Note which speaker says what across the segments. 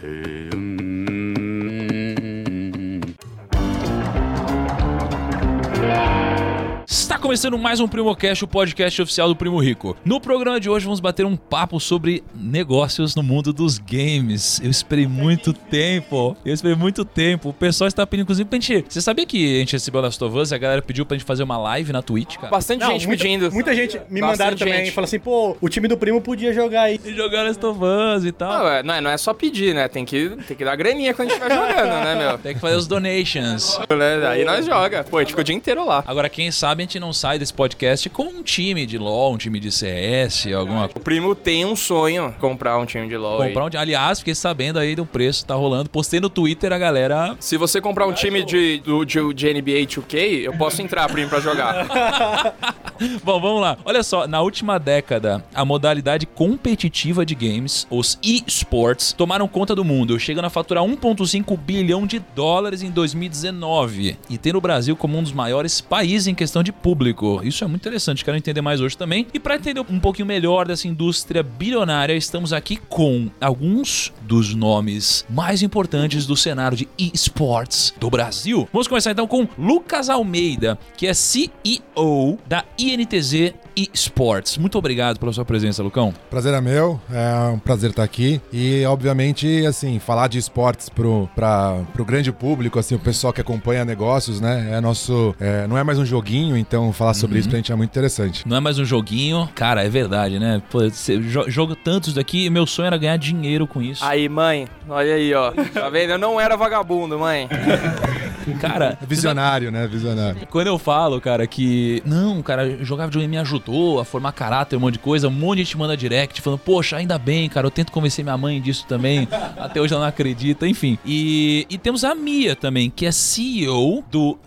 Speaker 1: Está começando mais um PrimoCast, o podcast oficial do Primo Rico. No programa de hoje vamos bater um papo sobre negócios no mundo dos games. Eu esperei muito tempo, eu esperei muito tempo. O pessoal está pedindo, inclusive, pra gente... Você sabia que a gente recebeu Last of Us e a galera pediu pra gente fazer uma live na Twitch, cara?
Speaker 2: Bastante
Speaker 3: Não,
Speaker 2: gente
Speaker 3: muita,
Speaker 2: pedindo.
Speaker 3: Muita gente me
Speaker 2: Bastante
Speaker 3: mandaram também,
Speaker 2: gente.
Speaker 3: fala assim, pô, o time do primo podia jogar aí.
Speaker 1: E jogar Last of Us e tal.
Speaker 2: Não, é, não, é, não é só pedir, né? Tem que, tem que dar graninha quando a gente vai jogando, né, meu?
Speaker 1: Tem que fazer os donations.
Speaker 2: Aí nós joga. Pô, a gente fica o dia inteiro lá.
Speaker 1: Agora, quem sabe a gente não sai desse podcast com um time de LoL, um time de CS, alguma
Speaker 2: O primo tem um sonho, comprar um time de LoL.
Speaker 1: Comprar um... Aliás, fiquei sabendo aí do preço, tá rolando. Postei no Twitter a galera.
Speaker 2: Se você comprar um time de, do, de, de NBA 2K, eu posso entrar, primo, pra jogar.
Speaker 1: Bom, vamos lá. Olha só, na última década, a modalidade competitiva de games, os esports, tomaram conta do mundo, chegando a faturar 1,5 bilhão de dólares em 2019 e ter o Brasil como um dos maiores países em questão de público. Isso é muito interessante, quero entender mais hoje também. E para entender um pouquinho melhor dessa indústria bilionária, estamos aqui com alguns dos nomes mais importantes do cenário de esports do Brasil. Vamos começar então com Lucas Almeida, que é CEO da INTZ Esports. Muito obrigado pela sua presença, Lucão.
Speaker 4: Prazer é meu, é um prazer estar aqui. E, obviamente, assim, falar de esportes pro, pra, pro grande público, assim, o pessoal que acompanha negócios, né? É nosso. é, não é mais um joguinho, então falar sobre isso pra gente é muito interessante.
Speaker 1: Não é mais um joguinho. Cara, é verdade, né? Pô, você jo joga tantos daqui e meu sonho era ganhar dinheiro com isso.
Speaker 2: Aí, mãe, olha aí, ó. Tá vendo? Eu não era vagabundo, mãe.
Speaker 1: Cara,
Speaker 4: Visionário, né? Visionário.
Speaker 1: Quando eu falo, cara, que não, cara, jogar videogame me ajudou a formar caráter, um monte de coisa, um monte de gente manda direct falando, poxa, ainda bem, cara, eu tento convencer minha mãe disso também, até hoje ela não acredita, enfim. E, e temos a Mia também, que é CEO do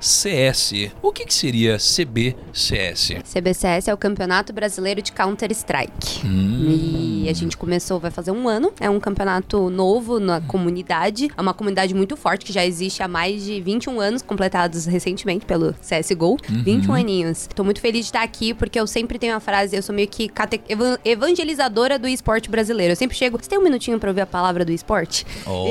Speaker 1: CBCS. O que, que seria CBCS?
Speaker 5: CBCS é o Campeonato Brasileiro de Counter-Strike. E a gente começou, vai fazer um ano. É um campeonato novo na comunidade. É uma comunidade muito forte que já existe há mais de 21 anos, completados recentemente pelo CSGO. 21 aninhos. Tô muito feliz de estar aqui porque eu sempre tenho a frase, eu sou meio que cate- evan- evangelizadora do esporte brasileiro. Eu sempre chego, você tem um minutinho pra ouvir a palavra do esporte?
Speaker 1: Oh.
Speaker 5: E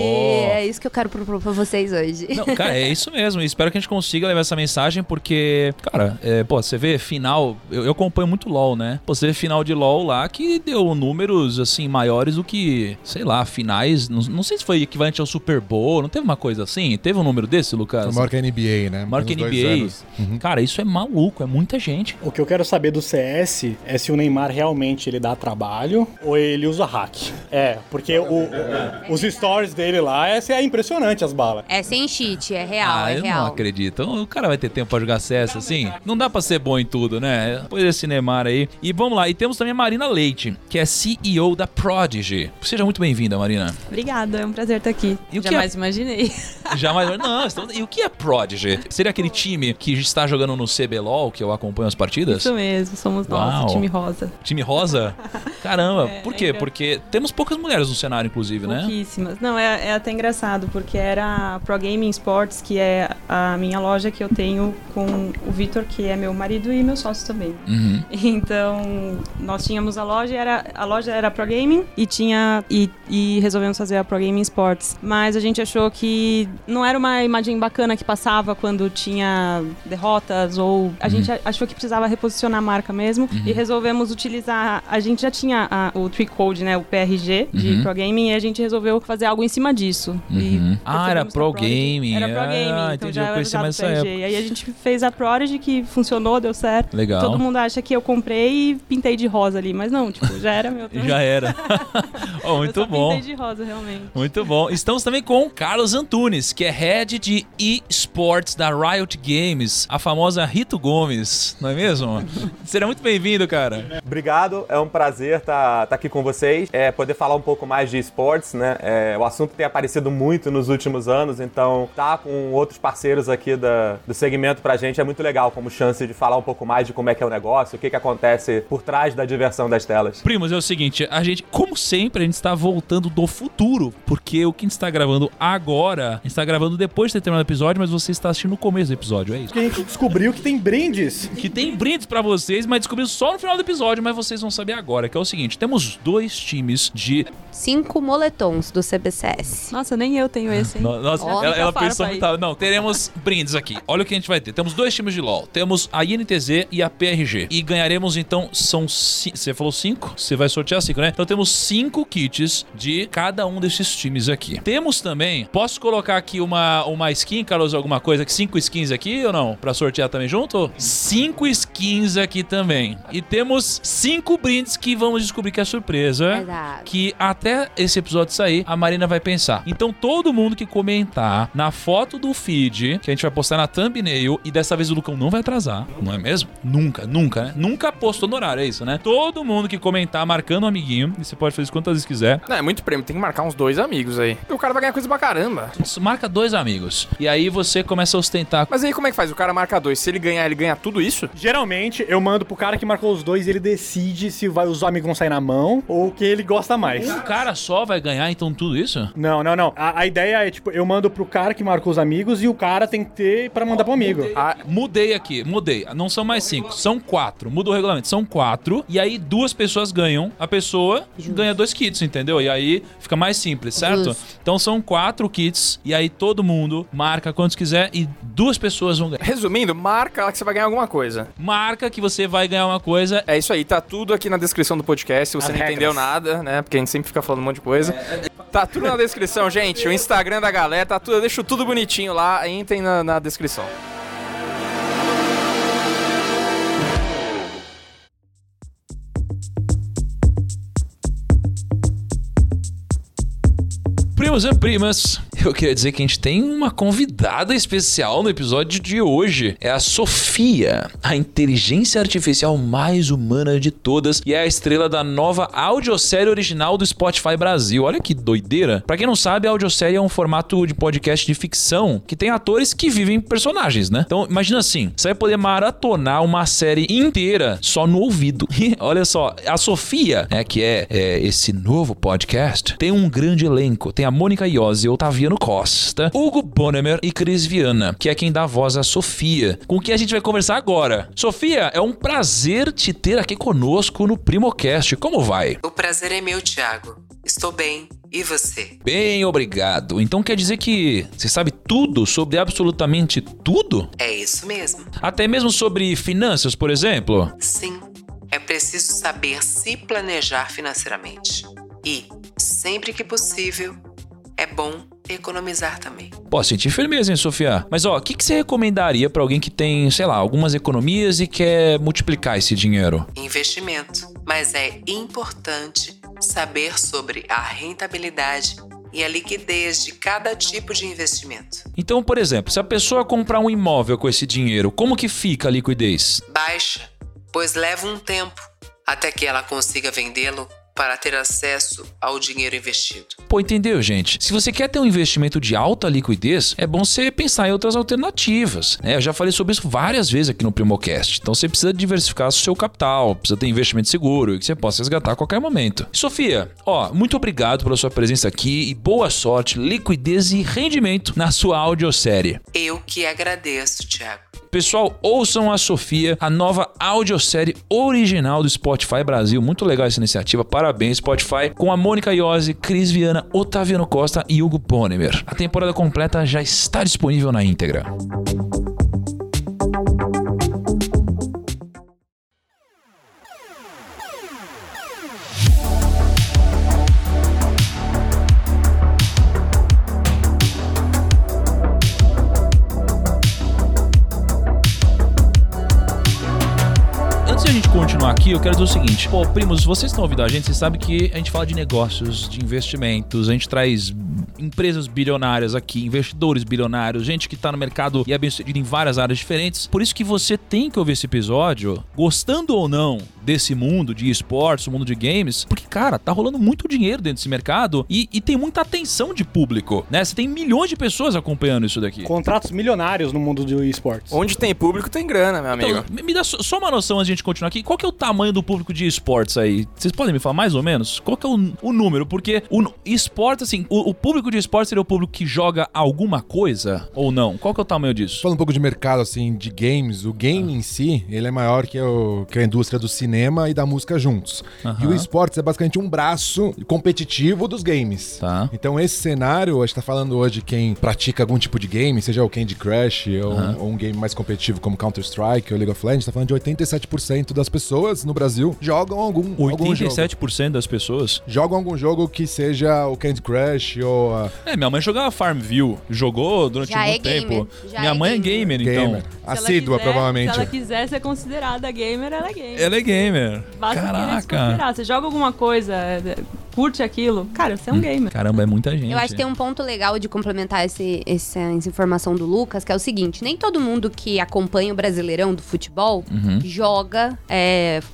Speaker 5: é isso que eu quero propor pra vocês hoje.
Speaker 1: Não, cara, é isso mesmo. Espero que a gente consiga levar essa mensagem, porque, cara, é, pô, você vê final. Eu, eu acompanho muito LOL, né? Pô, você vê final de LOL lá que deu números, assim, maiores do que, sei lá, finais. Não, não sei se foi equivalente ao Super Bowl. Não teve uma coisa assim? Teve um número desse, Lucas?
Speaker 4: Maior que a NBA, né?
Speaker 1: Maior que
Speaker 4: dois
Speaker 1: NBA.
Speaker 4: Uhum.
Speaker 1: Cara, isso é maluco, é muita gente.
Speaker 3: O que eu quero saber do CS é se o Neymar realmente ele dá trabalho ou ele usa hack. É, porque o- os stories dele lá é, é impressionante as balas.
Speaker 5: É sem cheat, é real,
Speaker 1: ah,
Speaker 5: é
Speaker 1: eu não
Speaker 5: real.
Speaker 1: Acredito. O cara vai ter tempo pra jogar CS assim? Não dá pra ser bom em tudo, né? Pois esse Neymar aí. E vamos lá, e temos também a Marina Leite, que é CEO da Prodigy. Seja muito bem-vinda, Marina.
Speaker 6: Obrigada, é um prazer estar aqui.
Speaker 1: E o que
Speaker 6: Jamais imaginei.
Speaker 1: Jamais. Não, estamos- e o que é Prodigy? Seria aquele time que está jogando no CBLOL, que eu acompanho as partidas?
Speaker 6: Isso mesmo, somos
Speaker 1: Uau.
Speaker 6: nós, o time rosa.
Speaker 1: Time rosa? Caramba,
Speaker 6: É,
Speaker 1: por quê?
Speaker 6: é.
Speaker 1: Porque temos poucas mulheres no cenário, inclusive, né?
Speaker 6: Pouquíssimas. Não, é, é até engraçado, porque era a Pro Gaming Sports, que é a minha loja que eu tenho com o Vitor, que é meu marido e meu sócio também.
Speaker 1: Uhum.
Speaker 6: Então, nós tínhamos a loja, era, a loja era Pro Gaming e tinha e, e resolvemos fazer a Pro Gaming Sports. Mas a gente achou que não era uma imagem bacana que passava quando tinha derrotas ou a gente a- achou que precisava reposicionar a marca mesmo e resolvemos utilizar, a gente já tinha a- o Code, né, o PRG de
Speaker 1: Uhum.
Speaker 6: Pro Gaming e a gente resolveu fazer algo em cima disso.
Speaker 1: Uhum. Ah, era Pro
Speaker 6: Prodigy-
Speaker 1: Gaming.
Speaker 6: Era Pro
Speaker 1: Ah,
Speaker 6: Gaming, então
Speaker 1: entendi,
Speaker 6: já
Speaker 1: eu
Speaker 6: usado
Speaker 1: mais
Speaker 6: o
Speaker 1: essa
Speaker 6: PRG. E aí a gente fez a Prodigy que funcionou, deu certo.
Speaker 1: Legal.
Speaker 6: Todo mundo acha que eu comprei e pintei de rosa ali, mas não, tipo, já era meu.
Speaker 1: Já era. Oh,
Speaker 6: Eu
Speaker 1: muito
Speaker 6: só
Speaker 1: bom.
Speaker 6: pintei de rosa, realmente.
Speaker 1: Muito bom. Estamos também com Carlos Antunes, que é head de eSports da Riot Games, a famosa Rito Gomes, não é mesmo? Seja muito bem-vindo, cara.
Speaker 7: Obrigado, é um prazer estar aqui com vocês, é, poder falar um pouco mais de esportes, né? É, o assunto tem aparecido muito nos últimos anos, então tá com outros parceiros aqui da, do segmento pra gente é muito legal, como chance de falar um pouco mais de como é que é o negócio, o que, que acontece por trás da diversão das telas.
Speaker 1: Primos, é o seguinte, a gente, como sempre, a gente está voltando do futuro, porque o que a gente está gravando agora, a gente está gravando depois de ter terminado o episódio, mas você está assistindo no começo do episódio, é isso.
Speaker 3: Que a gente descobriu que tem brindes.
Speaker 1: Que tem brindes pra vocês, mas descobriu só no final do episódio, mas vocês vão saber agora, que é o seguinte, temos dois times de...
Speaker 5: Cinco moletons do CBCS.
Speaker 6: Nossa, nem eu tenho esse, hein?
Speaker 1: No- Nossa, ela, ela pensou muito... Não, teremos brindes aqui. Olha o que a gente vai ter. Temos dois times de LoL. Temos a INTZ e a PRG. E ganharemos, então, são... Você falou cinco? Você vai sortear cinco, né? Então temos cinco kits de cada um desses times aqui. Temos também... Posso colocar aqui uma, uma skin, Carlos, alguma coisa? Cinco skins aqui ou não? Pra sortear também junto? Cinco skins aqui também. E temos cinco brindes que vamos descobrir que é surpresa
Speaker 5: Verdade.
Speaker 1: que até esse episódio sair, a Marina vai pensar. Então todo mundo que comentar na foto do feed, que a gente vai postar na thumbnail, e dessa vez o Lucão não vai atrasar, não é mesmo? Nunca, nunca, né? Nunca postou no horário, é isso, né? Todo mundo que comentar marcando um amiguinho, e você pode fazer isso quantas vezes quiser,
Speaker 2: Não, é muito prêmio, tem que marcar uns dois amigos aí. E o cara vai ganhar coisa pra caramba.
Speaker 1: marca dois amigos. E aí você começa a ostentar.
Speaker 2: Mas aí como é que faz? O cara marca dois. Se ele ganhar, ele ganha tudo isso?
Speaker 3: Geralmente, eu mando pro cara que marcou os dois e ele decide se vai, os amigos vão sair na mão ou o que ele gosta mais.
Speaker 1: Um cara só vai ganhar então tudo isso?
Speaker 3: Não, não, não. A, a ideia é, tipo, eu mando pro cara que marcou os amigos e o cara tem que ter pra mandar pro amigo.
Speaker 1: Ah, mudei aqui, mudei. Não são mais cinco, são quatro. Muda o regulamento, são quatro. E aí duas pessoas ganham. A pessoa ganha dois kits, entendeu? E aí fica mais simples, certo?
Speaker 5: Justo.
Speaker 1: Então são quatro kits. E aí todo mundo marca quantos quiser e duas pessoas vão ganhar.
Speaker 2: Resumindo, marca lá que você vai ganhar alguma coisa.
Speaker 1: Marca que você vai ganhar uma coisa.
Speaker 2: É isso aí, tá tudo aqui na descrição do podcast. Se você
Speaker 3: As
Speaker 2: não
Speaker 3: regras.
Speaker 2: entendeu nada, né? Porque a gente sempre fica falando um monte de coisa. Tá tudo na descrição, gente. O Instagram da galera, tá tudo. Eu deixo tudo bonitinho lá. Entrem na, na descrição.
Speaker 1: Primos e primas, eu queria dizer que a gente tem uma convidada especial no episódio de hoje. É a Sofia, a inteligência artificial mais humana de todas e é a estrela da nova audiosérie original do Spotify Brasil. Olha que doideira. Pra quem não sabe, a audiosérie é um formato de podcast de ficção que tem atores que vivem personagens, né? Então, imagina assim, você vai poder maratonar uma série inteira só no ouvido. Olha só, a Sofia, né, que é, é esse novo podcast, tem um grande elenco. Tem a Mônica Iose, Otaviano Costa, Hugo Bonemer e Cris Viana, que é quem dá voz a Sofia, com quem a gente vai conversar agora. Sofia, é um prazer te ter aqui conosco no Primocast. Como vai?
Speaker 8: O prazer é meu, Thiago. Estou bem. E você?
Speaker 1: Bem, obrigado. Então quer dizer que você sabe tudo sobre absolutamente tudo?
Speaker 8: É isso mesmo.
Speaker 1: Até mesmo sobre finanças, por exemplo?
Speaker 8: Sim, é preciso saber se planejar financeiramente. E, sempre que possível, é bom economizar também.
Speaker 1: Posso sentir firmeza, hein, Sofia? Mas ó, o que, que você recomendaria pra alguém que tem, sei lá, algumas economias e quer multiplicar esse dinheiro?
Speaker 8: Investimento. Mas é importante saber sobre a rentabilidade e a liquidez de cada tipo de investimento.
Speaker 1: Então, por exemplo, se a pessoa comprar um imóvel com esse dinheiro, como que fica a liquidez?
Speaker 8: Baixa, pois leva um tempo até que ela consiga vendê-lo para ter acesso ao dinheiro investido.
Speaker 1: Pô, entendeu, gente? Se você quer ter um investimento de alta liquidez, é bom você pensar em outras alternativas. Né? Eu já falei sobre isso várias vezes aqui no Primocast. Então você precisa diversificar o seu capital, precisa ter investimento seguro e que você possa resgatar a qualquer momento. Sofia, ó, muito obrigado pela sua presença aqui e boa sorte, liquidez e rendimento na sua audiosérie.
Speaker 8: Eu que agradeço, Thiago.
Speaker 1: Pessoal, ouçam a Sofia, a nova audiosérie original do Spotify Brasil. Muito legal essa iniciativa. Parabéns, Spotify. Com a Mônica Iose, Cris Viana, Otaviano Costa e Hugo Ponemer. A temporada completa já está disponível na íntegra. Continuar aqui, eu quero dizer o seguinte. Pô, primos, vocês estão ouvindo a gente, vocês sabem que a gente fala de negócios, de investimentos, a gente traz empresas bilionárias aqui, investidores bilionários, gente que tá no mercado e é bem sucedido em várias áreas diferentes. Por isso que você tem que ouvir esse episódio, gostando ou não desse mundo de esportes, o mundo de games, porque, cara, tá rolando muito dinheiro dentro desse mercado e, e tem muita atenção de público, né? Você tem milhões de pessoas acompanhando isso daqui.
Speaker 3: Contratos milionários no mundo do esportes.
Speaker 2: Onde tem público, tem grana, meu amigo.
Speaker 1: Então, me- dá só só uma noção antes de a gente continuar aqui. Qual que é o tamanho do público de esportes aí? Vocês podem me falar mais ou menos? Qual que é o, o número? Porque o esportes, assim, o, o público de esporte seria o público que joga alguma coisa ou não? Qual que é o tamanho disso?
Speaker 4: Falando um pouco de mercado, assim, de games, o game em si, ele é maior que, o, que a indústria do cinema e da música juntos.
Speaker 1: Aham.
Speaker 4: E o esportes é basicamente um braço competitivo dos games.
Speaker 1: Tá.
Speaker 4: Então esse cenário, a gente tá falando hoje quem pratica algum tipo de game, seja o Candy Crush ou,
Speaker 1: Aham.
Speaker 4: ou um game mais competitivo como Counter-Strike ou League of Legends, tá falando de 87% das pessoas no Brasil jogam algum, algum jogo.
Speaker 1: 87% das pessoas.
Speaker 4: Jogam algum jogo que seja o Candy Crush ou a
Speaker 1: É, minha mãe jogava Farmville. Jogou durante
Speaker 5: Já
Speaker 1: muito
Speaker 5: é
Speaker 1: tempo.
Speaker 5: já
Speaker 1: minha
Speaker 5: é
Speaker 1: mãe
Speaker 5: gamer.
Speaker 1: é gamer, então.
Speaker 4: gamer. Assídua,
Speaker 6: quiser-
Speaker 4: provavelmente.
Speaker 6: Se ela quiser ser considerada gamer, ela é gamer.
Speaker 1: Ela é gamer.
Speaker 6: Basta querer se
Speaker 1: Caraca.
Speaker 6: considerar. Você joga alguma coisa, é, curte aquilo, cara, você é um gamer.
Speaker 1: Caramba, é muita gente.
Speaker 5: Eu acho que tem um ponto legal de complementar esse, esse- essa informação do Lucas, que é o seguinte: nem todo mundo que acompanha o Brasileirão do futebol joga é,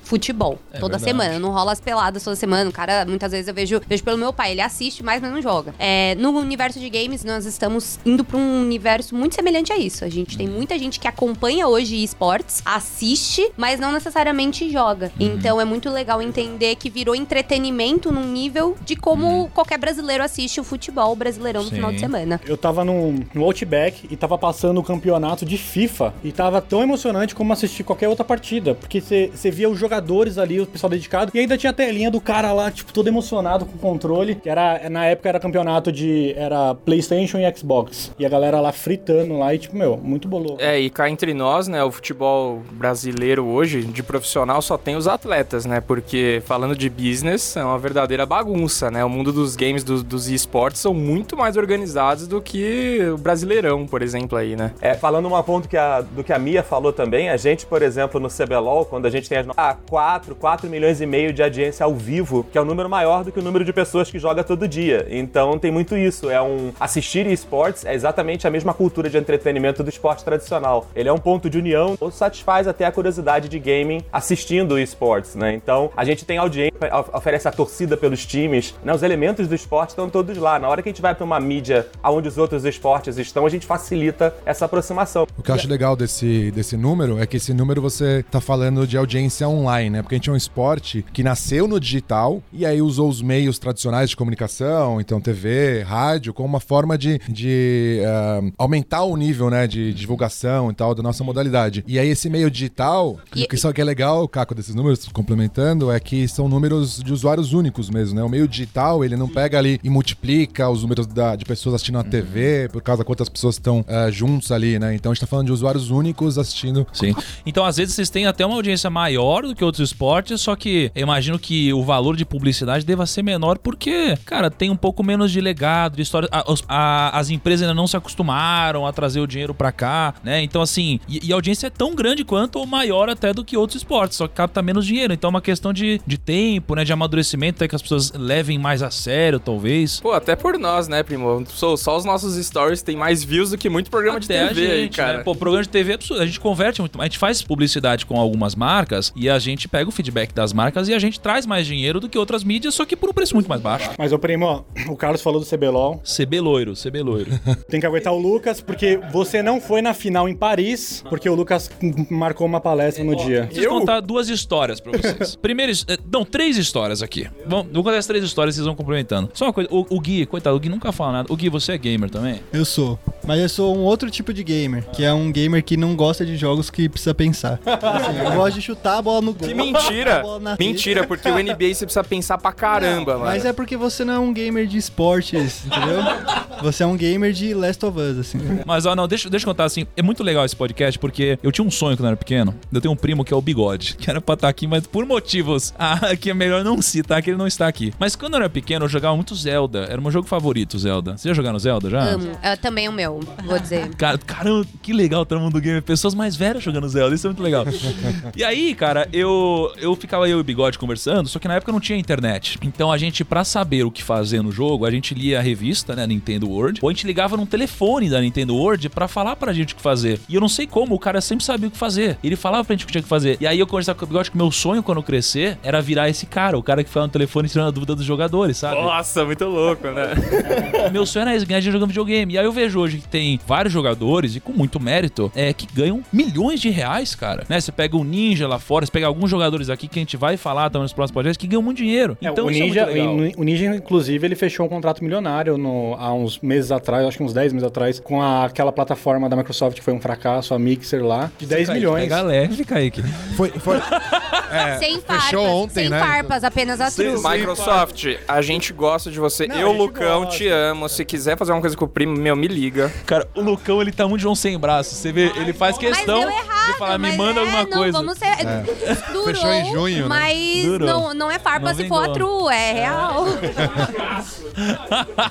Speaker 5: futebol
Speaker 1: É
Speaker 5: toda
Speaker 1: verdade.
Speaker 5: semana. Não rola as peladas toda semana. O cara, muitas vezes eu vejo, vejo pelo meu pai, ele assiste mais, mas não joga. É, no universo de games, nós estamos indo pra um universo muito semelhante a isso. A gente tem muita gente que acompanha hoje esportes, assiste, mas não necessariamente joga. Então é muito legal entender que virou entretenimento num nível de como qualquer brasileiro assiste o futebol brasileirão no final de semana.
Speaker 3: Eu tava num, no Outback e tava passando o campeonato de FIFA e tava tão emocionante como assistir qualquer outra partida. Porque você via os jogadores ali, o pessoal dedicado, e ainda tinha a telinha do cara lá, tipo, todo emocionado com o controle. Que era, na época era campeonato de. Era PlayStation e Xbox. E a galera lá fritando lá e, tipo, meu, muito boloso.
Speaker 2: É, e cá entre nós, né, o futebol brasileiro hoje, de profissional, só tem os atletas, né? Porque falando de business, é uma verdadeira bagunça, né? O mundo dos games, do- dos esportes, são muito mais organizados do que o brasileirão, por exemplo, aí, né?
Speaker 7: É, falando um ponto que a- do que a Mia falou também, a gente, por exemplo, no CBLOL, quando a gente tem as no- ah, 4, 4 milhões e meio de audiência ao vivo, que é um número maior do que o número de pessoas que joga todo dia. Então tem muito isso. É um assistir esportes é exatamente a mesma cultura de entretenimento do esporte tradicional. Ele é um ponto de união, ou satisfaz até a curiosidade de gaming assistindo esportes, né? Então a gente tem audiência, of- oferece a torcida pelos times, né? Os elementos do esporte estão todos lá. Na hora que a gente vai pra uma mídia onde os outros esportes estão, a gente facilita essa aproximação.
Speaker 4: O que eu acho legal desse, desse número é que esse número você tá falando de audiência online, né? Porque a gente é um esporte que nasceu no digital e aí usou os meios tradicionais de comunicação, então TV, rádio, como uma forma de, de ah, aumentar o nível, né, de divulgação e tal da nossa modalidade. E aí esse meio digital,
Speaker 5: E-
Speaker 4: o que só que é legal, Caco, desses números, complementando, é que são números de usuários únicos mesmo, né? O meio digital, ele não pega ali e multiplica os números da- de pessoas assistindo na TV, por causa de quantas pessoas estão ah, juntos ali, né? Então a gente tá falando de usuários únicos assistindo.
Speaker 1: Sim. Então, às vezes, vocês têm até uma audiência maior do que outros esportes, só que eu imagino que o valor de publicidade deva ser menor porque, cara, tem um pouco menos de legado, de história. a- a- as empresas ainda não se acostumaram a trazer o dinheiro pra cá, né? Então, assim, e, e a audiência é tão grande quanto ou maior até do que outros esportes, só que capta menos dinheiro. Então, é uma questão de, de tempo, né? De amadurecimento, até que as pessoas levem mais a sério, talvez.
Speaker 2: Pô, até por nós, né, primo? Só, só os nossos stories têm mais views do que muito programa de
Speaker 1: Até a
Speaker 2: TV aí,
Speaker 1: gente,
Speaker 2: cara.
Speaker 1: né? Pô, programa de TV é absurdo. A gente converte muito. A gente faz publicidade com algumas marcas e a gente pega o feedback das marcas e a gente traz mais dinheiro do que outras mídias, só que por um preço muito mais baixo.
Speaker 3: Mas, ô primo, ó, o Carlos falou do CBLOL.
Speaker 1: CB loiro, CB loiro.
Speaker 3: Tem que aguentar o Lucas, porque você não foi na final em Paris, porque o Lucas marcou uma palestra no dia.
Speaker 1: Preciso contar duas histórias pra vocês. Primeiro, eh, não, três histórias aqui. Bom, vou contar as três histórias e vocês vão complementando. Só uma coisa, o, o Gui, coitado, o Gui nunca fala nada. O Gui, você é gamer também?
Speaker 9: Eu sou. Mas eu sou um outro tipo de gamer, que é um gamer que não gosta de jogos que precisa pensar. Assim, eu gosto de chutar a bola no gol.
Speaker 2: Que mentira! Mentira, porque o NBA você precisa pensar pra caramba, mano.
Speaker 9: Mas é porque você não é um gamer de esportes, entendeu? Você é um gamer de Last of Us, assim.
Speaker 1: Mas, ó, não, deixa, deixa eu contar assim. É muito legal esse podcast porque eu tinha um sonho quando eu era pequeno. Eu tenho um primo que é o Bigode, que era pra estar aqui, mas por motivos ah, que é melhor não citar, que ele não está aqui. Mas quando eu era pequeno, eu jogava muito Zelda. Era o meu jogo favorito, Zelda. Você já jogaram Zelda já?
Speaker 5: Amo. É também o meu, vou dizer.
Speaker 1: Cara, caramba, que legal o mundo do game. Pessoas mais velhas jogando Zelda, isso é muito legal. e aí, cara, eu, eu ficava eu e o Bigode conversando, só que na época não tinha internet. Então a gente, pra saber o que fazer no jogo, a gente lia a revista, né, Nintendo World, ou a gente ligava num telefone da Nintendo World pra falar pra gente o que fazer. E eu não sei como, o cara sempre sabia o que fazer. Ele falava pra gente o que tinha que fazer. E aí eu conversava com o Bigode que meu sonho quando eu crescer era virar esse cara, o cara que foi no telefone tirando a dúvida dos jogadores, sabe?
Speaker 2: Nossa, muito louco, né?
Speaker 1: Meu sonho era esse, ganhar dinheiro jogando videogame. E aí eu vejo hoje que tem vários jogadores, e com muito mérito, é, que ganham milhões de reais, cara. Né? Você pega o Ninja lá fora, você pega alguns jogadores aqui que a gente vai falar também nos próximos podcasts que ganham muito dinheiro.
Speaker 3: É,
Speaker 1: Então
Speaker 3: o,
Speaker 1: isso
Speaker 3: Ninja,
Speaker 1: é muito legal.
Speaker 3: o Ninja, inclusive, ele fechou um contrato milionário no- há uns meses atrás, acho que uns 10 meses atrás, com a- aquela plataforma da Microsoft que foi um fracasso, a Mixer lá, de 10 milhões.
Speaker 1: Pega leve, Kaique.
Speaker 4: Foi, foi, é,
Speaker 5: sem farpas,
Speaker 4: fechou ontem,
Speaker 5: sem
Speaker 4: né?
Speaker 5: farpas, apenas a truque.
Speaker 2: Microsoft, a gente gosta de você.
Speaker 3: Não,
Speaker 2: eu, Lucão,
Speaker 3: gosta.
Speaker 2: te amo. Se quiser fazer uma coisa com o primo, meu, me liga.
Speaker 1: Cara, o Lucão, ele tá muito João sem braço. Você vê, ele faz questão
Speaker 5: errado,
Speaker 1: de falar, me manda
Speaker 5: é,
Speaker 1: alguma
Speaker 5: não,
Speaker 1: coisa.
Speaker 5: Vamos ser... Durou,
Speaker 4: Fechou em junho, né?
Speaker 5: mas
Speaker 1: Durou.
Speaker 5: não, não é farpa
Speaker 1: Não
Speaker 5: se for a true, é real.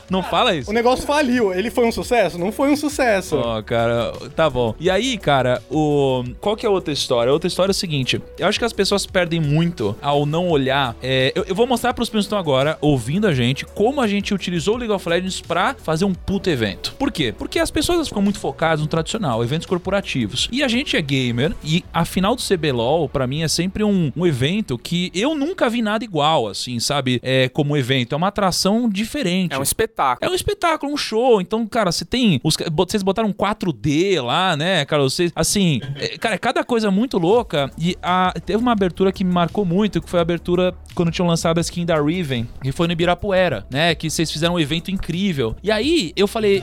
Speaker 1: Não fala isso.
Speaker 3: O negócio faliu. Ele foi um sucesso? Não foi um sucesso.
Speaker 1: Ó, cara, tá bom. E aí, cara, o qual que é a outra história? A outra história é o seguinte: eu acho que as pessoas perdem muito ao não olhar. é, eu, eu vou mostrar pros primos que estão agora, ouvindo a gente, como a gente utilizou o League of Legends pra fazer um puto evento. Por quê? Porque as pessoas ficam muito focadas no tradicional, eventos corporativos. E a gente é gamer, e a final do CBLOL, pra mim, é sempre um, um evento que eu nunca vi nada igual, assim, sabe? É, como evento. É uma atração diferente.
Speaker 2: É um espetáculo.
Speaker 1: É um espetáculo, um show. Então, cara, você tem. os- vocês botaram um 4D lá, né, cara? Vocês, assim, é, cara, é cada coisa muito louca. E a- teve uma abertura que me marcou muito, que foi a abertura quando tinham lançado a skin da Riven, que foi no Ibirapuera, né? Que vocês fizeram um evento incrível. E aí, eu falei.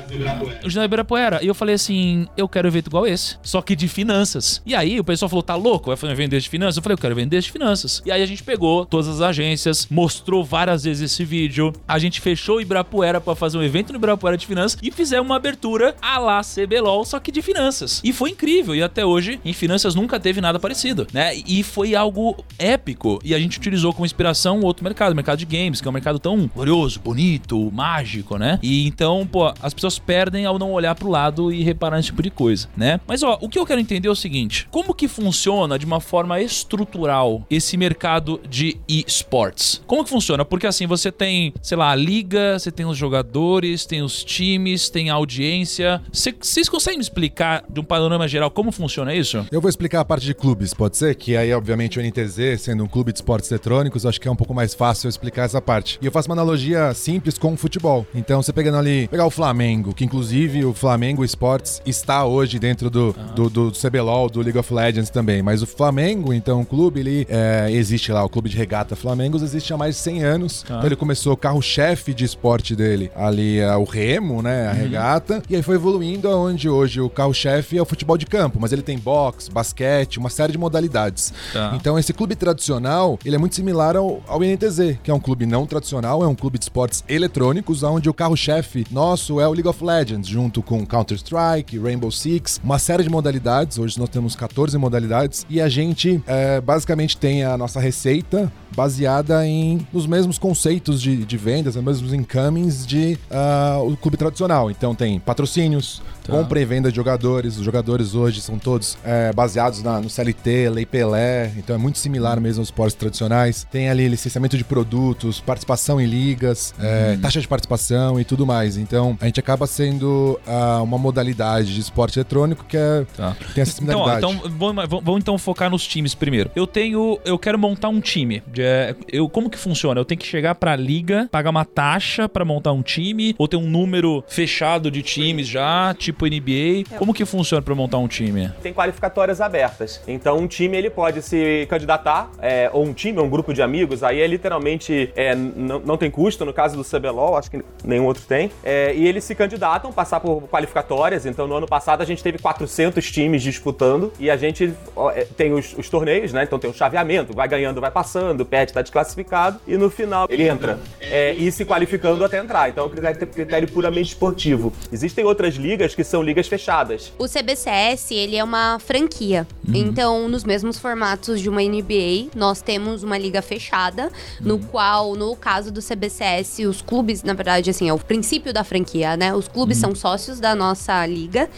Speaker 1: O Ginásio Ibirapuera. E eu falei assim: eu quero um evento igual esse, só que de finanças. E aí, o pessoal falou: tá louco? Vai fazer um evento desse de finanças? Eu falei: eu quero vender de finanças. E aí, a gente pegou todas as agências, mostrou várias vezes esse vídeo. A gente fechou o Ibirapuera pra fazer um evento no Ibirapuera de finanças e fizemos uma abertura a lá CBLOL, só que de finanças. E foi incrível. E até hoje, em finanças, nunca teve nada parecido, né? E foi algo épico. E a gente utilizou como inspiração outro mercado, o mercado de games, que é um mercado tão glorioso, bonito, mágico, né? E então, pô, as pessoas perdem ao não olhar pro lado e reparar nesse tipo de coisa, né? Mas ó, o que eu quero entender é o seguinte: como que funciona de uma forma estrutural esse mercado de esportes? Como que funciona? Porque assim, você tem, sei lá, a liga, você tem os jogadores, tem os times, tem a audiência. Cê- Vocês conseguem me explicar de um panorama geral como funciona isso?
Speaker 4: Eu vou explicar a parte de clubes, pode ser? Que aí, obviamente, o NTZ, sendo um clube de esportes eletrônicos, acho que é um pouco mais fácil eu explicar essa parte. E eu faço uma analogia simples com o futebol. Então, você pegando ali, pegar o Flamengo, que inclusive o Flamengo Esportes está hoje dentro do, do, do CBLOL, do League of Legends também. Mas o Flamengo, então, o clube, ele é, existe lá, o clube de regata Flamengos existe há mais de 100 anos. Então, ele começou o carro-chefe de esporte dele ali, é o remo, né, a regata. E aí foi evoluindo aonde hoje o carro-chefe é o futebol de campo, mas ele tem boxe, basquete, uma série de modalidades.
Speaker 1: Tá.
Speaker 4: Então esse clube tradicional, ele é muito similar ao, ao NTZ, que é um clube não tradicional, é um clube de esportes eletrônicos, onde o carro-chefe nosso é o League of Legends, junto com Counter-Strike, Rainbow Six, uma série de modalidades, hoje nós temos 14 modalidades, e a gente é, basicamente tem a nossa receita baseada em nos mesmos conceitos de, de vendas, nos mesmos incomings de ah, o clube tradicional. Então tem patrocínios, compra e venda de jogadores. Os jogadores hoje são todos é, baseados na- no CLT, Lei Pelé, então é muito similar mesmo aos esportes tradicionais. Tem ali licenciamento de produtos, participação em ligas, é, taxa de participação e tudo mais. Então a gente acaba sendo ah, uma modalidade de esporte eletrônico que é,
Speaker 1: Tá.
Speaker 4: tem essa
Speaker 1: Então, ó,
Speaker 4: similaridade.
Speaker 1: então vamos, vamos- vamos então focar nos times primeiro. Eu tenho, eu quero montar um time. É, eu como que funciona? Eu tenho que chegar pra liga, pagar uma taxa pra montar um time ou ter um número fechado de times já, tipo NBA. Como que funciona pra montar um time?
Speaker 7: tem qualificatórias abertas. Então, um time ele pode se candidatar, é, ou um time, ou um grupo de amigos, aí é literalmente é, n- não tem custo, no caso do CBLOL, acho que nenhum outro tem. É, e eles se candidatam, passar por qualificatórias. Então, no ano passado, a gente teve 400 times disputando e a gente é, tem os, os torneios, né? Então, tem o chaveamento, vai ganhando, vai passando, perde, tá desclassificado e no final ele entra. É, e se qualificando até entrar. Então, é um critério, critério puramente esportivo. Existem outras ligas que são ligas fechadas.
Speaker 5: O CBCS, ele é uma franquia. Então, nos mesmos formatos de uma NBA, nós temos uma liga fechada, no qual, no caso do CBCS, os clubes, na verdade, assim, é o princípio da franquia, né? Os clubes são sócios da nossa liga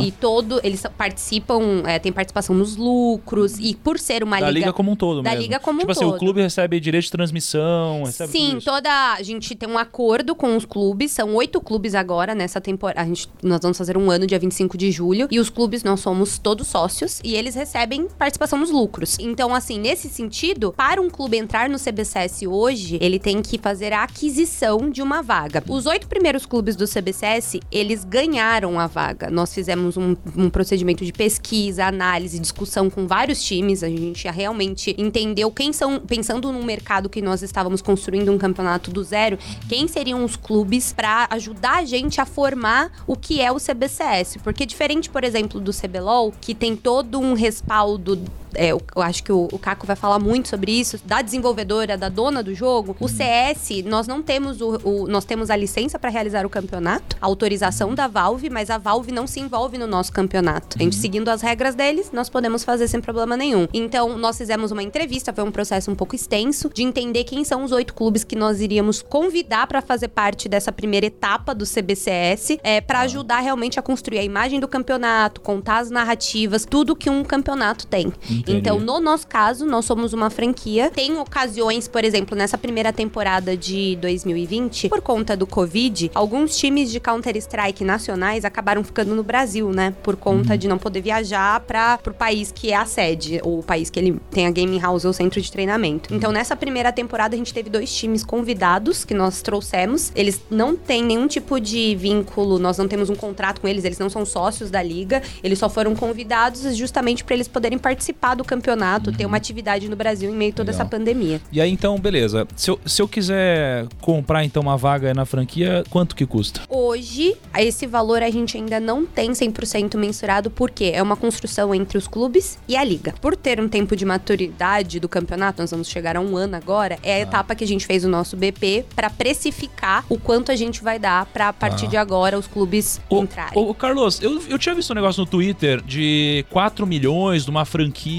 Speaker 5: e todo, eles participam, é, tem participação nos lucros e por ser uma
Speaker 1: Da
Speaker 5: liga...
Speaker 1: liga como um todo
Speaker 5: da
Speaker 1: mesmo.
Speaker 5: liga como um
Speaker 1: tipo assim, o
Speaker 5: todo.
Speaker 1: clube recebe direito de transmissão, recebe
Speaker 5: Sim, toda. A gente tem um acordo com os clubes, são oito clubes agora nessa temporada. A gente, nós vamos fazer um ano dia 25 de julho. E os clubes, nós somos todos sócios e eles recebem participação nos lucros. Então, assim, nesse sentido, para um clube entrar no CBCS hoje, ele tem que fazer a aquisição de uma vaga. Os oito primeiros clubes do CBCS, eles ganharam a vaga. Nós fizemos um, um procedimento de pesquisa, análise, discussão com vários times. A gente realmente entendeu quem são, pensando no mercado que nós estávamos construindo um campeonato do zero, quem seriam os clubes para ajudar a gente a formar o que é o CBCS. Porque diferente, por exemplo, do CBLOL, que tem todo um respaldo é, eu acho que o, o Caco vai falar muito sobre isso, da desenvolvedora, da dona do jogo. O CS, nós não temos o, o- nós temos a licença para realizar o campeonato, a autorização da Valve, mas a Valve não se envolve no nosso campeonato. A gente seguindo as regras deles, nós podemos fazer sem problema nenhum. Então, nós fizemos uma entrevista, foi um processo um pouco extenso de entender quem são os oito clubes que nós iríamos convidar para fazer parte dessa primeira etapa do CBCS, é, para ajudar realmente a construir a imagem do campeonato, contar as narrativas, tudo que um campeonato tem.
Speaker 1: Entendi.
Speaker 5: Então, no nosso caso, nós somos uma franquia. Tem ocasiões, por exemplo, nessa primeira temporada de 2020, por conta do Covid, alguns times de Counter-Strike nacionais acabaram ficando no Brasil, né? Por conta de não poder viajar para pro país que é a sede, ou o país que ele tem a gaming house ou centro de treinamento. Então, nessa primeira temporada, a gente teve dois times convidados que nós trouxemos. Eles não têm nenhum tipo de vínculo, nós não temos um contrato com eles, eles não são sócios da liga, eles só foram convidados justamente para eles poderem participar do campeonato, ter uma atividade no Brasil em meio a toda
Speaker 1: Legal.
Speaker 5: essa pandemia.
Speaker 1: E aí, então, beleza. Se eu, se eu quiser comprar, então, uma vaga na franquia, quanto que custa?
Speaker 5: Hoje, esse valor a gente ainda não tem 100% mensurado, porque é uma construção entre os clubes e a liga. Por ter um tempo de maturidade do campeonato, nós vamos chegar a um ano agora, é a etapa que a gente fez o nosso BP para precificar o quanto a gente vai dar para a partir de agora os clubes
Speaker 1: Ô,
Speaker 5: entrarem.
Speaker 1: ô, Carlos, eu, eu tinha visto um negócio no Twitter de 4 milhões de uma franquia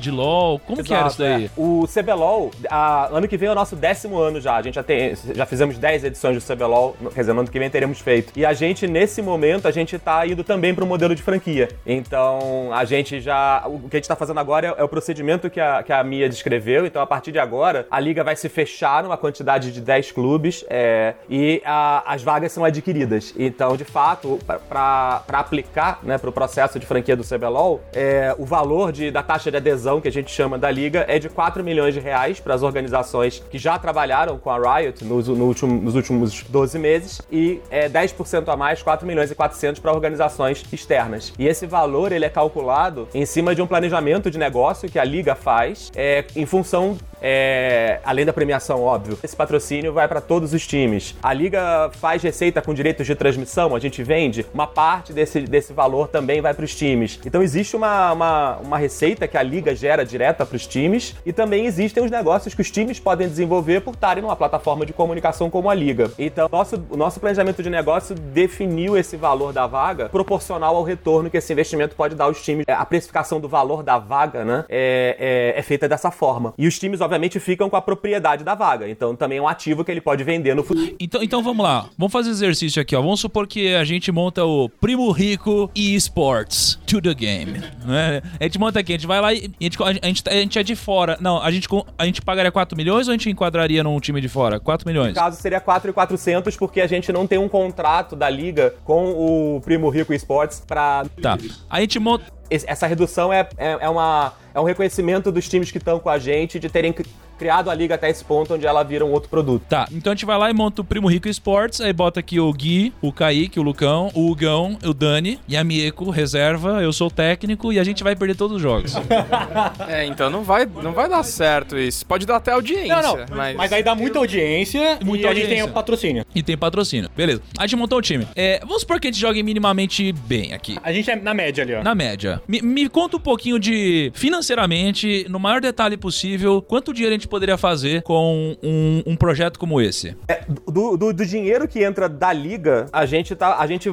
Speaker 1: de LoL. Como que era isso
Speaker 7: Exato,
Speaker 1: daí?
Speaker 7: é. O CBLOL, a- ano que vem é o nosso décimo ano já. A gente já, tem, já fizemos 10 edições do CBLOL, quer dizer, no ano que vem teremos feito. E a gente, nesse momento, a gente tá indo também para o modelo de franquia. Então, a gente já. O que a gente tá fazendo agora é, é o procedimento que a, que a Mia descreveu. Então, a partir de agora, a liga vai se fechar numa quantidade de 10 clubes é, e a- as vagas são adquiridas. Então, de fato, para aplicar né, para o processo de franquia do CBLOL, é, o valor de, da taxa de adesão que a gente chama da liga é de 4 milhões de reais para as organizações que já trabalharam com a Riot nos, no último- nos últimos 12 meses e é 10% a mais, 4 milhões e 400 para organizações externas. E esse valor ele é calculado em cima de um planejamento de negócio que a liga faz é, em função é, além da premiação, óbvio, esse patrocínio vai para todos os times. A liga faz receita com direitos de transmissão, a gente vende, uma parte desse, desse valor também vai para os times. Então existe uma, uma, uma receita que a liga gera direta para os times e também existem os negócios que os times podem desenvolver por estarem numa plataforma de comunicação como a liga. Então, nosso, o nosso planejamento de negócio definiu esse valor da vaga proporcional ao retorno que esse investimento pode dar aos times. A precificação do valor da vaga, né, é, é, é feita dessa forma. E os times, obviamente, ficam com a propriedade da vaga. Então, também é um ativo que ele pode vender no futuro.
Speaker 1: Então, então vamos lá. Vamos fazer exercício aqui, ó. Vamos supor que a gente monta o Primo Rico eSports to the game. Né? A gente monta aqui, a gente vai lá e a gente, a gente, a gente é de fora. Não, a gente, a gente pagaria 4 milhões ou a gente enquadraria num time de fora? 4 milhões.
Speaker 7: No caso, seria 4,400 porque a gente não tem um contrato da liga com o Primo Rico Esportes para
Speaker 1: Tá. A gente monta.
Speaker 7: Essa redução é, é, é uma, é um reconhecimento dos times que estão com a gente de terem criado a liga até esse ponto onde ela vira um outro produto.
Speaker 1: Tá, então a gente vai lá e monta o Primo Rico Esports, aí bota aqui o Gui, o Kaique, o Lucão, o Hugão, o Dani e a Mieko, reserva, eu sou o técnico e a gente vai perder todos os jogos.
Speaker 2: É, então não vai, não vai dar certo isso. Pode dar até audiência,
Speaker 3: Não, não.
Speaker 2: mas...
Speaker 3: Mas... aí dá muita audiência
Speaker 1: Muita
Speaker 3: e a gente tem patrocínio.
Speaker 1: e tem patrocínio. Beleza. A gente montou o time. É, vamos supor que a gente jogue minimamente bem aqui.
Speaker 3: A gente é na média ali, ó.
Speaker 1: Na média. Me, me conta um pouquinho de, financeiramente, no maior detalhe possível, quanto dinheiro a gente poderia fazer com um, um projeto como esse?
Speaker 7: É, do, do- do dinheiro que entra da liga, a gente tá. A gente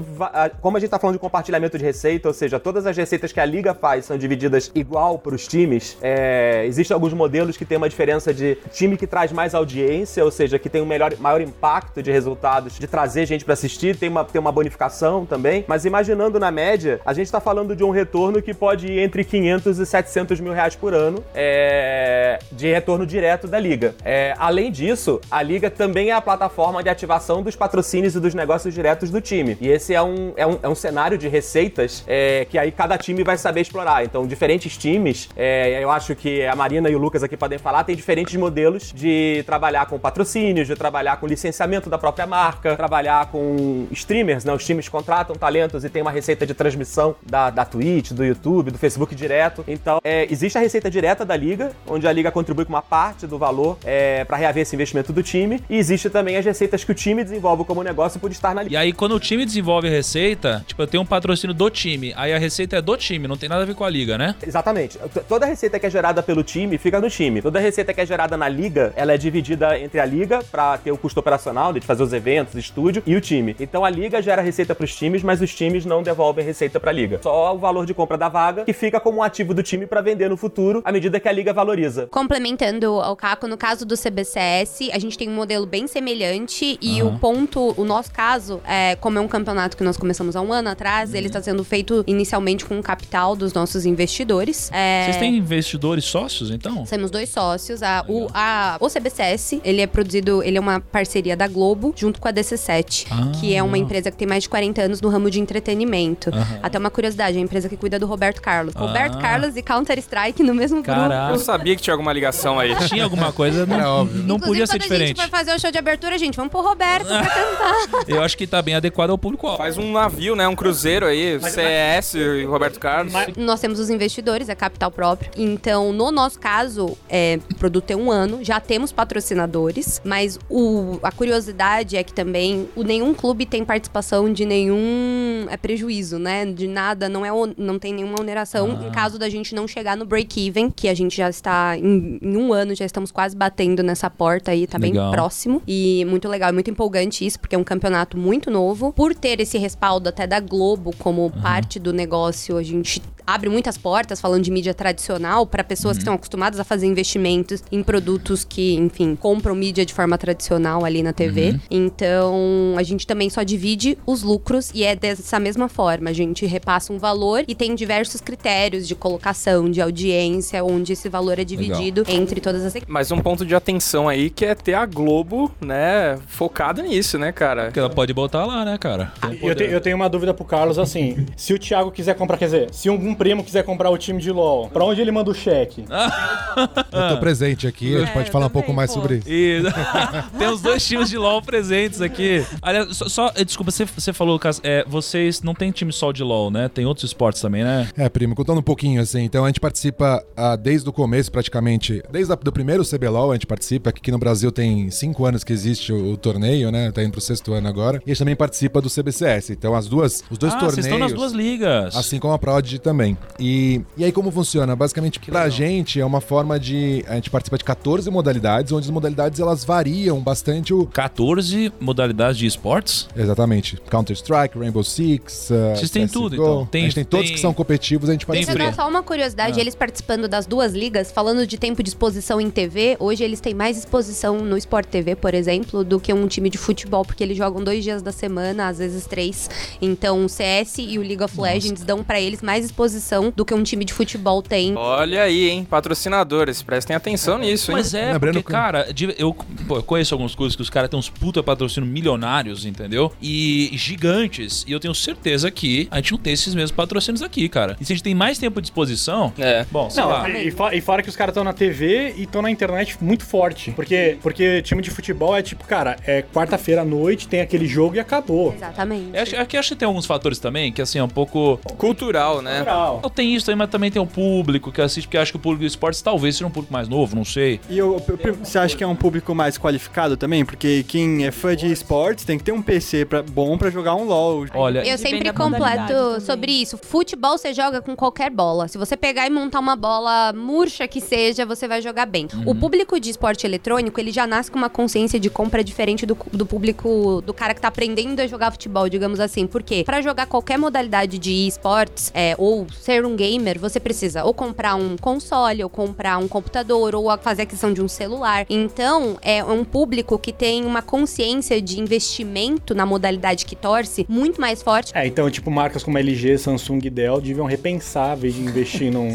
Speaker 7: como a gente tá falando de compartilhamento de receita, ou seja, todas as receitas que a liga faz são divididas igual pros times. É, existem alguns modelos que tem uma diferença de time que traz mais audiência, ou seja, que tem um melhor, maior impacto de resultados, de trazer gente pra assistir, tem uma, tem uma bonificação também. Mas imaginando na média, a gente tá falando de um retorno que pode ir entre 500 e 700 mil reais por ano é, de retorno de direto da liga. É, além disso, a liga também é a plataforma de ativação dos patrocínios e dos negócios diretos do time. E esse é um, é um, é um cenário de receitas é, que aí cada time vai saber explorar. Então, diferentes times, é, eu acho que a Marina e o Lucas aqui podem falar, tem diferentes modelos de trabalhar com patrocínios, de trabalhar com licenciamento da própria marca, trabalhar com streamers, né? Os times contratam talentos e tem uma receita de transmissão da, da Twitch, do YouTube, do Facebook direto. Então, é, existe a receita direta da liga, onde a liga contribui com uma parte do valor é, para reaver esse investimento do time. E existe também as receitas que o time desenvolve como negócio por estar na liga.
Speaker 1: E aí, quando o time desenvolve a receita, tipo, eu tenho um patrocínio do time, aí a receita é do time, não tem nada a ver com a liga, né?
Speaker 7: Exatamente. Toda receita que é gerada pelo time fica no time. Toda receita que é gerada na liga, ela é dividida entre a liga para ter o custo operacional de fazer os eventos, estúdio e o time. Então a liga gera receita para os times, mas os times não devolvem receita para a liga. Só o valor de compra da vaga que fica como um ativo do time para vender no futuro à medida que a liga valoriza.
Speaker 5: Complementando ao Caco, no caso do CBCS, a gente tem um modelo bem semelhante e o ponto, o nosso caso, é, como é um campeonato que nós começamos há um ano atrás, ele está sendo feito inicialmente com o capital dos nossos investidores. É,
Speaker 1: Vocês têm investidores sócios, então?
Speaker 5: Temos dois sócios. A, o, a, o CBCS, ele é produzido, ele é uma parceria da Globo junto com a DC7,
Speaker 1: Ah.
Speaker 5: que é uma empresa que tem mais de 40 anos no ramo de entretenimento.
Speaker 1: Aham.
Speaker 5: Até uma curiosidade, é a empresa que cuida do Roberto Carlos.
Speaker 1: Ah.
Speaker 5: Roberto Carlos e Counter-Strike no mesmo
Speaker 1: Caraca.
Speaker 2: Eu sabia que tinha alguma ligação aí.
Speaker 1: Tinha alguma coisa, não,
Speaker 4: É óbvio.
Speaker 1: não
Speaker 5: Inclusive,
Speaker 1: podia ser
Speaker 5: quando a
Speaker 1: diferente.
Speaker 5: gente vai fazer o show de abertura, gente, vamos pro Roberto pra cantar.
Speaker 1: Eu acho que tá bem adequado ao público.
Speaker 2: Faz um navio, né? Um cruzeiro aí, CS e Roberto Carlos.
Speaker 5: Nós temos os investidores, é capital próprio. Então, no nosso caso, é, o produto tem um ano, já temos patrocinadores, mas o, a curiosidade é que também o, nenhum clube tem participação de nenhum é, prejuízo, né? De nada, não, é, on- não tem nenhuma oneração
Speaker 1: Ah.
Speaker 5: em caso da gente não chegar no break-even, que a gente já está em, em um ano, já estamos quase batendo nessa porta aí, tá
Speaker 1: Legal.
Speaker 5: bem próximo. E muito legal, é muito empolgante isso, porque é um campeonato muito novo. Por ter esse respaldo até da Globo como parte do negócio, a gente abre muitas portas falando de mídia tradicional para pessoas que estão acostumadas a fazer investimentos em produtos que, enfim, compram mídia de forma tradicional ali na TV. Então, a gente também só divide os lucros e é dessa mesma forma. A gente repassa um valor e tem diversos critérios de colocação, de audiência, onde esse valor é dividido entre todas as.
Speaker 2: Mas um ponto de atenção aí que é ter a Globo, né, focada nisso, né, cara?
Speaker 1: Que ela pode botar lá, né, cara? Um
Speaker 3: Eu, te- eu tenho uma dúvida pro Carlos, assim. Se o Thiago quiser comprar, quer dizer, se um primo quiser comprar o time de LoL, pra onde ele manda o cheque?
Speaker 4: Eu tô presente aqui, a gente
Speaker 6: É,
Speaker 4: pode
Speaker 6: eu
Speaker 4: falar um
Speaker 6: também,
Speaker 4: pouco mais
Speaker 6: pô.
Speaker 4: sobre isso.
Speaker 1: E tem os dois times de LoL presentes aqui. Aliás, só, só- eh, desculpa, você, você falou, Lucas, é, vocês não tem time só de LoL, né? Tem outros esportes também, né?
Speaker 4: É, primo, contando um pouquinho assim, então a gente participa ah, desde o começo, praticamente, desde o primeiro CBLOL a gente participa, aqui no Brasil tem cinco anos que existe o, o torneio, né? Tá indo pro sexto ano agora. E a gente também participa do CBCS. Então as duas, os dois
Speaker 1: ah,
Speaker 4: torneios.
Speaker 1: vocês estão nas duas ligas.
Speaker 4: Assim como a Prodigy também. E, e aí como funciona? Basicamente, pra gente é uma forma de... A gente participa de 14 modalidades, onde as modalidades elas variam bastante o...
Speaker 1: 14 modalidades de esportes?
Speaker 4: Exatamente. Counter-Strike, Rainbow Six... uh,
Speaker 1: Vocês têm tudo, então. Tem-
Speaker 4: a gente tem todos
Speaker 1: tem-
Speaker 4: que são competitivos, a gente
Speaker 1: Tem
Speaker 4: participa.
Speaker 5: dar só uma curiosidade, eles participando das duas ligas, falando de tempo de exposição em TV, hoje eles têm mais exposição no Sport TV, por exemplo, do que um time de futebol, porque eles jogam dois dias da semana, às vezes três. Então o CS e o League of Legends dão pra eles mais exposição do que um time de futebol tem.
Speaker 2: Olha aí, hein? Patrocinadores, prestem atenção nisso, hein?
Speaker 1: Mas é,
Speaker 4: Lembrando
Speaker 1: porque,
Speaker 4: que-
Speaker 1: cara, eu, pô, eu conheço alguns clubes que os caras têm uns puta patrocínio milionários, entendeu? E gigantes. E eu tenho certeza que a gente não tem esses mesmos patrocínios aqui, cara. E se a gente tem mais tempo de exposição,
Speaker 2: É.
Speaker 1: bom, sei lá.
Speaker 3: e, e fo- e fora que os caras estão na TV e estão na internet muito forte. Porque, porque time de futebol é tipo, cara, é quarta-feira à noite, tem aquele jogo e acabou.
Speaker 5: Exatamente.
Speaker 1: Eu acho, aqui acho que tem alguns fatores também, que assim, é um pouco.
Speaker 2: Cultural, né?
Speaker 3: Legal.
Speaker 1: Não tem isso também, mas também tem um público que assiste, porque acho que o público do esportes talvez seja um público mais novo, não sei.
Speaker 9: E eu- eu- eu- você acha que é um público mais qualificado também? Porque quem é fã de esportes tem que ter um PC pra- bom pra jogar um LoL.
Speaker 1: Olha,
Speaker 5: Eu sempre completo sobre isso. Futebol você joga com qualquer bola. Se você pegar e montar uma bola murcha que seja, você vai jogar bem. O público de esporte eletrônico, ele já nasce com uma consciência de compra diferente do, do público, do cara que tá aprendendo a jogar futebol, digamos assim. Por quê? Pra jogar qualquer modalidade de esportes, é, ou ser um gamer, você precisa ou comprar um console, ou comprar um computador, ou fazer aquisição de um celular. Então, é um público que tem uma consciência de investimento na modalidade que torce muito mais forte
Speaker 3: É, então, tipo, marcas como LG, Samsung e Dell deviam repensar, a vez de investir num,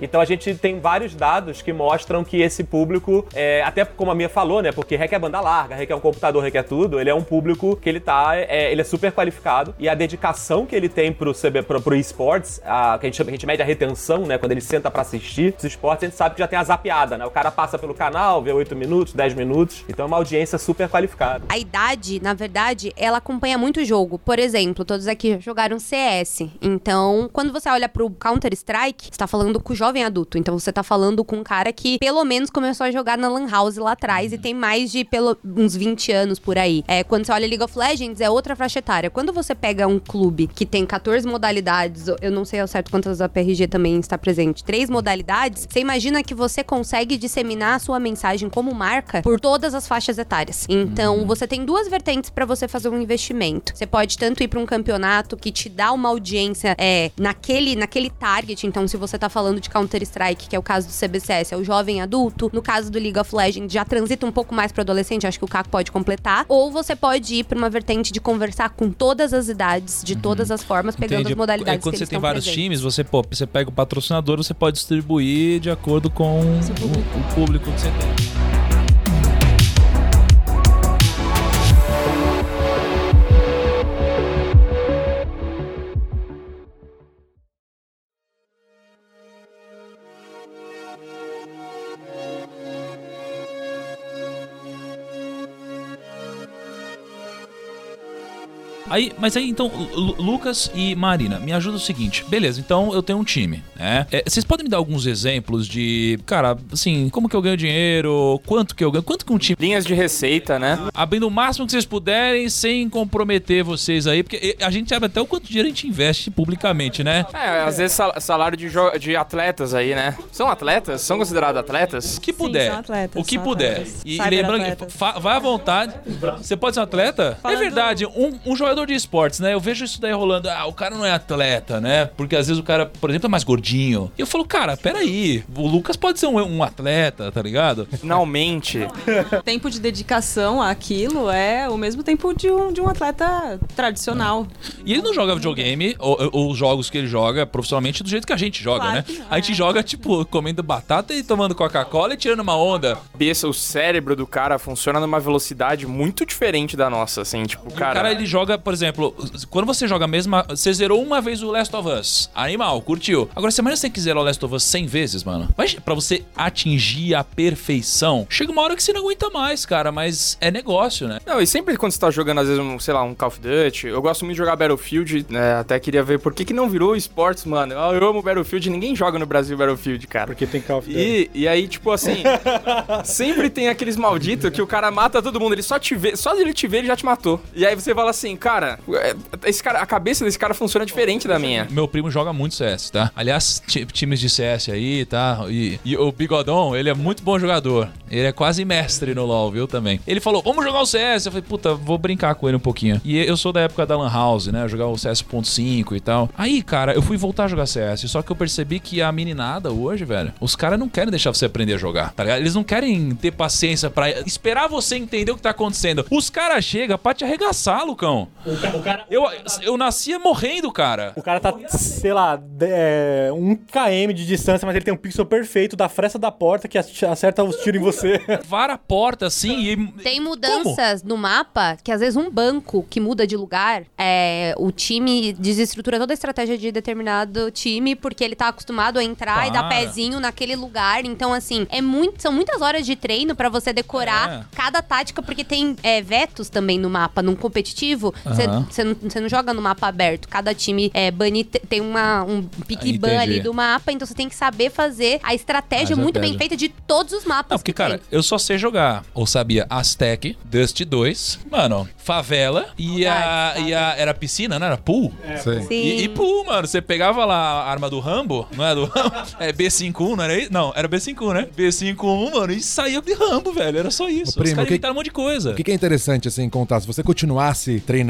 Speaker 7: Então a gente tem vários dados que mostram que esse público, é, até como a minha falou, né? Porque requer banda larga, requer um computador, requer tudo, ele é um público que ele tá. É, ele é super qualificado. E a dedicação que ele tem pro, CB, pro, pro esportes, a, que a gente, a gente mede a retenção, né? Quando ele senta pra assistir os esportes, a gente sabe que já tem a zapeada, né? O cara passa pelo canal, vê 8 minutos, 10 minutos. Então é uma audiência super qualificada.
Speaker 5: A idade, na verdade, ela acompanha muito o jogo. Por exemplo, todos aqui jogaram CS. Então, quando você olha pro Counter-Strike, você tá falando com o jovem adulto. Então, você tá falando com um cara que pelo menos começou a jogar na Lan House lá atrás e tem mais de pelo, uns 20 anos por aí. É, quando você olha League of Legends, é outra faixa etária. Quando você pega um clube que tem 14 modalidades, eu não sei ao certo quantas a PRG também está presente, três modalidades, você imagina que você consegue disseminar a sua mensagem como marca por todas as faixas etárias. Então, você tem duas vertentes para você fazer um investimento. Você pode tanto ir para um campeonato que te dá uma audiência é, naquele, naquele target. Então, se você tá falando de Counter-Strike, que é o caso do CBCS, é o jovem adulto. No caso do League of Legends, já transita um pouco mais para adolescente, acho que o Caco pode completar. Ou você pode ir para uma vertente de conversar com todas as idades, de todas as formas, pegando
Speaker 1: Entendi.
Speaker 5: as modalidades
Speaker 1: Aí, quando
Speaker 5: que
Speaker 1: você tem vários
Speaker 5: presentes.
Speaker 1: times, você, pô, você pega o patrocinador, você pode distribuir de acordo com o, o público que você tem. Aí, mas aí então, Lu- Lucas e Marina, me ajuda o seguinte. Beleza, então eu tenho um time, né? É, vocês podem me dar alguns exemplos de, cara, assim, como que eu ganho dinheiro? Quanto que eu ganho? Quanto que um time.
Speaker 2: Linhas de receita, né?
Speaker 1: Abrindo o máximo que vocês puderem, sem comprometer vocês aí, porque a gente sabe até o quanto dinheiro a gente investe publicamente, né?
Speaker 2: É, às vezes sal- salário de, de atletas aí, né? São atletas? São considerados atletas?
Speaker 1: O que puder.
Speaker 6: são atletas,
Speaker 1: o que
Speaker 6: são
Speaker 1: puder.
Speaker 6: atletas.
Speaker 1: E, e lembrando que vai à vontade. Você pode ser um atleta? É
Speaker 6: Falando-
Speaker 1: verdade. Um, um jogador de esportes, né? Eu vejo isso daí rolando. Ah, o cara não é atleta, né? Porque às vezes o cara, por exemplo, é mais gordinho. E eu falo, cara, peraí. O Lucas pode ser um, um atleta, tá ligado?
Speaker 2: Finalmente.
Speaker 6: tempo de dedicação àquilo é o mesmo tempo de um, de um atleta tradicional.
Speaker 1: E ele não joga videogame, ou, ou os jogos que ele joga profissionalmente do jeito que a gente joga,
Speaker 6: Claro
Speaker 1: né? A gente
Speaker 6: é.
Speaker 1: joga, tipo, comendo batata e tomando Coca-Cola e tirando uma onda.
Speaker 2: Cabeça, o cérebro do cara funciona numa velocidade muito diferente da nossa, assim, tipo, cara...
Speaker 1: o cara, ele joga, por exemplo, quando você joga a mesma. Você zerou uma vez o Last of Us. Animal, curtiu. Agora, se amanhã você quiser o Last of Us 100 vezes, mano, vai, pra você atingir a perfeição, chega uma hora que você não aguenta mais, cara, mas é negócio, né?
Speaker 2: Não, e sempre quando você tá jogando, às vezes, um, sei lá, um Call of Duty, eu gosto muito de jogar Battlefield, né? Até queria ver por que, que não virou esportes, mano. Eu, eu amo Battlefield, ninguém joga no Brasil Battlefield, cara.
Speaker 3: Porque tem Call of Duty.
Speaker 2: E, e aí, tipo assim, sempre tem aqueles malditos que o cara mata todo mundo. Ele só te vê, só ele te ver, ele já te matou. E aí você fala assim, cara, é, esse cara, a cabeça desse cara funciona diferente da minha.
Speaker 1: Meu primo joga muito CS, tá? Aliás, ti- times de CS aí, tá? E, e o Bigodon, ele é muito bom jogador. Ele é quase mestre no LoL, viu? Também. Ele falou, vamos jogar o CS. Eu falei, puta, vou brincar com ele um pouquinho. E eu sou da época da Lan House, né? Jogar o CS.5 e tal. Aí, cara, eu fui voltar a jogar CS. Só que eu percebi que a meninada hoje, velho, os caras não querem deixar você aprender a jogar, tá ligado? Eles não querem ter paciência pra esperar você entender o que tá acontecendo. Os caras chegam pra te arregaçar, Lucão.
Speaker 3: O cara,
Speaker 1: Eu, eu nascia morrendo, cara.
Speaker 3: o cara tá, sei lá, é, um km de distância, mas ele tem um pixel perfeito da fresta da porta que acerta os tiros em você.
Speaker 1: vara a porta assim e.
Speaker 5: Tem mudanças no mapa que às vezes um banco que muda de lugar, é, o time desestrutura toda a estratégia de determinado time porque ele tá acostumado a entrar e dar
Speaker 1: Para.
Speaker 5: pezinho naquele lugar. Então, assim, é muito, são muitas horas de treino pra você decorar
Speaker 1: É.
Speaker 5: cada tática, porque tem é, vetos também no mapa. Num competitivo, você você não, joga no mapa aberto. Cada time é, te- tem uma, um pique ban
Speaker 1: Entendi.
Speaker 5: ali do mapa, então você tem que saber fazer a estratégia
Speaker 1: A
Speaker 5: muito bem feita de todos os mapas.
Speaker 1: Não, porque,
Speaker 5: que
Speaker 1: cara,
Speaker 5: tem.
Speaker 1: eu só sei jogar. Ou sabia Aztec, Dust 2, mano, favela e a, e a. Era piscina, não era? Pool?
Speaker 4: Sei.
Speaker 5: Sim.
Speaker 1: E, e pool, mano. Você pegava lá a arma do Rambo, não é do Rambo? É B51, não era isso? Não, era B51, né? B51, mano, e saía de Rambo, velho. Era só isso.
Speaker 4: Ô, primo,
Speaker 1: Os caras
Speaker 4: que-
Speaker 1: inventaram um monte de coisa.
Speaker 4: O que, que é interessante, assim, contar? Se você continuasse treinando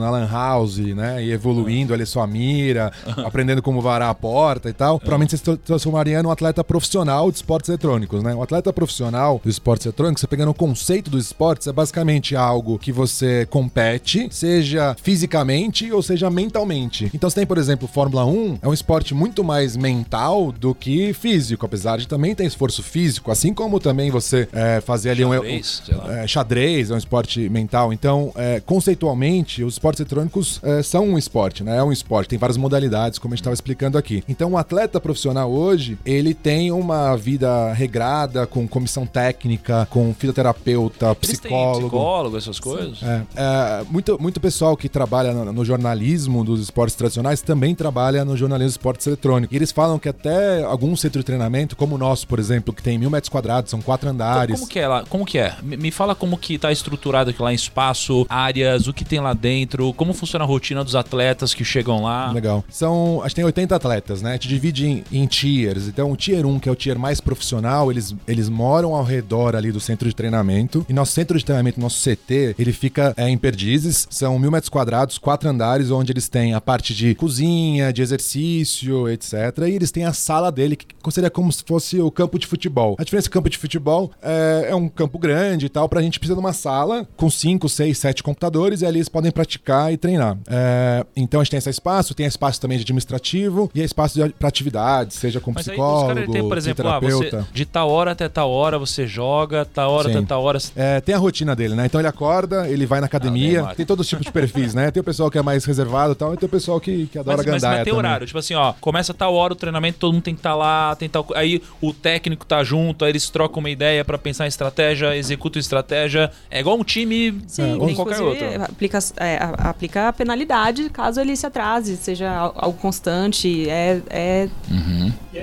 Speaker 4: na Lan House, né? E evoluindo ali sua mira, aprendendo como varar a porta e tal. Provavelmente você se transformaria num atleta profissional de esportes eletrônicos, né? O atleta profissional dos esportes eletrônicos, você pegando o conceito dos esportes, é basicamente algo que você compete, seja fisicamente ou seja mentalmente. Então você tem, por exemplo, Fórmula 1, é um esporte muito mais mental do que físico, apesar de também ter esforço físico, assim como também você é, fazer ali
Speaker 1: Xadrez,
Speaker 4: um. É, xadrez é um esporte mental. Então, é, conceitualmente, os esportes eletrônicos é, são um esporte, né? É um esporte, tem várias modalidades, como a gente estava explicando aqui. Então, um atleta profissional hoje, ele tem uma vida regrada, com comissão técnica, com fisioterapeuta, psicólogo.
Speaker 1: psicólogo, essas coisas?
Speaker 4: É, é, muito, muito pessoal que trabalha no, no jornalismo dos esportes tradicionais também trabalha no jornalismo dos esportes eletrônicos. E eles falam que até algum centro de treinamento, como o nosso, por exemplo, que tem mil metros quadrados, são quatro andares.
Speaker 1: Como que é lá? Como que é? Me me fala como que tá estruturado aqui lá em espaço, áreas, o que tem lá dentro, como funciona a rotina dos atletas que chegam lá.
Speaker 4: Legal. São, acho que tem 80 atletas, né? Te divide em, em tiers. Então, o tier 1, que é o tier mais profissional, eles, eles moram ao redor ali do centro de treinamento. E nosso centro de treinamento, nosso CT, ele fica é, em Perdizes. São mil metros quadrados, quatro andares, onde eles têm a parte de cozinha, de exercício, etc. E eles têm a sala dele, que seria como se fosse o campo de futebol. A diferença do campo de futebol é, é um campo grande e tal, pra gente precisa de uma sala com cinco, seis, sete computadores e ali eles podem praticar e treinar. É, então a gente tem esse espaço, tem espaço também de administrativo e é espaço de, pra atividades, seja com
Speaker 1: Mas aí os
Speaker 4: psicólogo,
Speaker 1: caras têm, por exemplo, ah, você,
Speaker 4: terapeuta.
Speaker 1: de tal hora até tal hora você joga, tal hora
Speaker 4: Sim.
Speaker 1: até tal hora.
Speaker 4: É, tem a rotina dele, né? Então ele acorda, ele vai na academia,
Speaker 1: Neymar.
Speaker 4: tem todos os tipos de perfis, né? Tem o pessoal que é mais reservado e tal, e tem o pessoal que, que adora
Speaker 1: Mas, mas,
Speaker 4: gandaia
Speaker 1: mas tem
Speaker 4: também.
Speaker 1: horário, tipo assim, ó, começa tal hora o treinamento, todo mundo tem que estar lá, tem tal. Aí o técnico tá junto, aí eles trocam uma ideia pra pensar em estratégia, executam estratégia. É igual um time
Speaker 6: Sim,
Speaker 1: como qualquer
Speaker 6: inclusive,
Speaker 1: outro.
Speaker 6: Aplica, é, a- aplica a penalidade caso ele se atrase, seja al- algo constante. É, é-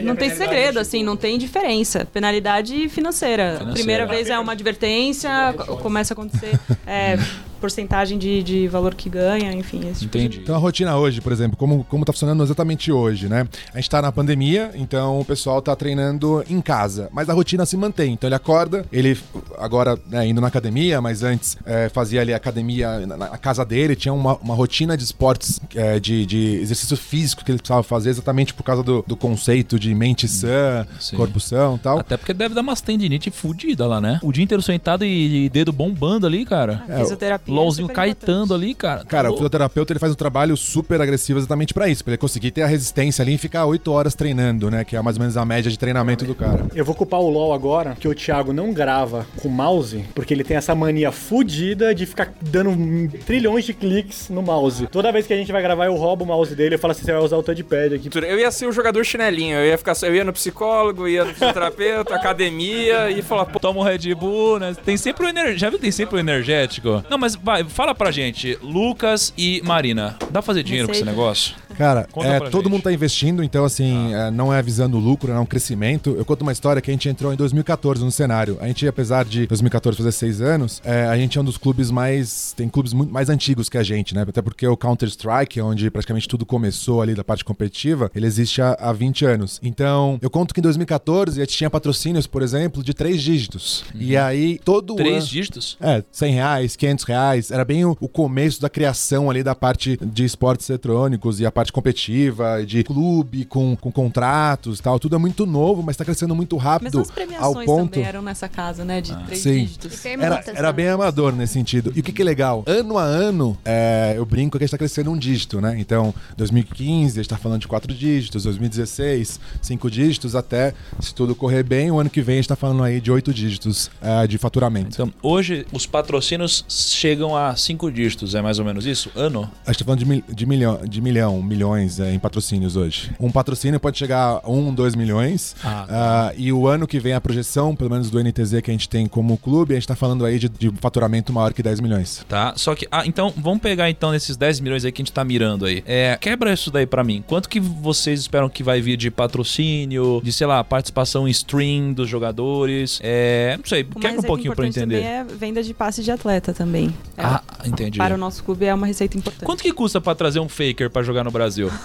Speaker 6: não tem segredo, assim, não tem diferença. Penalidade financeira.
Speaker 1: Financeira.
Speaker 6: Primeira vez é uma advertência, co- começa a acontecer é, porcentagem de, de valor que ganha, enfim. Esse tipo de-
Speaker 1: Entendi.
Speaker 4: Então a rotina hoje, por exemplo, como, como tá funcionando exatamente hoje, né? A gente tá na pandemia, então o pessoal tá treinando em casa, mas a rotina se mantém. Então ele acorda, ele agora né, indo na academia, mas antes é, fazia ali a academia na, na casa dele, tinha uma, uma rotina de esportes, é, de, de exercício físico que ele precisava fazer exatamente por causa do, do conceito de mente sã,
Speaker 1: Sim.
Speaker 4: corpo são e tal.
Speaker 1: Até porque deve dar umas tendinite fudida lá, né? O dia inteiro sentado e, e dedo bombando ali, cara.
Speaker 6: A fisioterapia.
Speaker 1: LOLzinho caetando ali, cara.
Speaker 4: Cara, o
Speaker 1: Tá
Speaker 4: fisioterapeuta ele faz um trabalho super agressivo exatamente pra isso, pra ele conseguir ter a resistência ali e ficar 8 horas treinando, né? Que é mais ou menos a média de treinamento do cara.
Speaker 3: Eu vou culpar o LoL agora, que o Thiago não grava com mouse, porque ele tem essa mania fudida de ficar dando trilhões de cliques no mouse. Toda vez que a gente vai gravar, eu roubo o mouse dele e falo assim: você vai usar o touchpad aqui.
Speaker 2: Eu ia ser o jogador chinelinho, eu ia ficar, eu ia no psicólogo, ia no fisioterapeuta, academia e falar, pô,
Speaker 1: Toma um Red Bull, né? Tem sempre o energético. Já viu que tem sempre o energético? Não, mas vai, fala pra gente. Lucas e Marina, dá pra fazer dinheiro com esse negócio?
Speaker 4: Cara, é, todo
Speaker 1: gente.
Speaker 4: mundo tá investindo, então assim, é, não é visando lucro, é um crescimento. Eu conto uma história que a gente entrou em 2014 no cenário. A gente, apesar de 2014 fazer seis anos, é, a gente é um dos clubes mais. Tem clubes muito mais antigos que a gente, né? Até porque o Counter-Strike, onde praticamente tudo começou ali da parte competitiva, ele existe há, há 20 anos. Então, eu conto que em 2014 a gente tinha patrocínios, por exemplo, de três dígitos. E aí, todo
Speaker 1: Uhum. Três
Speaker 4: ano.
Speaker 1: dígitos?
Speaker 4: É, 100 reais, 500 reais. Era bem o, o começo da criação ali da parte de esportes eletrônicos e a parte competitiva, de clube com, com contratos e tal. Tudo é muito novo, mas tá crescendo muito
Speaker 6: Mas
Speaker 4: rápido
Speaker 6: as
Speaker 4: ao
Speaker 6: premiações
Speaker 4: ponto.
Speaker 6: também eram nessa casa, né? De três
Speaker 4: Sim.
Speaker 6: dígitos.
Speaker 5: E
Speaker 4: Era, era
Speaker 5: também.
Speaker 4: bem amador nesse sentido. E o que, que é legal? Ano a ano, é, eu brinco que a gente tá crescendo um dígito, né? Então, 2015, a gente tá falando de quatro dígitos, 2016, cinco dígitos, até, se tudo correr bem, o ano que vem a gente tá falando aí de oito dígitos é, de faturamento.
Speaker 1: Então, hoje os patrocínios chegam a cinco dígitos, é mais ou menos isso? Ano?
Speaker 4: A gente tá falando de, mil- de milhão, de milhão, milhões é, em patrocínios hoje. Um patrocínio pode chegar a um, dois milhões.
Speaker 1: Ah,
Speaker 4: Ah, e o ano que vem a projeção, pelo menos do NTZ que a gente tem como clube, a gente tá falando aí de, de faturamento maior que 10 milhões.
Speaker 1: Tá, só que. Ah, então, vamos pegar então nesses 10 milhões aí que a gente tá mirando aí. É, quebra isso daí pra mim. Quanto que vocês esperam que vai vir de patrocínio, de, sei lá, participação em stream dos jogadores? É. Não sei,
Speaker 6: O
Speaker 1: quebra um pouquinho pra eu
Speaker 6: importante
Speaker 1: entender.
Speaker 6: é venda de passe de atleta também. É,
Speaker 1: Ah, entendi.
Speaker 6: Para o nosso clube é uma receita importante.
Speaker 1: Quanto que custa pra trazer um faker pra jogar no Brasil?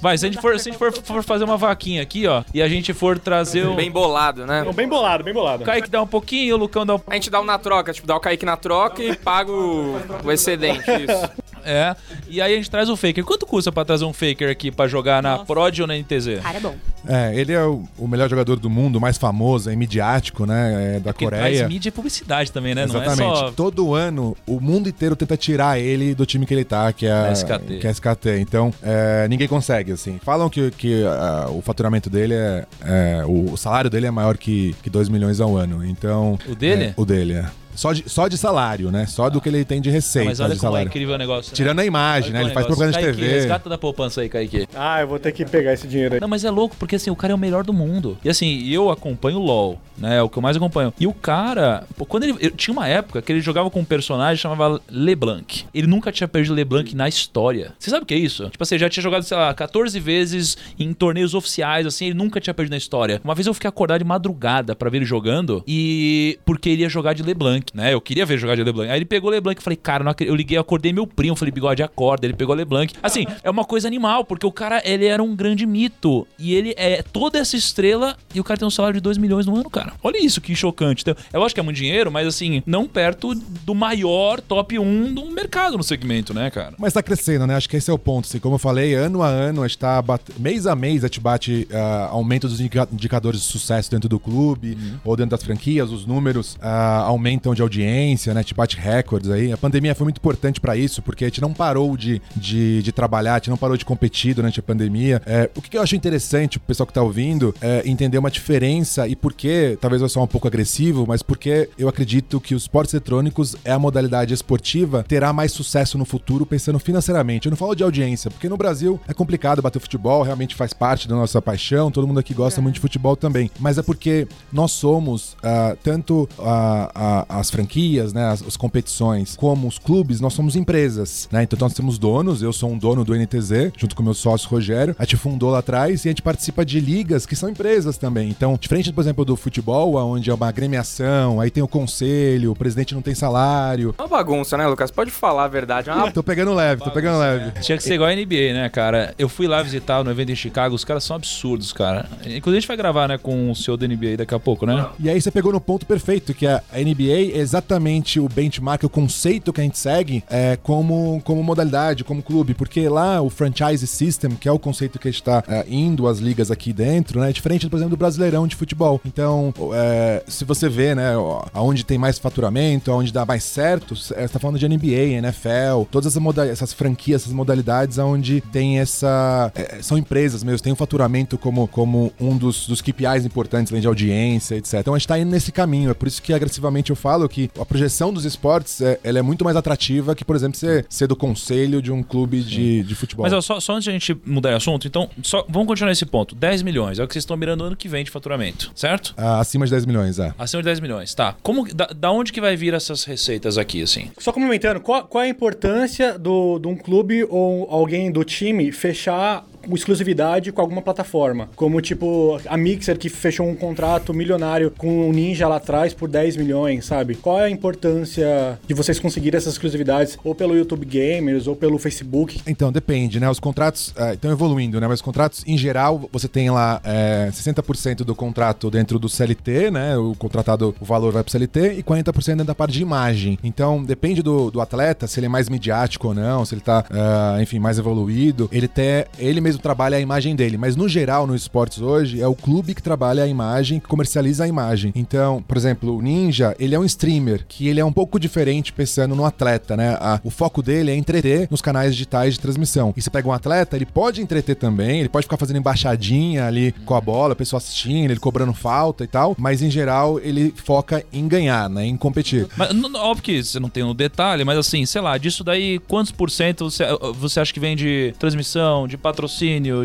Speaker 1: Vai, se a gente for, se a gente for, for fazer uma vaquinha aqui, ó, e a gente for trazer o.
Speaker 2: bem bolado, né?
Speaker 3: Bem bolado, bem bolado.
Speaker 1: O Kaique dá um pouquinho, o Lucão dá um.
Speaker 2: A gente dá um na troca, tipo, dá o Kaique na troca e paga o, o excedente, isso.
Speaker 1: É. E aí a gente traz o Faker. Quanto custa pra trazer um Faker aqui pra jogar na Prod ou na NTZ?
Speaker 5: Cara, é bom.
Speaker 4: É, ele é o, o melhor jogador do mundo, o mais famoso, é midiático, né? É, da
Speaker 1: Porque
Speaker 4: Coreia.
Speaker 1: traz mídia e publicidade também, né?
Speaker 4: Exatamente.
Speaker 1: Não é só...
Speaker 4: Todo ano, o mundo inteiro tenta tirar ele do time que ele tá, que é a
Speaker 1: SKT.
Speaker 4: Que é a SKT. Então, é, ninguém consegue, assim. Falam que, que ah, o faturamento dele é, é- o, o salário dele é maior que, que 2 milhões ao ano. Então.
Speaker 1: O dele?
Speaker 4: é, o dele, é. Só de, só de salário, né? Só do que ele tem de
Speaker 1: Ah,
Speaker 4: receita
Speaker 1: mas olha
Speaker 4: de
Speaker 1: como é
Speaker 4: salário.
Speaker 1: incrível o negócio. né?
Speaker 4: Tirando a imagem,
Speaker 1: Olha
Speaker 4: né? Ele faz
Speaker 1: negócio.
Speaker 4: propaganda de TV.
Speaker 1: Resgata da poupança aí, Kaique.
Speaker 3: Ah, eu vou ter que pegar esse dinheiro aí.
Speaker 1: Não, mas é louco, porque assim, o cara é o melhor do mundo. E assim, eu acompanho o LoL, né? É o que eu mais acompanho. E o cara, pô, quando ele. eu- tinha uma época que ele jogava com um personagem que chamava LeBlanc. Ele nunca tinha perdido LeBlanc na história. Você sabe o que é isso? Tipo assim, ele já tinha jogado, sei lá, 14 vezes em torneios oficiais, assim, ele nunca tinha perdido na história. Uma vez eu fiquei acordado de madrugada pra ver ele jogando e. Porque ele ia jogar de LeBlanc, né? Eu queria ver jogar de LeBlanc. Aí ele pegou o LeBlanc e falei, cara, não eu liguei, eu acordei meu primo, falei, bigode, acorda. Ele pegou o LeBlanc. Assim, é uma coisa animal, porque o cara, ele era um grande mito. E ele é toda essa estrela e o cara tem um salário de 2 milhões no ano, cara. Olha isso, que chocante. Então, é lógico que é muito dinheiro, mas assim, não perto do maior top 1 do mercado no segmento, né, cara?
Speaker 4: Mas tá crescendo, né? Acho que esse é o ponto. Assim, como eu falei, ano a ano, a gente tá bat... mês a mês a gente bate ah, aumento dos indica- indicadores de sucesso dentro do clube ou dentro das franquias, os números ah, aumentam de audiência, né? A gente bate recordes aí. A pandemia foi muito importante pra isso, porque a gente não parou de, de, de trabalhar, a gente não parou de competir durante a pandemia. É, o que eu acho interessante, o pessoal que tá ouvindo, é entender uma diferença e por que, talvez eu sou um pouco agressivo, mas porque eu acredito que os esportes eletrônicos é a modalidade esportiva terá mais sucesso no futuro pensando financeiramente. Eu não falo de audiência, porque no Brasil é complicado bater futebol, realmente faz parte da nossa paixão, todo mundo aqui gosta muito de futebol também. Mas é porque nós somos, ah, tanto ah, ah, as franquias, né, as, as competições, como os clubes, nós somos empresas, né? Então nós temos donos, eu sou um dono do NTZ, junto com meu sócio Rogério, a gente fundou lá atrás e a gente participa de ligas que são empresas também. Então, diferente, por exemplo, do futebol, onde é uma agremiação, aí tem o conselho, o presidente não tem salário.
Speaker 2: É uma bagunça, né, Lucas? Pode falar a verdade. É uma
Speaker 4: Tô pegando leve, tô pegando leve.
Speaker 1: Tinha que ser igual a NBA, né, cara? Eu fui lá visitar no evento em Chicago, os caras são absurdos, cara. Inclusive a gente vai gravar, né, com o CEO da NBA daqui a pouco, né?
Speaker 4: E aí você pegou no ponto perfeito, que a NBA é exatamente o benchmark, o conceito que a gente segue é, como, como modalidade, como clube, porque lá o franchise system, que é o conceito que a gente tá é, indo as ligas aqui dentro, né, é diferente, por exemplo, do Brasileirão de futebol. Então, é, se você vê, né, aonde tem mais faturamento, aonde dá mais certo, é, você tá falando de NBA, NFL, todas essas, essas franquias, essas modalidades onde tem essa... é, são empresas mesmo, tem o faturamento como, como um dos, dos KPIs importantes, além de audiência, etc. Então a gente tá indo nesse caminho, é por isso que agressivamente eu falo que a projeção dos esportes, é, ela é muito mais atrativa que, por exemplo, ser, ser do conselho de um clube de, de futebol.
Speaker 1: Mas ó, só, só antes de a gente mudar de assunto, então, só, vamos continuar esse ponto. 10 milhões, é o que vocês estão mirando ano que vem de faturamento, certo?
Speaker 4: Ah, acima de 10 milhões, é.
Speaker 1: Acima de 10 milhões, tá. Como, da, da onde que vai vir essas receitas aqui, assim?
Speaker 3: Só complementando, qual, qual é a importância do, de um clube ou alguém do time fechar exclusividade com alguma plataforma? Como, tipo, a Mixer que fechou um contrato milionário com o Ninja lá atrás por 10 milhões, sabe? Qual é a importância de vocês conseguirem essas exclusividades ou pelo YouTube Gamers ou pelo Facebook?
Speaker 4: Então, depende, né? Os contratos ah, estão evoluindo, né? Mas os contratos, em geral, você tem lá é, 60% do contrato dentro do CLT, né? O contratado, o valor vai pro CLT, e 40% dentro da parte de imagem. Então, depende do, do atleta, se ele é mais midiático ou não, se ele tá, ah, enfim, mais evoluído. Ele, até, ele mesmo trabalha a imagem dele. Mas, no geral, no esportes hoje, é o clube que trabalha a imagem, que comercializa a imagem. Então, por exemplo, o Ninja, ele é um streamer, que ele é um pouco diferente pensando no atleta, né? A- o foco dele é entreter nos canais digitais de transmissão. E você pega um atleta, ele pode entreter também, ele pode ficar fazendo embaixadinha ali com a bola, a pessoa assistindo, ele cobrando falta e tal, mas em geral ele foca em ganhar, né? Em competir.
Speaker 1: Mas, óbvio que você não tem no detalhe, mas assim, sei lá, disso daí, quantos por cento você, você acha que vem de transmissão, de patrocínio,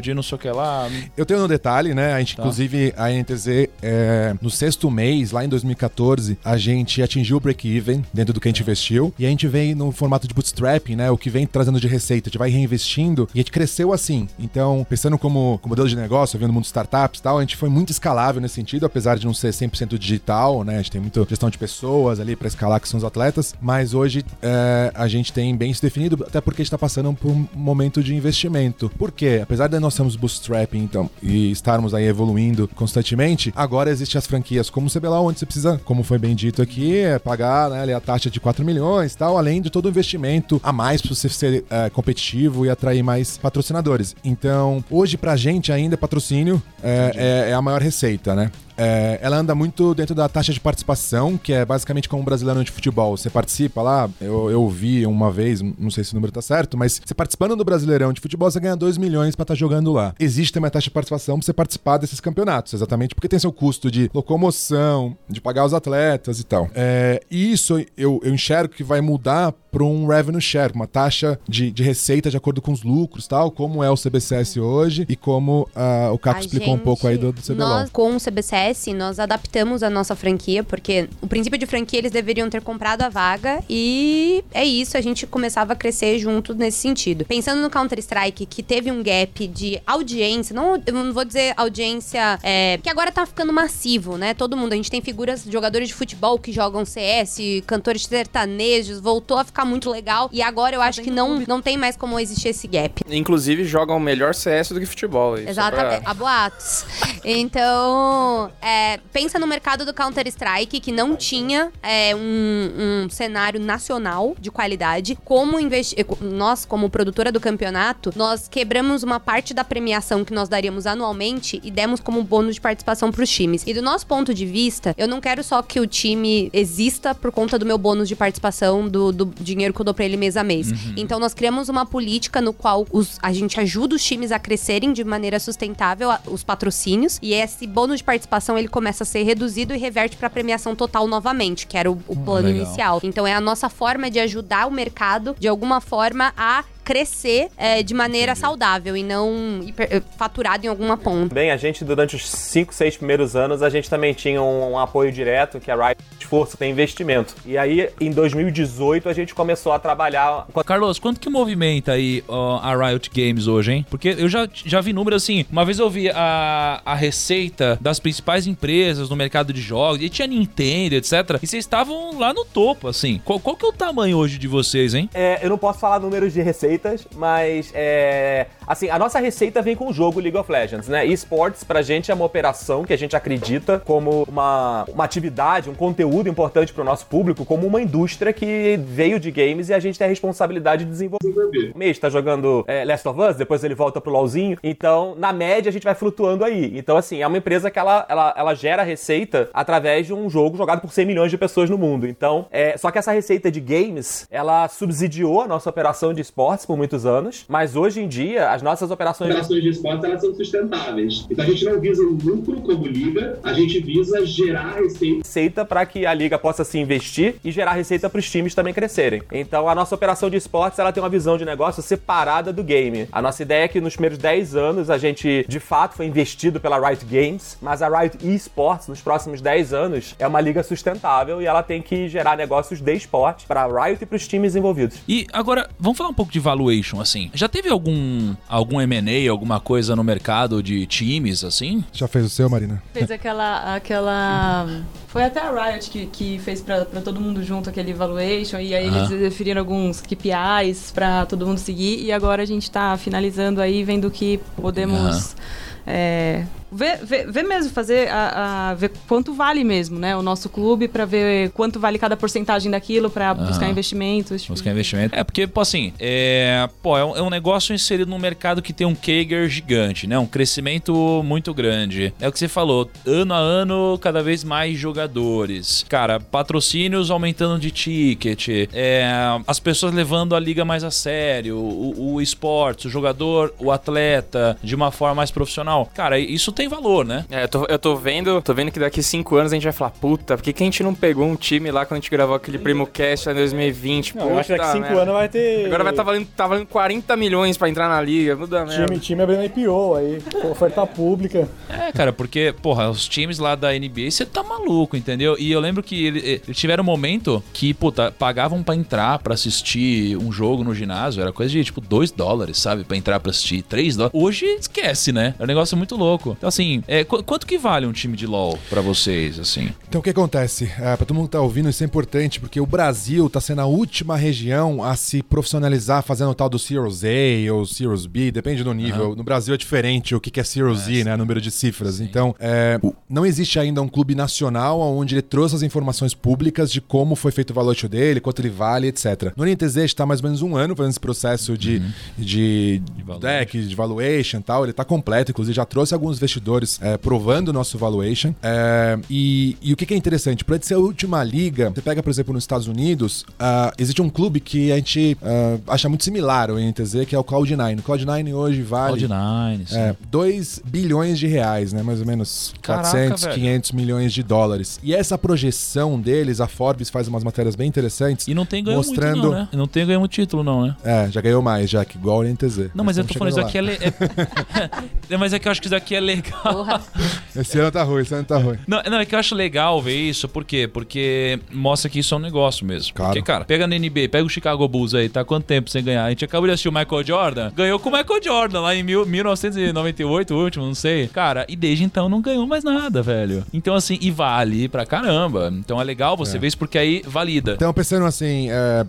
Speaker 1: de não sei o que lá?
Speaker 4: Eu tenho no detalhe, né? A gente,
Speaker 1: Tá.
Speaker 4: inclusive, a NTZ, é, no sexto mês, lá em 2014, a gente atingiu o break-even dentro do que a gente investiu. E a gente vem no formato de bootstrapping, né? O que vem trazendo de receita. A gente vai reinvestindo e a gente cresceu assim. Então, pensando como, como modelo de negócio, vendo o mundo de startups e tal, a gente foi muito escalável nesse sentido, apesar de não ser 100% digital, né? A gente tem muita gestão de pessoas ali para escalar, que são os atletas. Mas hoje é, a gente tem bem isso definido, até porque a gente tá passando por um momento de investimento. Por quê? Apesar de nós sermos bootstrapping então, e estarmos aí evoluindo constantemente, agora existem as franquias como o CBLOL, onde você precisa, como foi bem dito aqui, é pagar né, a taxa de 4 milhões tal, além de todo o investimento a mais para você ser é, competitivo e atrair mais patrocinadores. Então, hoje pra gente ainda patrocínio é, é, é a maior receita, né? É, ela anda muito dentro da taxa de participação, que é basicamente como um brasileiro de futebol. Você participa lá, eu, eu vi uma vez, não sei se o número tá certo, mas você participando do Brasileirão de futebol, você ganha 2 milhões pra estar jogando lá. Existe também a taxa de participação pra você participar desses campeonatos, exatamente porque tem seu custo de locomoção, de pagar os atletas e tal. É, e isso eu, eu enxergo que vai mudar para um revenue share, uma taxa de, de receita de acordo com os lucros, tal, como é o CBCS hoje e como ah, o Caco
Speaker 5: A
Speaker 4: explicou um pouco aí do, do CBLOL.
Speaker 5: Nós, com o CBCS, nós adaptamos a nossa franquia, porque o princípio de franquia eles deveriam ter comprado a vaga e é isso, a gente começava a crescer junto nesse sentido. Pensando no Counter-Strike, que teve um gap de audiência, não, eu não vou dizer audiência, é, que agora tá ficando massivo, né? Todo mundo, a gente tem figuras, jogadores de futebol que jogam CS, cantores sertanejos, voltou a ficar muito legal e agora eu acho que não, não tem mais como existir esse gap.
Speaker 2: Inclusive, jogam melhor CS do que futebol. isso é
Speaker 5: Exatamente,
Speaker 2: pra-
Speaker 5: há boatos. Então, é, pensa no mercado do Counter-Strike, que não tinha é, um, um cenário nacional de qualidade. Como investi nós, como produtora do campeonato, nós quebramos uma parte da premiação que nós daríamos anualmente e demos como bônus de participação para os times. E do nosso ponto de vista, eu não quero só que o time exista por conta do meu bônus de participação, do, do dinheiro que eu dou pra ele mês a mês. Então, nós criamos uma política no qual os- a gente ajuda os times a crescerem de maneira sustentável, a- os patrocínios, e esse bônus de participação ele começa a ser reduzido e reverte pra premiação total novamente, que era o, o plano
Speaker 1: legal.
Speaker 5: inicial. Então, é a nossa forma de ajudar o mercado, de alguma forma, a crescer é, de maneira saudável e não hiper- eh, faturado em alguma ponta.
Speaker 7: Bem, a gente, durante os 5, 6 primeiros anos, a gente também tinha um, um apoio direto, que a Riot Esforço tem investimento. E aí, em 2018, a gente começou a trabalhar com
Speaker 1: Carlos, quanto que movimenta aí ó, a Riot Games hoje, hein? Porque eu já, já vi números assim. Uma vez eu vi a, a receita das principais empresas no mercado de jogos, e tinha Nintendo, etc. E vocês estavam lá no topo, assim. Qual, qual que é o tamanho hoje de vocês, hein?
Speaker 7: É, eu não posso falar números de mas é, assim, a nossa receita vem com o jogo League of Legends, né? Esports pra gente é uma operação que a gente acredita como uma, uma atividade, um conteúdo importante pro nosso público, como uma indústria que veio de games e a gente tem a responsabilidade de desenvolver. O mês tá jogando é, Last of Us, depois ele volta pro LoLzinho. Então, na média, a gente vai flutuando aí. Então, assim, é uma empresa que ela, ela, ela gera receita através de um jogo jogado por 100 milhões de pessoas no mundo. Então, é, só que essa receita de games, ela subsidiou a nossa operação de esportes por muitos anos, mas hoje em dia, as nossas operações de
Speaker 10: operações de esportes elas são sustentáveis. Então a gente não visa o lucro como liga, a gente visa gerar receita.
Speaker 7: receita para que a liga possa se investir e gerar receita para os times também crescerem. Então a nossa operação de esportes ela tem uma visão de negócio separada do game. A nossa ideia é que nos primeiros 10 anos a gente de fato foi investido pela Riot Games, mas a Riot Esports nos próximos 10 anos é uma liga sustentável e ela tem que gerar negócios de esporte para a Riot e para os times envolvidos.
Speaker 1: E agora, vamos falar um pouco de valuation, assim. Já teve algum algum M&A, alguma coisa no mercado de times, assim?
Speaker 4: Já fez o seu, Marina?
Speaker 6: Fez aquela. aquela... Foi até a Riot que, que fez pra, pra todo mundo junto aquele evaluation, e aí eles definiram alguns KPIs pra todo mundo seguir, e agora a gente tá finalizando aí, vendo que podemos. é, ver, ver, ver mesmo, fazer a, a- ver quanto vale mesmo, né? O nosso clube pra ver quanto vale cada porcentagem daquilo pra buscar investimentos. tipo,
Speaker 1: Buscar investimento. É, porque, pô, assim, é, pô, é, um, é um negócio inserido num mercado que tem um CAGR gigante, né? Um crescimento muito grande. É o que você falou, ano a ano, cada vez mais jogadores. Cara, patrocínios aumentando de ticket, é, as pessoas levando a liga mais a sério, o, o esporte, o jogador, o atleta, de uma forma mais profissional. Cara, isso tem valor, né?
Speaker 2: É, eu tô, eu tô vendo, tô vendo que daqui cinco anos a gente vai falar, puta, por que, que a gente não pegou um time lá quando a gente gravou aquele Primo Cast lá em 2020?
Speaker 3: Não, eu acho que daqui
Speaker 2: Puta
Speaker 3: 5
Speaker 2: merda.
Speaker 3: anos vai ter.
Speaker 2: Agora vai estar valendo, tá valendo 40 milhões pra entrar na liga. Muda merda.
Speaker 3: Time, time abrindo IPO aí, oferta pública.
Speaker 1: É, cara, porque, porra, os times lá da NBA, você tá maluco. entendeu? E eu lembro que ele- ele- eles tiveram um momento que, puta, pagavam pra entrar pra assistir um jogo no ginásio, era coisa de tipo 2 dólares, sabe? Pra entrar pra assistir 3 dólares. Hoje esquece, né? É um negócio muito louco. Então, assim, é, qu- quanto que vale um time de LoL pra vocês, assim?
Speaker 4: Então o que acontece? É, para todo mundo que tá ouvindo, isso é importante, porque o Brasil tá sendo a última região a se profissionalizar fazendo o tal do Series A ou Series B, depende do nível. No Brasil é diferente o que que é Series Z, né? Número de cifras. Então, é, não existe ainda um clube nacional onde ele trouxe as informações públicas de como foi feito o valuation dele, quanto ele vale, etc. No NTZ está mais ou menos um ano fazendo esse processo de, de, deck, de valuation e tal. Ele tá completo, inclusive já trouxe alguns investidores é, provando o nosso valuation. É, e, e o que, que é interessante? Para ser a última liga, você pega, por exemplo, nos Estados Unidos, ah, existe um clube que a gente ah, acha muito similar ao NTZ, que é o Cloud9. O Cloud9 hoje vale.
Speaker 1: Cloud9, sim.
Speaker 4: É, 2 bilhões de reais, né? Mais ou menos
Speaker 1: Caraca,
Speaker 4: 400,
Speaker 1: velho.
Speaker 4: 500 milhões de dólares. E essa projeção deles, a Forbes faz umas matérias bem interessantes.
Speaker 1: E não tem ganho
Speaker 4: mostrando...
Speaker 1: muito, não, né? Não tem ganho muito título, não, né?
Speaker 4: É, já ganhou mais, já, que igual o NTZ.
Speaker 1: Não, mas eu tô falando, isso aqui é, le- é... Mas é que eu acho que isso aqui é legal.
Speaker 4: Esse ano tá ruim, esse ano tá ruim.
Speaker 1: Não, não, é que eu acho legal ver isso, por quê? Porque mostra que isso é um negócio mesmo.
Speaker 4: Claro.
Speaker 1: Porque, cara, pega na NBA, pega o Chicago Bulls aí, tá quanto tempo sem ganhar? A gente acabou de assistir o Michael Jordan, ganhou com o Michael Jordan lá em mil, 1998, o último, não sei. Cara, e desde então não ganhou mais nada, velho. Então, assim, e vale pra caramba. Então é legal você ver isso porque aí valida.
Speaker 4: Então, pensando assim, é,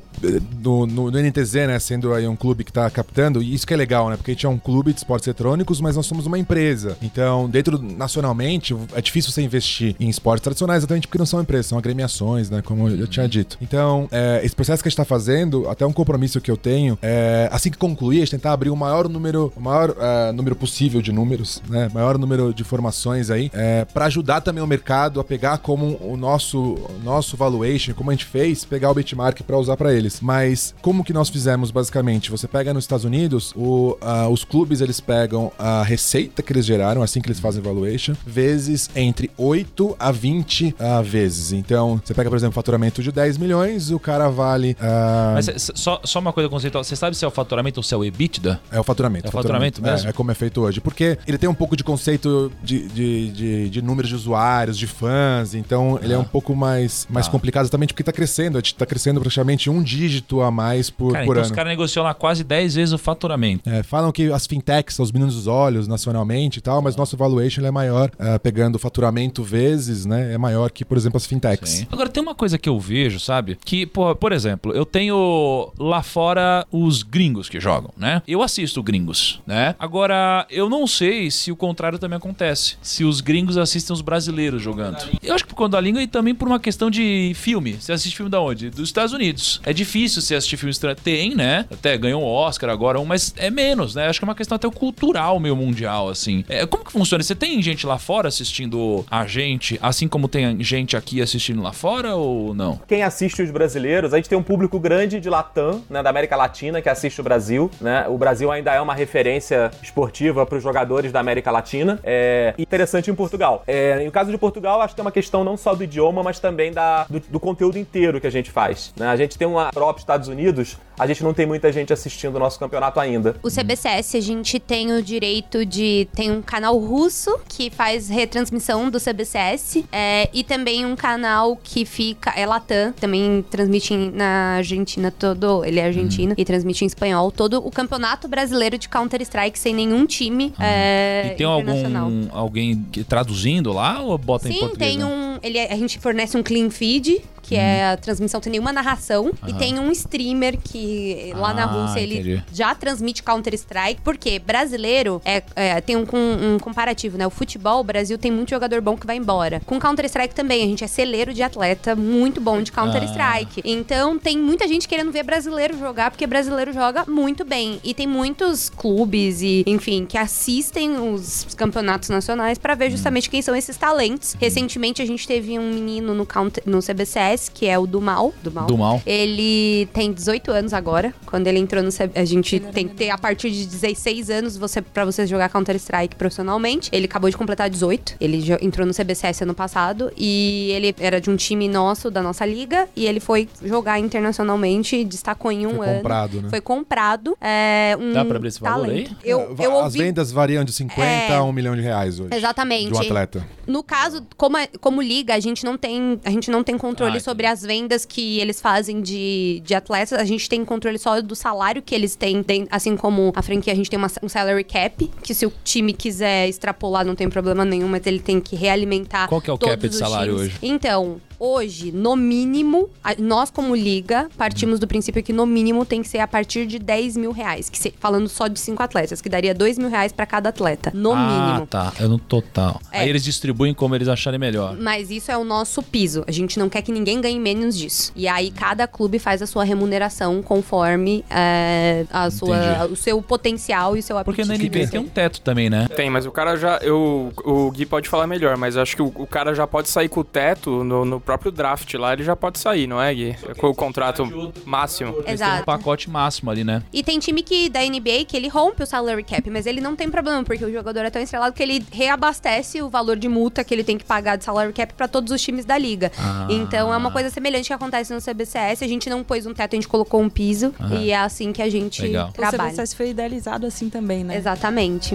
Speaker 4: no, no- no NTZ, né, sendo aí um clube que tá captando, isso que é legal, né, porque a gente é um clube de esportes eletrônicos, mas nós somos uma empresa. Então, dentro, do- nacionalmente, é difícil você investir em esportes tradicionais, exatamente porque não são empresas, são agremiações, né, como eu tinha dito. Então, é, esse processo que a gente tá fazendo, até um compromisso que eu tenho, é, assim que concluir, a gente tentar abrir o maior número, o maior é, número possível de números, né, maior número de informações aí, é, para ajudar também o mercado a pegar como o nosso, nosso valuation, como a gente fez, pegar o benchmark para usar para eles. Mas como que nós fizemos basicamente? Você pega nos Estados Unidos, o, ah, os clubes eles pegam a receita que eles geraram, assim que eles fazem valuation, vezes entre 8 a 20 ah, vezes. Então, você pega, por exemplo, faturamento de 10 milhões, o cara vale. ah,
Speaker 1: Mas só, só uma coisa conceitual. Você sabe se é o faturamento ou se é o EBITDA?
Speaker 4: É o faturamento.
Speaker 1: É o faturamento mesmo?
Speaker 4: É, é como é feito hoje. Porque ele tem um pouco de conceito de, de, de, de números de usuários, de fãs, então ele é um pouco mais, mais
Speaker 1: Tá.
Speaker 4: complicado exatamente porque tá crescendo. A gente tá crescendo praticamente um dígito a mais por,
Speaker 1: Cara,
Speaker 4: por
Speaker 1: então
Speaker 4: ano.
Speaker 1: os caras negociam lá quase 10 vezes o faturamento.
Speaker 4: É, falam que as fintechs são os meninos dos olhos nacionalmente e tal, mas nosso valuation é maior, ah, pegando o faturamento vezes, né? É maior que, por exemplo, as fintechs.
Speaker 1: Sim. Agora, tem uma coisa que eu vejo, sabe? Que, pô, por exemplo, eu tenho lá fora os gringos que jogam, né? Eu assisto gringos, né? Agora, eu não sei se o contrário também acontece. Se os gringos assistem os brasileiros jogando. Eu acho que por conta da língua e também por uma questão de filme. Você assiste filme da onde? Dos Estados Unidos. É difícil você assistir filme estrangeiro. Tem, né? Até ganhou um Oscar agora, um, mas é menos, né? Acho que é uma questão até cultural meio mundial, assim. É, como que funciona? Você tem gente lá fora assistindo a gente, assim como tem gente aqui assistindo lá fora ou não?
Speaker 7: Quem assiste os brasileiros, a gente tem um público grande de Latam, né, da América Latina, que assiste o Brasil, né? O Brasil ainda é uma referência esportiva para os jogadores da América Latina. É interessante em Portugal. É, no caso de Portugal, acho que é uma questão não só do idioma, mas também da, do, do conteúdo inteiro que a gente faz. né? A gente tem uma Europa, Estados Unidos, a gente não tem muita gente assistindo o nosso campeonato ainda.
Speaker 5: O CBCS, a gente tem o direito de. Tem um canal russo que faz retransmissão do CBCS. é, e também um canal que fica. É Latam, também transmite em- na Argentina todo. Ele é argentino e transmite em espanhol todo o campeonato brasileiro de Counter-Strike sem nenhum time é,
Speaker 1: e tem algum alguém traduzindo lá ou bota em
Speaker 5: Sim,
Speaker 1: português?
Speaker 5: tem
Speaker 1: né?
Speaker 5: um. Ele é- a gente fornece um clean feed, que é a transmissão sem nenhuma narração. E tem um streamer que lá na
Speaker 1: Ah,
Speaker 5: Rússia ele
Speaker 1: entendi.
Speaker 5: já transmite Counter-Strike. Porque brasileiro é, é, tem um, um comparativo, né? O futebol, o Brasil tem muito jogador bom que vai embora. Com Counter-Strike também, a gente é celeiro de atleta muito bom de Counter-Strike. Então tem muita gente querendo ver brasileiro jogar, porque brasileiro joga muito bem. E tem muitos clubes e, enfim, que assistem os campeonatos nacionais pra ver justamente quem são esses talentos. Recentemente a gente teve um menino no, counter, no CBCS Que é o do mal. Do mal.
Speaker 1: Do mal.
Speaker 5: Ele tem 18 anos agora. Quando ele entrou no a gente tem que ter a partir de 16 anos você para você jogar Counter Strike profissionalmente. Ele acabou de completar 18. Ele entrou no CBCS ano passado e ele era de um time nosso da nossa liga e ele foi jogar internacionalmente, destacou em um
Speaker 4: Foi
Speaker 5: ano.
Speaker 4: comprado, né?
Speaker 5: Foi comprado. É, um
Speaker 1: Dá pra abrir esse valor
Speaker 5: talento.
Speaker 1: aí?
Speaker 5: Eu, eu
Speaker 4: As
Speaker 5: ouvi
Speaker 4: vendas variam de 50
Speaker 5: É.
Speaker 4: a 1 milhão de reais hoje.
Speaker 5: Exatamente.
Speaker 4: De um atleta.
Speaker 5: No caso, como, como liga, a gente não tem, a gente não tem controle
Speaker 1: Ah,
Speaker 5: sobre as vendas que eles fazem de, de atletas. A gente tem controle só do salário que eles têm. Tem- assim como a franquia, a gente tem uma- um salary cap, que se o time quiser extrapolar, não tem problema nenhum, mas ele tem que realimentar.
Speaker 1: Qual que é o cap de salário
Speaker 5: times.
Speaker 1: hoje?
Speaker 5: Então, hoje, no mínimo, a- nós como liga, partimos do princípio que no mínimo tem que ser a partir de 10 mil reais. Que se- falando só de cinco atletas, que daria 2 mil reais pra cada atleta. No
Speaker 1: ah,
Speaker 5: mínimo.
Speaker 1: tá. É no total.
Speaker 5: É.
Speaker 1: Aí eles distribuem como eles acharem melhor.
Speaker 5: Mas isso é o nosso piso. A gente não quer que ninguém ganhe menos disso. E aí cada clube faz a sua remuneração conforme é, a sua,
Speaker 1: Entendi.
Speaker 5: o seu potencial e o seu
Speaker 1: Porque
Speaker 5: apetite.
Speaker 1: na NBA tem um teto também, né?
Speaker 2: Tem, mas o cara já. Eu, o Gui pode falar melhor, mas eu acho que o, o cara já pode sair com o teto no, no próprio draft lá, ele já pode sair, não é, Gui? Com o contrato máximo.
Speaker 1: Eles têm um
Speaker 5: Exato.
Speaker 1: pacote máximo ali, né?
Speaker 5: E tem time que da NBA que ele rompe o salary cap, mas ele não tem problema, porque o jogador é tão estrelado que ele reabastece o valor de multa que ele tem que pagar de salary cap pra todos os times da liga.
Speaker 1: Ah.
Speaker 5: Então é uma coisa semelhante que acontece no CBCS. A gente não pôs um teto, a gente colocou um piso. E é assim que a gente
Speaker 1: Legal.
Speaker 6: O
Speaker 5: trabalha.
Speaker 6: CBCS foi idealizado assim também, né?
Speaker 5: Exatamente.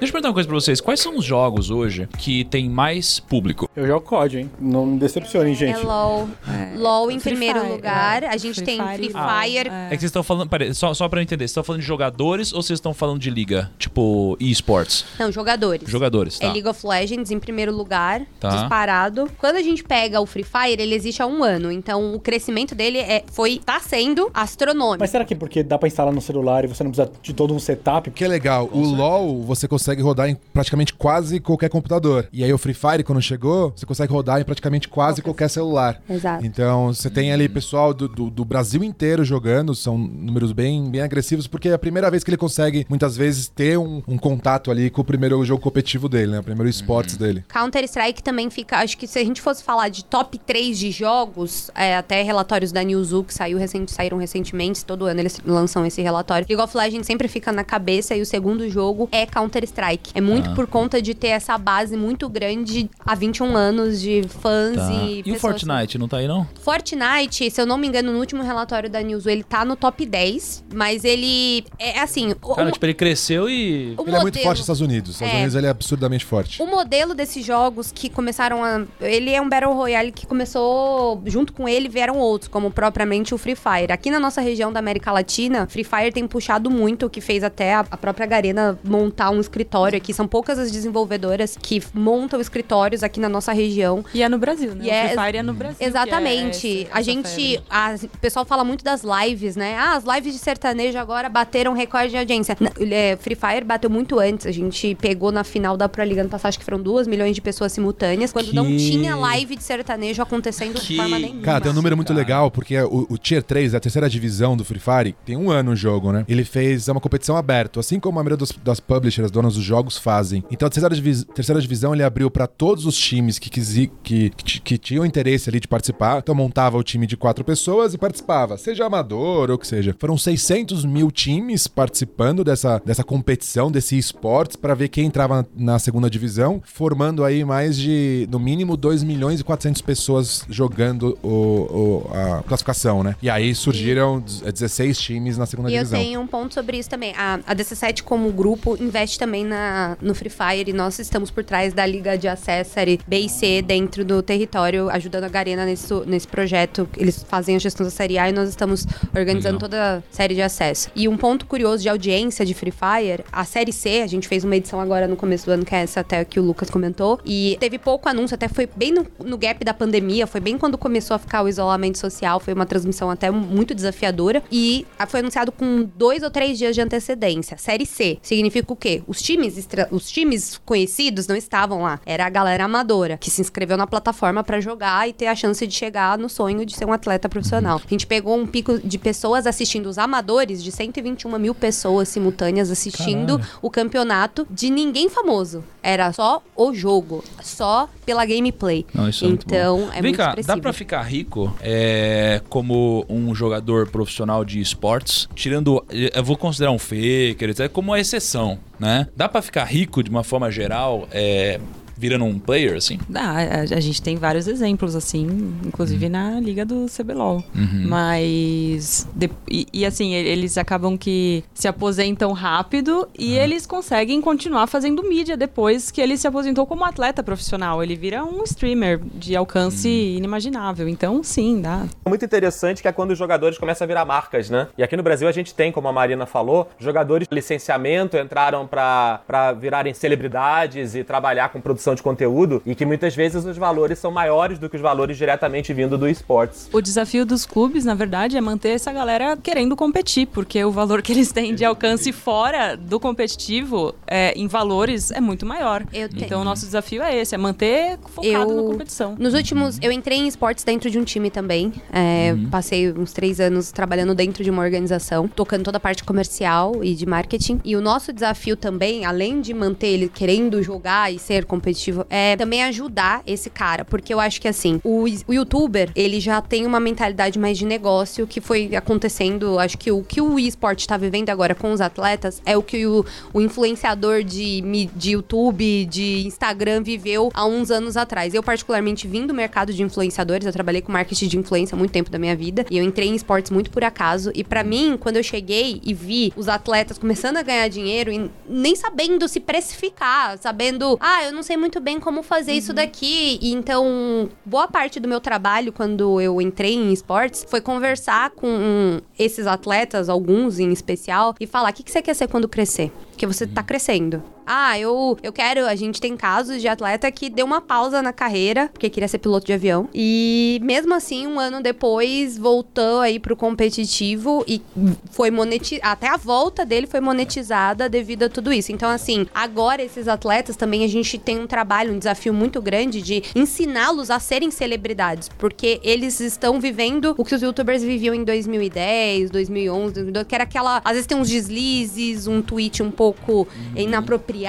Speaker 1: Deixa eu perguntar uma coisa pra vocês. Quais são os jogos hoje que tem mais público?
Speaker 3: Eu jogo COD, hein? Não me decepcionem,
Speaker 5: É
Speaker 3: gente.
Speaker 5: LOL.
Speaker 6: É.
Speaker 5: LOL em
Speaker 6: Free
Speaker 5: primeiro
Speaker 6: Fire,
Speaker 5: lugar.
Speaker 6: é.
Speaker 5: A gente
Speaker 6: Free
Speaker 5: tem
Speaker 6: Fire
Speaker 5: Free. Fire.
Speaker 6: É.
Speaker 1: É que vocês estão falando. Peraí, só, só pra eu entender. Vocês estão falando de jogadores ou vocês estão falando de liga? Tipo, esports?
Speaker 5: Não, jogadores.
Speaker 1: Jogadores, tá.
Speaker 5: É League of Legends em primeiro lugar,
Speaker 1: Tá.
Speaker 5: disparado. Quando a gente pega o Free Fire, ele existe há um ano. Então o crescimento dele é, foi, tá sendo astronômico.
Speaker 3: Mas será que é porque dá pra instalar no celular e você não precisa de todo um setup?
Speaker 4: Que é legal, o LoL você consegue rodar em praticamente quase qualquer computador. E aí o Free Fire, quando chegou, você consegue rodar em praticamente quase qualquer celular.
Speaker 5: Exato.
Speaker 4: Então você tem ali pessoal do, do, do Brasil inteiro jogando, são números bem, bem agressivos, porque é a primeira vez que ele consegue, muitas vezes, ter um, um contato ali com o primeiro jogo competitivo dele, né? O primeiro esportes dele.
Speaker 5: Counter-Strike também fica. Acho que se a gente fosse falar de top 3 de jogos, é, até relatórios da Newzoo que saiu recente, saíram recentemente, todo ano eles lançam esse relatório. League of Legends sempre fica na cabeça e o segundo jogo é Counter-Strike. É muito
Speaker 1: Ah.
Speaker 5: por conta de ter essa base muito grande há 21 anos de fãs
Speaker 1: Tá.
Speaker 5: e.
Speaker 1: E o Fortnite, não tá aí, não?
Speaker 5: Fortnite, se eu não me engano, no último relatório da Newzoo, ele tá no top 10, mas ele é assim, o,
Speaker 1: Cara,
Speaker 5: o-
Speaker 1: tipo, ele cresceu e.
Speaker 5: o
Speaker 4: ele é muito
Speaker 5: modelo-
Speaker 4: forte nos Estados Unidos. Nos Estados
Speaker 5: É.
Speaker 4: Unidos ele é absurdamente forte.
Speaker 5: O modelo desses jogos que começaram a. Ele é um Battle Royale que começou. Junto com ele vieram outros, como propriamente o Free Fire. Aqui na nossa região da América Latina, Free Fire tem puxado muito, o que fez até a, a própria Garena montar um escritório aqui. São poucas as desenvolvedoras que montam escritórios aqui na nossa região.
Speaker 6: E é no Brasil, né?
Speaker 5: E é-
Speaker 6: Free Fire é no Brasil. é
Speaker 5: Exatamente. a
Speaker 6: essa
Speaker 5: gente.
Speaker 6: febre.
Speaker 5: a- o pessoal fala muito das lives, né? Ah, as lives de sertanejo agora bateram recorde de audiência. É, Free Fire bateu muito antes. A gente pegou na final da Pro Liga ano passado, acho que foram duas milhões de pessoas simultâneas, quando não
Speaker 1: Que-
Speaker 5: tinha live de sertanejo acontecendo
Speaker 1: Que-
Speaker 5: de forma nenhuma.
Speaker 4: Cara, tem um número muito
Speaker 1: Cara.
Speaker 4: legal, porque o, o Tier 3, a terceira divisão do Free Fire, tem um ano o jogo, né? Ele fez é uma competição aberta, assim como a maioria dos, das publishers, donas dos jogos, fazem. Então a terceira, divis- terceira divisão ele abriu pra todos os times que, quisi- que, que, que tinham interesse ali de participar. Então montava o time de quatro pessoas e participava, seja amador ou que seja. Foram 600 mil times participando dessa, dessa competição, desse esportes, pra ver quem entrava na segunda divisão, formando aí mais de, no mínimo, 2 milhões e 400 pessoas jogando o, o- a classificação, né? E aí surgiram 16 times na segunda
Speaker 5: E eu
Speaker 4: divisão.
Speaker 5: tenho um ponto sobre isso também. A, a DC7, como grupo, investe também na, no Free Fire e nós estamos por trás da Liga de Acesso série B e C dentro do território, ajudando a Garena nesse, nesse projeto. Eles fazem a gestão da série A e nós estamos organizando
Speaker 1: Legal.
Speaker 5: toda a série de acesso. E um ponto curioso de audiência de Free Fire, a série C, a gente fez uma edição agora no começo do ano, que é essa até que o Lucas comentou, e teve pouco anúncio, até foi bem no, no gap da pandemia, foi bem quando começou a ficar o isolamento social, foi uma transmissão até muito desafiadora, e foi anunciado com dois ou três dias de antecedência. Série C significa o quê? Os times, estra- os times conhecidos não estavam lá. Era a galera amadora que se inscreveu na plataforma pra jogar e ter a chance de chegar no sonho de ser um atleta profissional. A gente pegou um pico de pessoas assistindo os amadores, de 121 mil pessoas simultâneas assistindo
Speaker 1: Caralho.
Speaker 5: o campeonato de ninguém famoso. Era só o jogo, só pela gameplay.
Speaker 1: Não, isso é muito bom.
Speaker 5: então, é
Speaker 1: Vem
Speaker 5: muito
Speaker 1: cá,
Speaker 5: expressivo.
Speaker 1: dá pra ficar rico é, como um jogador profissional de esportes? Tirando, eu vou considerar um faker, como uma exceção, né? Dá pra ficar rico de uma forma geral, é, virando um player, assim?
Speaker 6: Dá, a, a gente tem vários exemplos, assim, inclusive na liga do CBLOL.
Speaker 1: Uhum.
Speaker 6: Mas. de- e, e, assim, eles acabam que se aposentam rápido e eles conseguem continuar fazendo mídia depois que ele se aposentou como atleta profissional. Ele vira um streamer de alcance inimaginável. Então, sim, dá.
Speaker 7: muito interessante que é quando os jogadores começam a virar marcas, né? E aqui no Brasil a gente tem, como a Marina falou, jogadores de licenciamento entraram pra pra virarem celebridades e trabalhar com produção de conteúdo e que muitas vezes os valores são maiores do que os valores diretamente vindo do esportes.
Speaker 6: O desafio dos clubes, na verdade, é manter essa galera querendo competir, porque o valor que eles têm de alcance fora do competitivo, é, em valores, é muito maior.
Speaker 5: Eu te-
Speaker 6: Então, o nosso desafio é esse, é manter focado
Speaker 5: Eu-
Speaker 6: na competição.
Speaker 5: Nos últimos, eu entrei em esportes dentro de um time também. É, Passei uns três anos trabalhando dentro de uma organização, tocando toda a parte comercial e de marketing. E o nosso desafio também, além de manter ele querendo jogar e ser competitivo, é também ajudar esse cara. Porque eu acho que assim, o, o youtuber, ele já tem uma mentalidade mais de negócio que foi acontecendo. Acho que o que o esporte tá vivendo agora com os atletas é o que o, o influenciador de, de YouTube, de Instagram viveu há uns anos atrás. Eu, particularmente, vim do mercado de influenciadores, eu trabalhei com marketing de influência há muito tempo da minha vida. E eu entrei em esportes muito por acaso. E pra mim, quando eu cheguei e vi os atletas começando a ganhar dinheiro e nem sabendo se precificar, sabendo, ah, eu não sei muito bem como fazer isso daqui. E então, boa parte do meu trabalho quando eu entrei em esportes foi conversar com esses atletas, alguns em especial, e falar: o que, que você quer ser quando crescer? Porque você tá crescendo. Ah, eu, eu quero. A gente tem casos de atleta que deu uma pausa na carreira, porque queria ser piloto de avião. E mesmo assim, um ano depois, voltou aí pro competitivo e foi monetizado. Até a volta dele foi monetizada devido a tudo isso. Então, assim, agora esses atletas também a gente tem um trabalho, um desafio muito grande de ensiná-los a serem celebridades. Porque eles estão vivendo o que os youtubers viviam em 2010, 2011, 2012, que era aquela. Às vezes tem uns deslizes, um tweet um pouco inapropriado.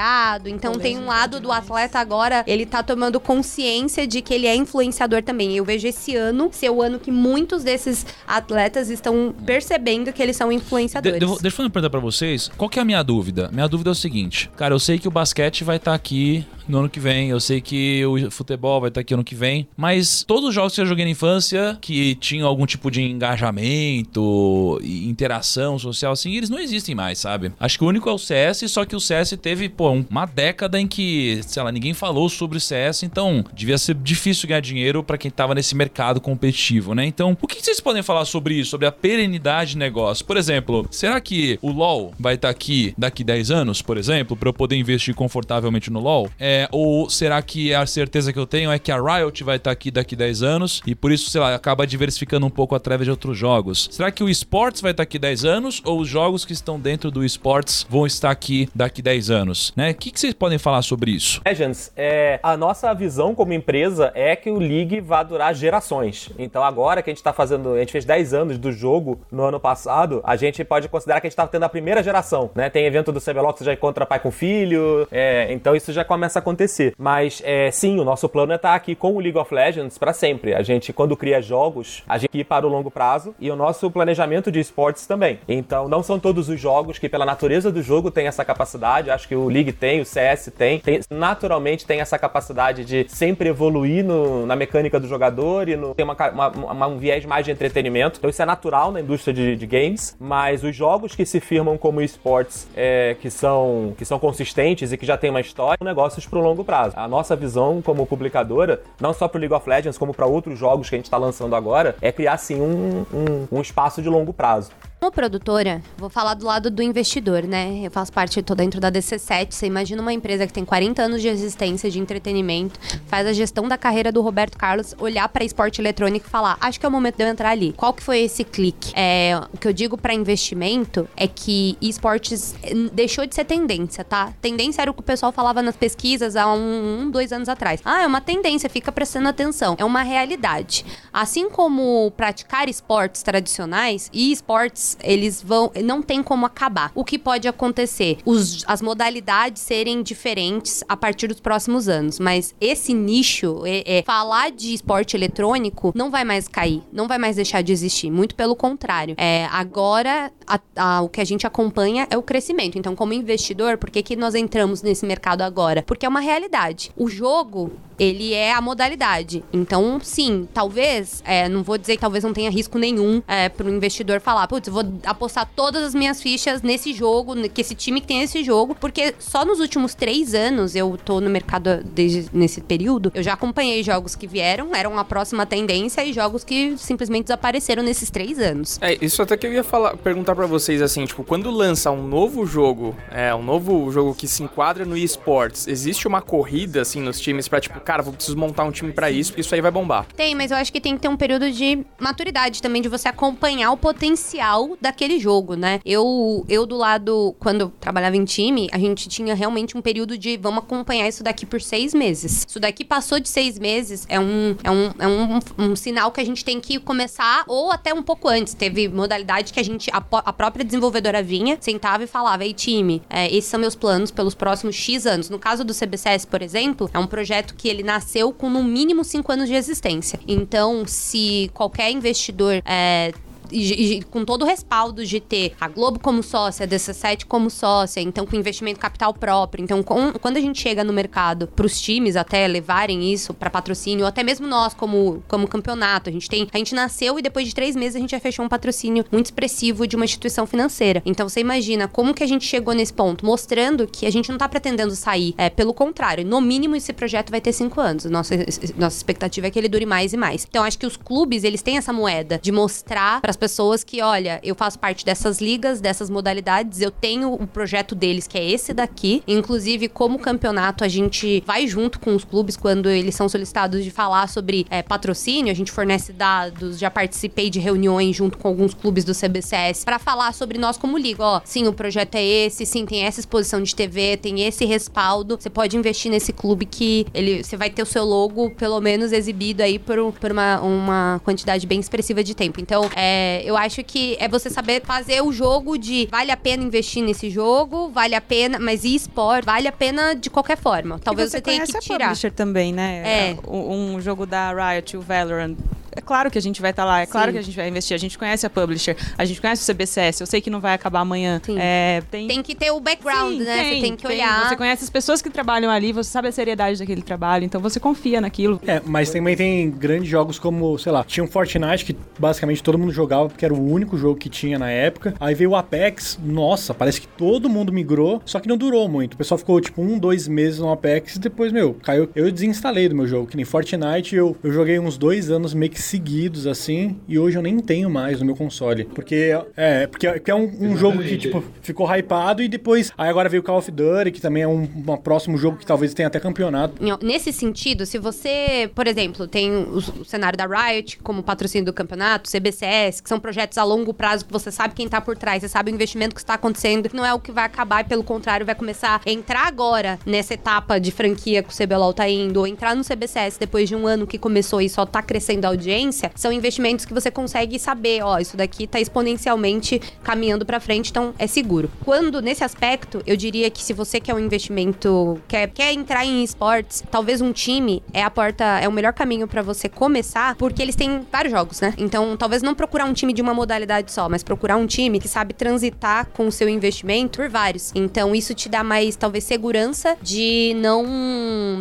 Speaker 5: Então tem um lado do atleta agora, ele tá tomando consciência de que ele é influenciador também. Eu vejo esse ano ser o ano que muitos desses atletas estão percebendo que eles são
Speaker 1: De-
Speaker 5: influenciadores.
Speaker 1: devo- deixa eu fazer uma pergunta pra vocês. Qual que é a minha dúvida? Minha dúvida é o seguinte. Cara, eu sei que o basquete vai estar aqui no ano que vem. Eu sei que o futebol vai estar aqui ano que vem. Mas todos os jogos que eu joguei na infância, que tinham algum tipo de engajamento e interação social, assim, eles não existem mais, sabe? Acho que o único é o CS, só que o CS teve, pô, um- uma década em que, sei lá, ninguém falou sobre CS, então devia ser difícil ganhar dinheiro pra quem tava nesse mercado competitivo, né? Então, o que vocês podem falar sobre isso, sobre a perenidade de negócio? Por exemplo, será que o LoL vai estar aqui daqui 10 anos, por exemplo, pra eu poder investir confortavelmente no LoL? É, ou será que a certeza que eu tenho é que a Riot vai estar aqui daqui 10 anos e por isso, sei lá, acaba diversificando um pouco através de outros jogos? Será que o esportes vai estar aqui 10 anos ou os jogos que estão dentro do esportes vão estar aqui daqui 10 anos? Né? O que, que vocês podem falar sobre isso?
Speaker 7: Legends, é, a nossa visão como empresa é que o League vai durar gerações. Então agora que a gente tá fazendo, a gente fez 10 anos do jogo no ano passado, a gente pode considerar que a gente tá tendo a primeira geração, né? Tem evento do CBLOL que você já encontra pai com filho, é, então isso já começa a acontecer. Mas é, sim, o nosso plano é estar aqui com o League of Legends pra sempre. A gente, quando cria jogos, a gente ir para o longo prazo e o nosso planejamento de esportes também. Então não são todos os jogos que pela natureza do jogo tem essa capacidade, acho que o League tem, o CS tem, tem naturalmente tem essa capacidade de sempre evoluir no- na mecânica do jogador e no, tem uma, uma- uma- um viés mais de entretenimento. Então isso é natural na indústria de, de games, mas os jogos que se firmam como esportes, é, que, são, que são consistentes e que já tem uma história, são negócios pro longo prazo. A nossa visão como publicadora, não só pro League of Legends, como para outros jogos que a gente está lançando agora, é criar sim um, um, um espaço de longo prazo.
Speaker 5: Como produtora, vou falar do lado do investidor, né? Eu faço parte, tô dentro da DC7. Você imagina uma empresa que tem 40 anos de existência de entretenimento, faz a gestão da carreira do Roberto Carlos, olhar para esporte eletrônico e falar: acho que é o momento de eu entrar ali. Qual que foi esse clique? É, o que eu digo para investimento é que esportes eh, deixou de ser tendência, tá? Tendência era o que o pessoal falava nas pesquisas há um, um dois anos atrás. Ah, é uma tendência, fica prestando atenção. É uma realidade. Assim como praticar esportes tradicionais e esportes, eles vão. não tem como acabar. O que pode acontecer? Os, as modalidades serem diferentes a partir dos próximos anos. Mas esse nicho, é, é, falar de esporte eletrônico, não vai mais cair, não vai mais deixar de existir. Muito pelo contrário. É, agora, a, a, o que a gente acompanha é o crescimento. Então, como investidor, por que, que nós entramos nesse mercado agora? Porque é uma realidade. O jogo, ele é a modalidade. Então, sim, talvez, é, não vou dizer que talvez não tenha risco nenhum é, para o investidor falar, putz, vou apostar todas as minhas fichas nesse jogo, que esse time que tem esse jogo, porque só nos últimos três anos, eu tô no mercado desde nesse período, eu já acompanhei jogos que vieram, eram a próxima tendência, e jogos que simplesmente desapareceram nesses três anos.
Speaker 2: É, isso até que eu ia falar, perguntar para vocês assim, tipo, quando lança um novo jogo, é, um novo jogo que se enquadra no esportes, existe uma corrida assim nos times para tipo, cara, vou preciso montar um time para isso, porque isso aí vai bombar.
Speaker 5: Tem, mas eu acho que tem que ter um período de maturidade também de você acompanhar o potencial daquele jogo, né? Eu eu do lado quando trabalhava em time, a gente tinha realmente um período de vamos acompanhar isso daqui por seis meses. Isso daqui passou de seis meses é um é um, é um, um sinal que a gente tem que começar ou até um pouco antes. Teve modalidade que a gente a, a própria desenvolvedora vinha, sentava e falava: "Ei time, é, esses são meus planos pelos próximos X anos". No caso do CBCS, por exemplo, é um projeto que ele nasceu com no mínimo cinco anos de existência. Então, se qualquer investidor é, e, e, com todo o respaldo de ter a Globo como sócia, a DC7 como sócia, então com investimento capital próprio. Então, com, quando a gente chega no mercado para os times até levarem isso para patrocínio, ou até mesmo nós como, como campeonato, a gente tem. A gente nasceu e depois de três meses a gente já fechou um patrocínio muito expressivo de uma instituição financeira. Então você imagina como que a gente chegou nesse ponto, mostrando que a gente não está pretendendo sair. É, pelo contrário, no mínimo esse projeto vai ter cinco anos. Nossa, nossa expectativa é que ele dure mais e mais. Então acho que os clubes, eles têm essa moeda de mostrar para as pessoas que, olha, eu faço parte dessas ligas, dessas modalidades, eu tenho o projeto deles, que é esse daqui. Inclusive, como campeonato, a gente vai junto com os clubes quando eles são solicitados de falar sobre é, patrocínio, a gente fornece dados, já participei de reuniões junto com alguns clubes do CBCS para falar sobre nós como liga. Ó, sim, o projeto é esse, sim, tem essa exposição de TV, tem esse respaldo. Você pode investir nesse clube que ele, você vai ter o seu logo, pelo menos, exibido aí por, por uma, uma quantidade bem expressiva de tempo. Então, é, eu acho que é você saber fazer o jogo de vale a pena investir nesse jogo, vale a pena, mas e-sport vale a pena de qualquer forma. Talvez você, você tenha que tirar.
Speaker 6: A publisher também, né?
Speaker 5: É.
Speaker 6: Um, um jogo da Riot, o Valorant é claro que a gente vai estar tá lá, é Sim. claro que a gente vai investir. A gente conhece a publisher, a gente conhece o CBCS, eu sei que não vai acabar amanhã.
Speaker 5: É, tem... tem que ter o background, Sim, né? Tem, você tem que tem. olhar.
Speaker 6: Você conhece as pessoas que trabalham ali, você sabe a seriedade daquele trabalho, então você confia naquilo.
Speaker 3: É, mas também tem grandes jogos como, sei lá, tinha um Fortnite que basicamente todo mundo jogava porque era o único jogo que tinha na época. Aí veio o Apex, nossa, parece que todo mundo migrou, só que não durou muito. O pessoal ficou tipo um, dois meses no Apex e depois, meu, caiu. Eu desinstalei do meu jogo, que nem Fortnite, eu, eu joguei uns dois anos meio que seguidos, assim e hoje eu nem tenho mais no meu console. Porque é, porque, é um, um jogo que, tipo, ficou hypado e depois. Aí agora veio Call of Duty, que também é um, um próximo jogo que talvez tenha até campeonato.
Speaker 5: Nesse sentido, se você, por exemplo, tem o, o cenário da Riot como patrocínio do campeonato, CBCS, que são projetos a longo prazo que você sabe quem tá por trás, você sabe o investimento que está acontecendo, não é o que vai acabar, e pelo contrário, vai começar a entrar agora nessa etapa de franquia que o CBLOL tá indo, ou entrar no CBCS depois de um ano que começou e só tá crescendo a audiência, são investimentos que você consegue saber, ó, isso daqui tá exponencialmente caminhando para frente, então é seguro. Quando nesse aspecto, eu diria que se você quer um investimento, quer, quer entrar em esportes, talvez um time é a porta, é o melhor caminho para você começar, porque eles têm vários jogos, né? Então, talvez não procurar um time de uma modalidade só, mas procurar um time que sabe transitar com o seu investimento por vários. Então, isso te dá mais, talvez, segurança de não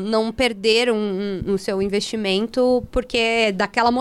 Speaker 5: não perder um, um, o seu investimento porque daquela modalidade.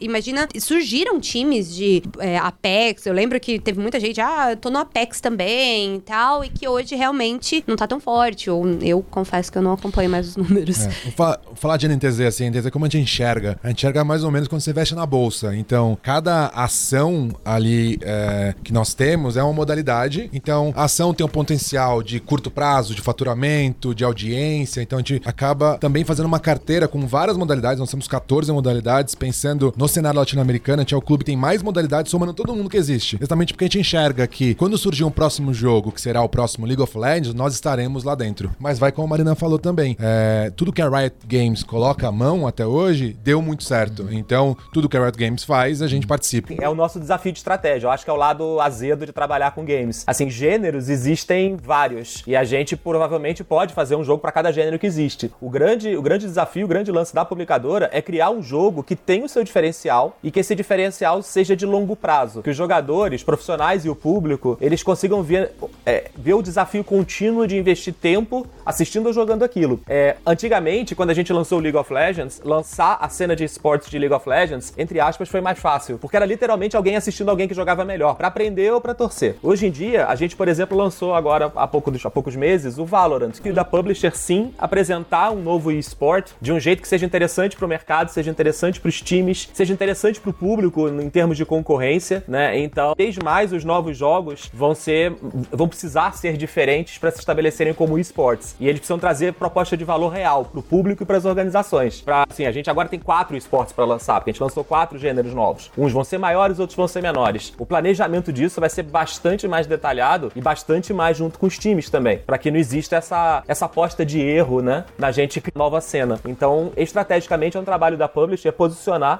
Speaker 5: Imagina, surgiram times de é, Apex. Eu lembro que teve muita gente, ah, eu tô no Apex também e tal, e que hoje realmente não tá tão forte. Ou eu confesso que eu não acompanho mais os números.
Speaker 4: É, vou falar, vou falar de NTZ assim, NTZ como a gente enxerga. A gente enxerga mais ou menos quando você veste na bolsa. Então, cada ação ali é, que nós temos é uma modalidade. Então, a ação tem um potencial de curto prazo, de faturamento, de audiência. Então, a gente acaba também fazendo uma carteira com várias modalidades. Nós temos 14 modalidades. Pensando no cenário latino-americano, a gente é o clube que tem mais modalidades, somando todo mundo que existe. Exatamente porque a gente enxerga que quando surgir um próximo jogo, que será o próximo League of Legends, nós estaremos lá dentro. Mas vai como a Marina falou também. É, tudo que a Riot Games coloca a mão até hoje deu muito certo. Então, tudo que a Riot Games faz, a gente participa.
Speaker 7: É o nosso desafio de estratégia. Eu acho que é o lado azedo de trabalhar com games. Assim, gêneros existem vários. E a gente provavelmente pode fazer um jogo para cada gênero que existe. O grande, o grande desafio, o grande lance da publicadora é criar um jogo que tenha o seu diferencial e que esse diferencial seja de longo prazo. Que os jogadores, profissionais e o público, eles consigam ver, é, ver o desafio contínuo de investir tempo assistindo ou jogando aquilo. É, antigamente, quando a gente lançou o League of Legends, lançar a cena de esportes de League of Legends, entre aspas, foi mais fácil. Porque era literalmente alguém assistindo alguém que jogava melhor, para aprender ou para torcer. Hoje em dia, a gente, por exemplo, lançou agora há, pouco, há poucos meses o Valorant, que da publisher sim apresentar um novo eSport de um jeito que seja interessante pro mercado, seja interessante pros times, seja interessante pro público em termos de concorrência, né? Então, desde mais os novos jogos vão ser vão precisar ser diferentes para se estabelecerem como esportes. E eles precisam trazer proposta de valor real pro público e para as organizações. Para assim, a gente agora tem quatro esportes para lançar, porque a gente lançou quatro gêneros novos. Uns vão ser maiores, outros vão ser menores. O planejamento disso vai ser bastante mais detalhado e bastante mais junto com os times também, para que não exista essa essa aposta de erro, né, na gente nova cena. Então, estrategicamente é um trabalho da publisher posicionar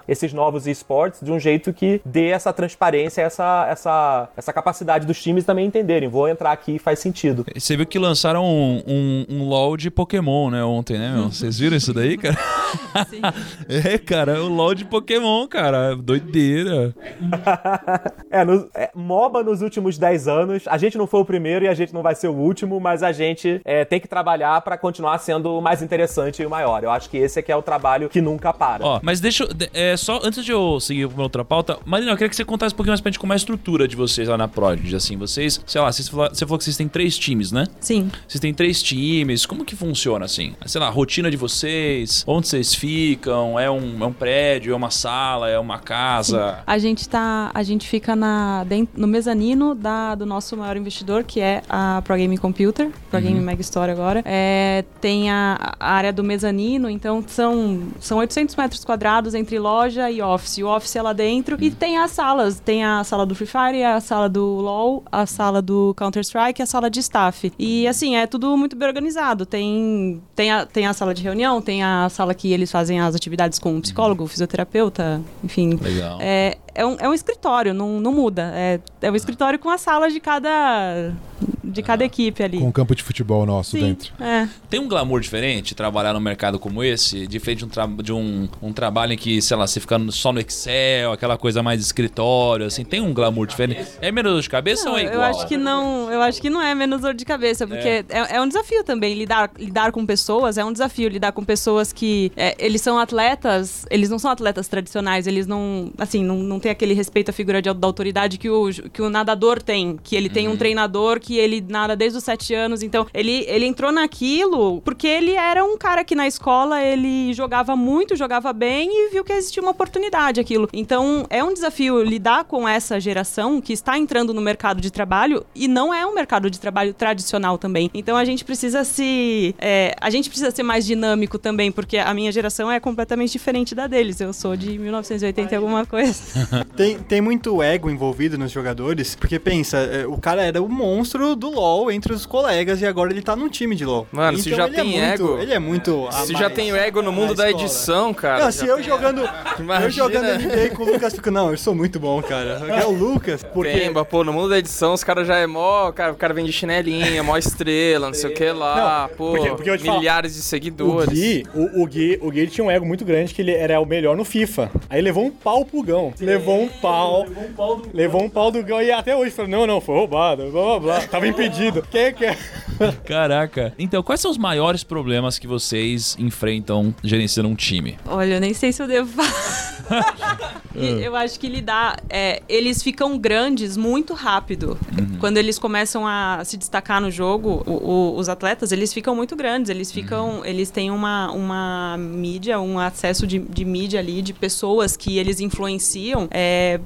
Speaker 7: esses novos esportes de um jeito que dê essa transparência, essa essa essa capacidade dos times também entenderem. Vou entrar aqui e faz sentido.
Speaker 1: Você viu que lançaram um, um, um LoL de Pokémon, né, ontem, né, meu? Vocês viram isso daí, cara? Sim. é, cara, o LoL de Pokémon, cara. Doideira.
Speaker 7: é, no, é, MOBA nos últimos 10 anos. A gente não foi o primeiro e a gente não vai ser o último, mas a gente é, tem que trabalhar para continuar sendo o mais interessante e o maior. Eu acho que esse aqui é o trabalho que nunca para.
Speaker 1: Ó, mas deixa eu. É, só antes de eu seguir pra outra pauta, Marina, eu queria que você contasse um pouquinho mais pra gente como é a estrutura de vocês lá na Prodigy. Assim, vocês, sei lá, você falou, você falou que vocês têm três times, né?
Speaker 6: Sim.
Speaker 1: Vocês têm três times. Como que funciona assim? Sei lá, a rotina de vocês, onde vocês ficam? É um, é um prédio, é uma sala, é uma casa?
Speaker 6: Sim. A gente tá. A gente fica na, dentro, no mezanino da, do nosso maior investidor, que é a Pro Gaming Computer, Pro Gaming Mega Store agora. É, tem a, a, área do mezanino, então são, são 800 metros quadrados entre loja e office. O office é lá dentro. E tem as salas. Tem a sala do Free Fire, a sala do LoL, a sala do Counter-Strike e a sala de staff. E assim, é tudo muito bem organizado. Tem, tem, a, tem a sala de reunião, tem a sala que eles fazem as atividades com o psicólogo, fisioterapeuta, enfim.
Speaker 1: Legal.
Speaker 6: É, é um, é um escritório, não, não muda. É, é um escritório com a sala de cada de cada
Speaker 1: Ah.
Speaker 6: equipe ali.
Speaker 4: Com um campo de futebol nosso
Speaker 6: Sim,
Speaker 4: dentro.
Speaker 6: é.
Speaker 1: Tem um glamour diferente trabalhar num mercado como esse, diferente de um, tra- de um, um trabalho em que, sei lá, você fica só no Excel, aquela coisa mais escritório, assim, tem um glamour diferente. É menos dor de cabeça
Speaker 6: Não,
Speaker 1: ou é igual?
Speaker 6: eu acho que não, eu acho que não é menos dor de cabeça, porque é, é um desafio também lidar, lidar com pessoas, é um desafio lidar com pessoas que é, eles são atletas, eles não são atletas tradicionais, eles não, assim, não, não tem aquele respeito à figura de, da autoridade que o, que o nadador tem, que ele tem um treinador que ele nada desde os sete anos, então ele, ele entrou naquilo porque ele era um cara que na escola ele jogava muito, jogava bem e viu que existia uma oportunidade aquilo. Então é um desafio lidar com essa geração que está entrando no mercado de trabalho e não é um mercado de trabalho tradicional também. Então a gente precisa se. é, a gente precisa ser mais dinâmico também, porque a minha geração é completamente diferente da deles. Eu sou de 1980 e alguma coisa.
Speaker 9: Tem, tem muito ego envolvido nos jogadores, porque pensa, é, o cara era o monstro do LoL entre os colegas e agora ele tá num time de LoL.
Speaker 2: Mano, se
Speaker 9: Então
Speaker 2: já
Speaker 9: ele é
Speaker 2: tem
Speaker 9: muito-
Speaker 2: ego-
Speaker 9: Ele é muito. a
Speaker 2: Se já tem o ego no mundo da edição, cara.
Speaker 9: Não, se
Speaker 2: já
Speaker 9: eu jogando. Eu
Speaker 2: Imagina.
Speaker 9: jogando NBA com o Lucas, fico, não, eu sou muito bom, cara. É o Lucas, porque.
Speaker 2: Pemba, pô, no mundo da edição os caras já é mó. Cara, o cara vem de chinelinha, mó estrela, não sei o que lá,
Speaker 3: Não,
Speaker 2: pô.
Speaker 3: porque- porque eu
Speaker 2: milhares de
Speaker 3: O
Speaker 2: seguidores.
Speaker 3: Gui, o, o Gui, o Gui tinha um ego muito grande que ele era o melhor no FIFA. Aí levou um pau pro Gão. Levou um pau. Levou um pau do Gão e até hoje falou: não, não, foi roubado, blá blá blá. Tava impedido. Quem é que é?
Speaker 1: Caraca. Então, quais são os maiores problemas que vocês enfrentam gerenciando um time?
Speaker 6: Olha, eu nem sei se eu devo falar. Eu acho que lidar. é, eles ficam grandes muito rápido. Quando eles começam a se destacar no jogo, o- o- os atletas, eles ficam muito grandes. Eles ficam. Eles têm uma, uma mídia, um acesso de, de mídia ali, de pessoas que eles influenciam. É,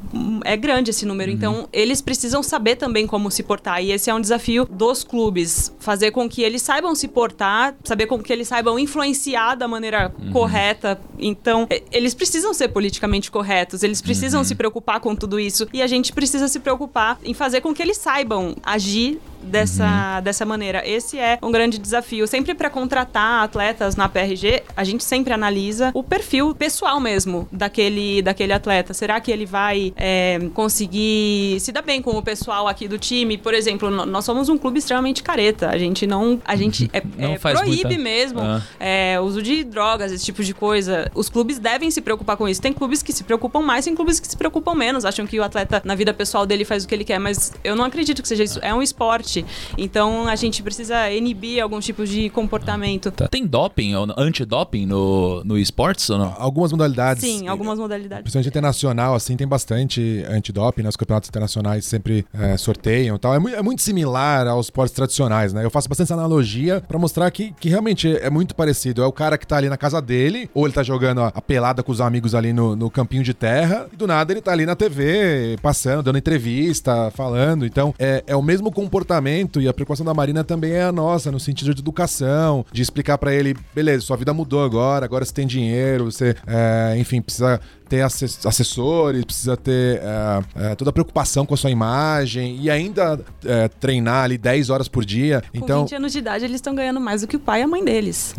Speaker 6: é grande esse número. Então, eles precisam saber também como se portar. E esse é um desafio dos clubes. Fazer com que eles saibam se portar, saber com que eles saibam influenciar da maneira correta. Então, eles precisam ser politicamente corretos, eles precisam se preocupar com tudo isso. E a gente precisa se preocupar em fazer com que eles saibam agir dessa, dessa maneira. Esse é um grande desafio. Sempre para contratar atletas na PRG, a gente sempre analisa o perfil pessoal mesmo daquele, daquele atleta. Será que ele vai é, conseguir se dar bem com o pessoal aqui do time? Por exemplo, nós somos um clube extremamente careta. A gente não. A gente é,
Speaker 1: Não
Speaker 6: é, proíbe
Speaker 1: muita-
Speaker 6: mesmo
Speaker 1: Ah.
Speaker 6: é, uso de drogas, esse tipo de coisa. Os clubes devem se preocupar com isso. Tem clubes que se preocupam mais, tem clubes que se preocupam menos. Acham que o atleta, na vida pessoal dele, faz o que ele quer, mas eu não acredito que seja isso. É um esporte. Então a gente precisa inibir alguns tipos de comportamento.
Speaker 1: Tá. Tem doping, ou antidoping no, no esportes ou não?
Speaker 4: Algumas modalidades.
Speaker 6: Sim, algumas modalidades.
Speaker 4: Principalmente internacional, assim, tem bastante antidoping, né? Os campeonatos internacionais sempre é, sorteiam e tal. É, mui- é muito similar aos esportes tradicionais, né? Eu faço bastante essa analogia pra mostrar que, que realmente é muito parecido. É o cara que tá ali na casa dele, ou ele tá jogando a, a pelada com os amigos ali no, no campinho de terra, e do nada ele tá ali na TV, passando, dando entrevista, falando. Então, é, é o mesmo comportamento e a preocupação da Marina também é a nossa, no sentido de educação, de explicar pra ele, beleza, sua vida mudou agora, agora você tem dinheiro, você, é, enfim, precisa ter asse- assessores, precisa ter é, é, toda a preocupação com a sua imagem e ainda é, treinar ali 10 horas por dia.
Speaker 6: Com
Speaker 4: Então,
Speaker 6: 20 anos de idade, eles estão ganhando mais do que o pai e a mãe deles.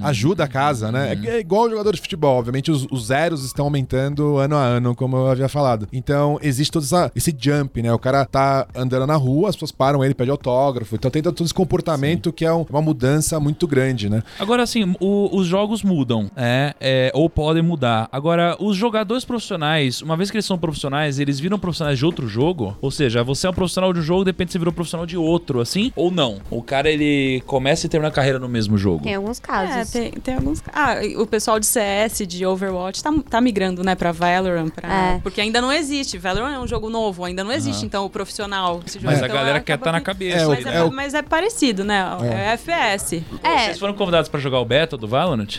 Speaker 4: ajuda a casa, né? É, é igual jogador de futebol, obviamente os, os zeros estão aumentando ano a ano, como eu havia falado. Então, existe todo essa- esse jump, né? O cara tá andando na rua, as pessoas param ele, pede autógrafo. Então, tem todo esse comportamento que é um- uma mudança muito grande, né?
Speaker 1: Agora, assim, o- os jogos mudam, é, é, ou podem mudar. Agora, os jogadores profissionais, uma vez que eles são profissionais, eles viram profissionais de outro jogo? Ou seja, você é um profissional de um jogo, de repente você virou profissional de outro, assim? Ou não? O cara, ele começa e termina a carreira no mesmo jogo.
Speaker 5: Tem alguns
Speaker 6: É,
Speaker 5: casos.
Speaker 6: tem, tem alguns. Ah, o pessoal de CS, de Overwatch, tá, tá migrando, né, pra Valorant. Pra...
Speaker 5: É.
Speaker 6: Porque ainda não existe. Valorant é um jogo novo, ainda não existe, então, o profissional. Esse jogo.
Speaker 1: Mas a
Speaker 6: Então,
Speaker 1: galera
Speaker 6: acaba
Speaker 1: quer estar na
Speaker 6: que-
Speaker 1: cabeça.
Speaker 4: É,
Speaker 6: Mas é,
Speaker 4: é o-
Speaker 6: mas é parecido, né? É, FPS.
Speaker 5: É,
Speaker 1: Vocês foram convidados pra jogar o beta do Valorant?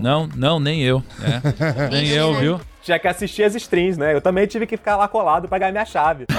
Speaker 1: Não, não, nem eu. É. nem eu, viu?
Speaker 7: Tinha que assistir as streams, né? Eu também tive que ficar lá colado pra ganhar minha chave.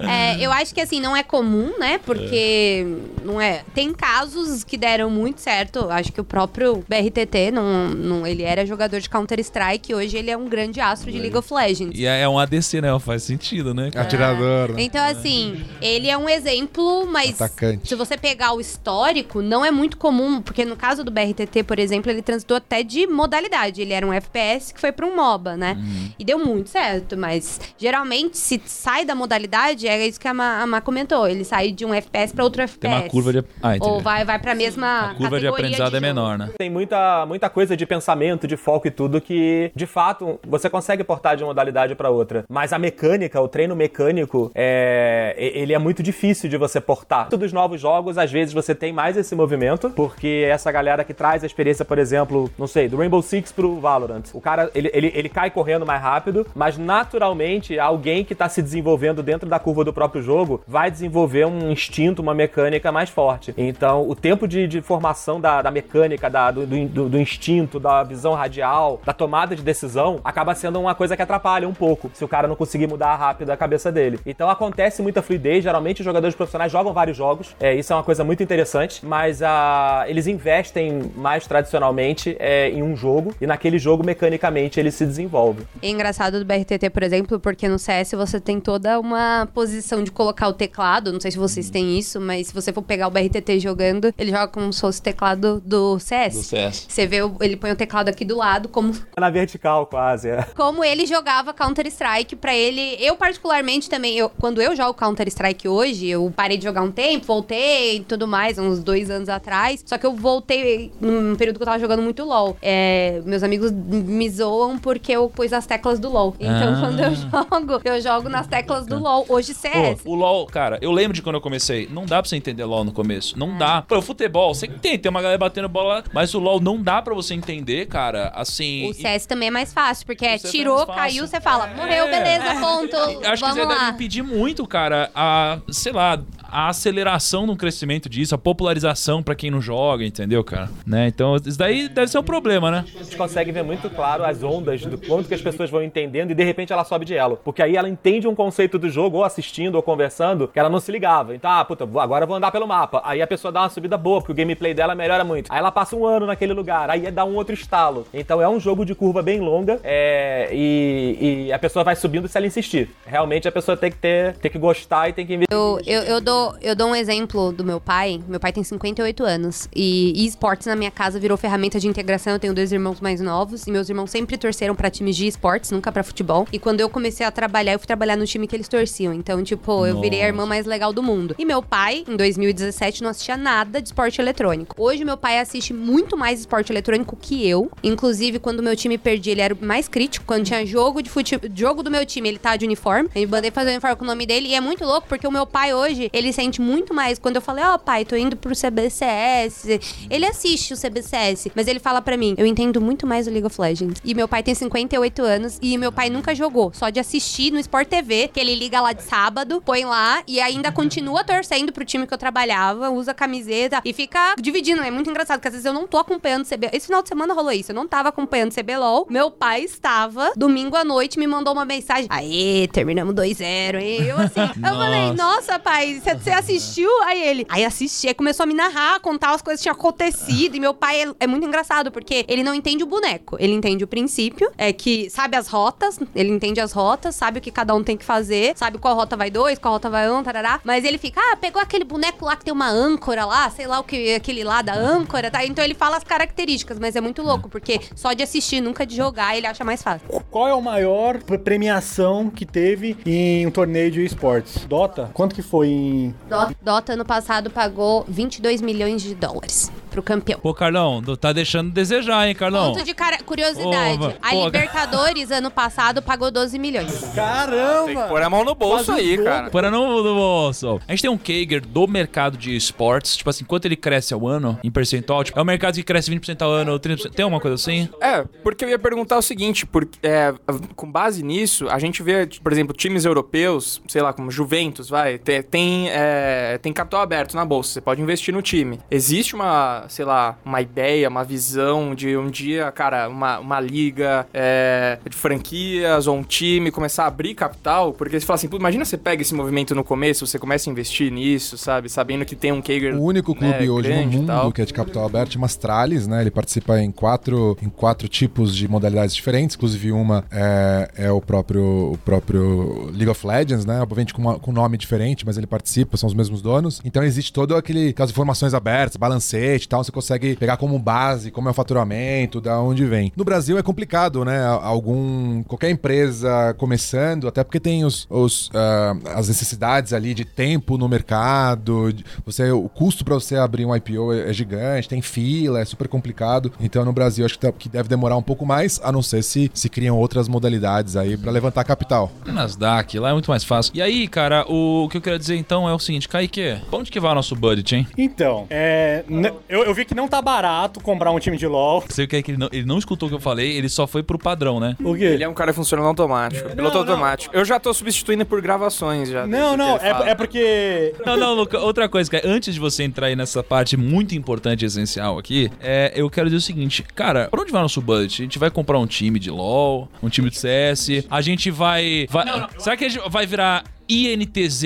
Speaker 5: É, eu acho que assim, não é comum, né? Porque não é. Tem casos que deram muito certo. Acho que o próprio BRTT, não, não, ele era jogador de Counter-Strike, hoje ele é um grande astro de League of Legends.
Speaker 1: E é é um ADC, né? Faz sentido, né? cara?
Speaker 4: Atirador, né?
Speaker 5: Então, assim, ele é um exemplo, mas
Speaker 4: Atacante.
Speaker 5: se você pegar o histórico, não é muito comum, porque no caso do BRTT, por exemplo, ele transitou até de modalidade. Ele era um FPS que foi pra um MOBA, né?
Speaker 1: Uhum.
Speaker 5: E deu muito certo, mas geralmente, se sai da modalidade, é isso que a Ma, a Ma comentou. Ele sai de um FPS pra outro FPS.
Speaker 1: Tem uma curva de. Ah.
Speaker 5: Ou vai, vai pra mesma
Speaker 1: A curva de aprendizado
Speaker 5: de
Speaker 1: é menor, né?
Speaker 7: Tem muita, muita coisa de pensamento, de foco e tudo que, de fato, você consegue portar de uma modalidade pra outra. Mas a mecânica, o treino mecânico, é, ele é muito difícil de você portar. Todos os novos jogos, às vezes você tem mais esse movimento, porque essa galera que traz a experiência, por exemplo, não sei, do Rainbow Six pro Valorant. O cara, ele, ele, ele cai correndo mais rápido, mas naturalmente alguém que tá se desenvolvendo dentro da curva do próprio jogo vai desenvolver um instinto, uma mecânica mais forte. Então, o tempo de, de formação da, da mecânica, da- do, do- do instinto, da visão radial, da tomada de decisão, acaba sendo uma coisa que atrapalha um pouco, se o cara não conseguir mudar rápido a cabeça dele. Então, acontece muita fluidez, geralmente os jogadores profissionais jogam vários jogos, é, isso é uma coisa muito interessante, mas ah, eles investem mais tradicionalmente é, em um jogo, e naquele jogo, mecanicamente, ele se desenvolve.
Speaker 5: É engraçado do BRTT, por exemplo, porque no CS você tem toda uma posição de colocar o teclado. Não sei se vocês
Speaker 1: Uhum.
Speaker 5: têm isso, mas se você for pegar o BRTT jogando, ele joga como se fosse o teclado do CS.
Speaker 1: Do CS.
Speaker 5: Você vê, ele põe o teclado aqui do lado, como,
Speaker 7: Na vertical, quase, é.
Speaker 5: como ele jogava Counter-Strike. Pra ele, eu particularmente também, eu, quando eu jogo Counter-Strike hoje, eu parei de jogar um tempo, voltei e tudo mais, uns dois anos atrás. Só que eu voltei num período que eu tava jogando muito LOL. É, meus amigos me zoam porque eu pus as teclas do LoL. Então,
Speaker 1: Ah.
Speaker 5: quando eu jogo, eu jogo nas teclas do LoL. Hoje CS.
Speaker 1: Pô, o LoL, cara, eu lembro de quando eu comecei. Não dá pra você entender LoL no começo. Não dá. Pô, o futebol, você entende, tem uma galera batendo bola, mas o LoL não dá pra você entender, cara. Assim.
Speaker 5: O CS também é mais fácil, porque é,
Speaker 1: é
Speaker 5: tirou, caiu, você fala, morreu, beleza, ponto.
Speaker 1: Acho que
Speaker 5: Vamos
Speaker 1: você deve
Speaker 5: lá.
Speaker 1: impedir muito, cara, a, sei lá, a aceleração no crescimento disso, a popularização pra quem não joga, entendeu, cara? Né? Então, isso daí deve ser um problema, né?
Speaker 7: A gente consegue ver muito claro as ondas do quanto que as pessoas vão entendendo e de repente ela sobe de elo. Porque aí ela entende um conceito do jogo, ou assistindo ou conversando, que ela não se ligava. Então, ah, puta, agora eu vou andar pelo mapa. Aí a pessoa dá uma subida boa, porque o gameplay dela melhora muito. Aí ela passa um ano naquele lugar, aí dá um outro estalo. Então é um jogo de curva bem longa é, e, e a pessoa vai subindo se ela insistir. Realmente a pessoa tem que ter, tem que gostar e tem que investir.
Speaker 5: Eu, eu, eu dou, eu dou um exemplo do meu pai. Meu pai tem 58 anos. E esportes na minha casa virou ferramenta de integração. Eu tenho dois irmãos mais novos. Meus irmãos sempre torceram pra times de esportes, nunca pra futebol. E quando eu comecei a trabalhar, eu fui trabalhar no time que eles torciam. Então, tipo, eu virei a irmã mais legal do mundo. E meu pai, em 2017, não assistia nada de esporte eletrônico. Hoje, meu pai assiste muito mais esporte eletrônico que eu. Inclusive, quando meu time perdia, ele era o mais crítico. Quando tinha jogo de futebol, jogo do meu time, ele tá de uniforme. Eu mandei fazer o uniforme com o nome dele. E é muito louco, porque o meu pai hoje, ele sente muito mais. Quando eu falei, ó, pai, tô indo pro CBCS. Ele assiste o CBCS, mas ele fala pra mim, eu entendo muito mais o League of Legends. E meu pai tem 58 anos e meu pai nunca jogou, só de assistir no Sport TV, que ele liga lá de sábado, põe lá e ainda continua torcendo pro time que eu trabalhava, usa camiseta e fica dividindo. É muito engraçado, porque às vezes eu não tô acompanhando CB. Esse final de semana rolou isso, eu não tava acompanhando CBLOL. Meu pai estava, domingo à noite, me mandou uma mensagem. Aê, terminamos 2-0, hein? Eu assim, eu falei, nossa, pai, você- você assistiu? Aí ele, aí assisti, aí começou a me narrar, contar as coisas que tinham acontecido. E meu pai é, é muito engraçado, porque ele não entende o boneco, ele entende o princípio, é que sabe as rotas, ele entende as rotas, sabe o que cada um tem que fazer, sabe qual rota vai dois, qual rota vai um, tarará. Mas ele fica, ah, pegou aquele boneco lá que tem uma âncora lá, sei lá o que, aquele lá da âncora, tá? Então ele fala as características, mas é muito louco, porque só de assistir, nunca de jogar, ele acha mais fácil.
Speaker 3: Qual é o maior pre- premiação que teve em um torneio de esportes? Dota? Quanto que foi em...
Speaker 5: Dota, Dota ano passado pagou 22 milhões de dólares pro campeão.
Speaker 1: Pô, Carlão, tá deixando a desejar, hein, Carlão?
Speaker 5: Ponto de cara- curiosidade.
Speaker 1: Ô,
Speaker 5: a
Speaker 1: pô,
Speaker 5: Libertadores ano passado pagou 12 milhões.
Speaker 2: Tem que
Speaker 3: Caramba!
Speaker 2: pôr a mão no bolso aí, cara.
Speaker 1: Para não do bolso. A gente tem um Kager do mercado de esportes, tipo assim, quanto ele cresce ao ano, em percentual, tipo, é um mercado que cresce 20% ao ano, 30%, tem alguma coisa assim?
Speaker 2: É, porque eu ia perguntar o seguinte, porque, é, com base nisso, a gente vê, tipo, por exemplo, times europeus, sei lá, como Juventus, vai, te- tem, é, tem capital aberto na bolsa, você pode investir no time. Existe uma, sei lá, uma ideia, uma visão de um dia, cara, uma, uma liga é, de franquias ou um time começar a abrir capital, porque você fala assim, "Pô, imagina você pega esse movimento no começo, você começa a investir nisso, sabe, sabendo que tem um Kager
Speaker 4: O único clube
Speaker 2: né,
Speaker 4: hoje no mundo que é de capital aberto chama Astralis, né? Ele participa em quatro, em quatro tipos de modalidades diferentes, inclusive uma é, é o próprio o próprio League of Legends, né? Obviamente com, uma- com nome diferente, mas ele participa, são os mesmos donos. Então existe todo aquele aquelas informações abertas, balancete tal, você consegue pegar como base como é o faturamento, da onde vem. No Brasil é complicado, né? Algum qualquer empresa começando, até porque tem os, os, ah, as necessidades ali de tempo no mercado, você o custo para você abrir um IPO é, é gigante, tem fila, é super complicado. Então no Brasil acho que, tá- que deve demorar um pouco mais, a não ser se se criam outras modalidades aí para levantar capital.
Speaker 1: Nasdaq, lá é muito mais fácil. E aí, cara, o que eu quero dizer então é o seguinte, Kaique, pra onde que vai o nosso budget, hein?
Speaker 3: Então, é, n- eu, eu vi que não tá barato comprar um time de LoL.
Speaker 1: Sei o que é que ele não, ele não escutou o que eu falei, ele só foi pro padrão, né?
Speaker 3: O quê?
Speaker 2: Ele é um cara funcionando automático, piloto
Speaker 3: não.
Speaker 2: automático. Eu já tô substituindo por gravações já.
Speaker 3: Não, não, é, é porque...
Speaker 1: Não, não, Luca, outra coisa, cara, antes de você entrar aí nessa parte muito importante e essencial aqui, é, eu quero dizer o seguinte, cara, pra onde vai o nosso budget? A gente vai comprar um time de LoL, um time de CS, a gente vai... vai Será que a gente vai virar INTZ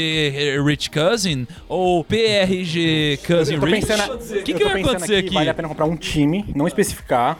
Speaker 1: Rich Cousin ou PRG Cousin Rich? O que,
Speaker 3: eu
Speaker 1: que vai
Speaker 3: pensando
Speaker 1: acontecer aqui?
Speaker 3: Vale a pena comprar um time, não especificar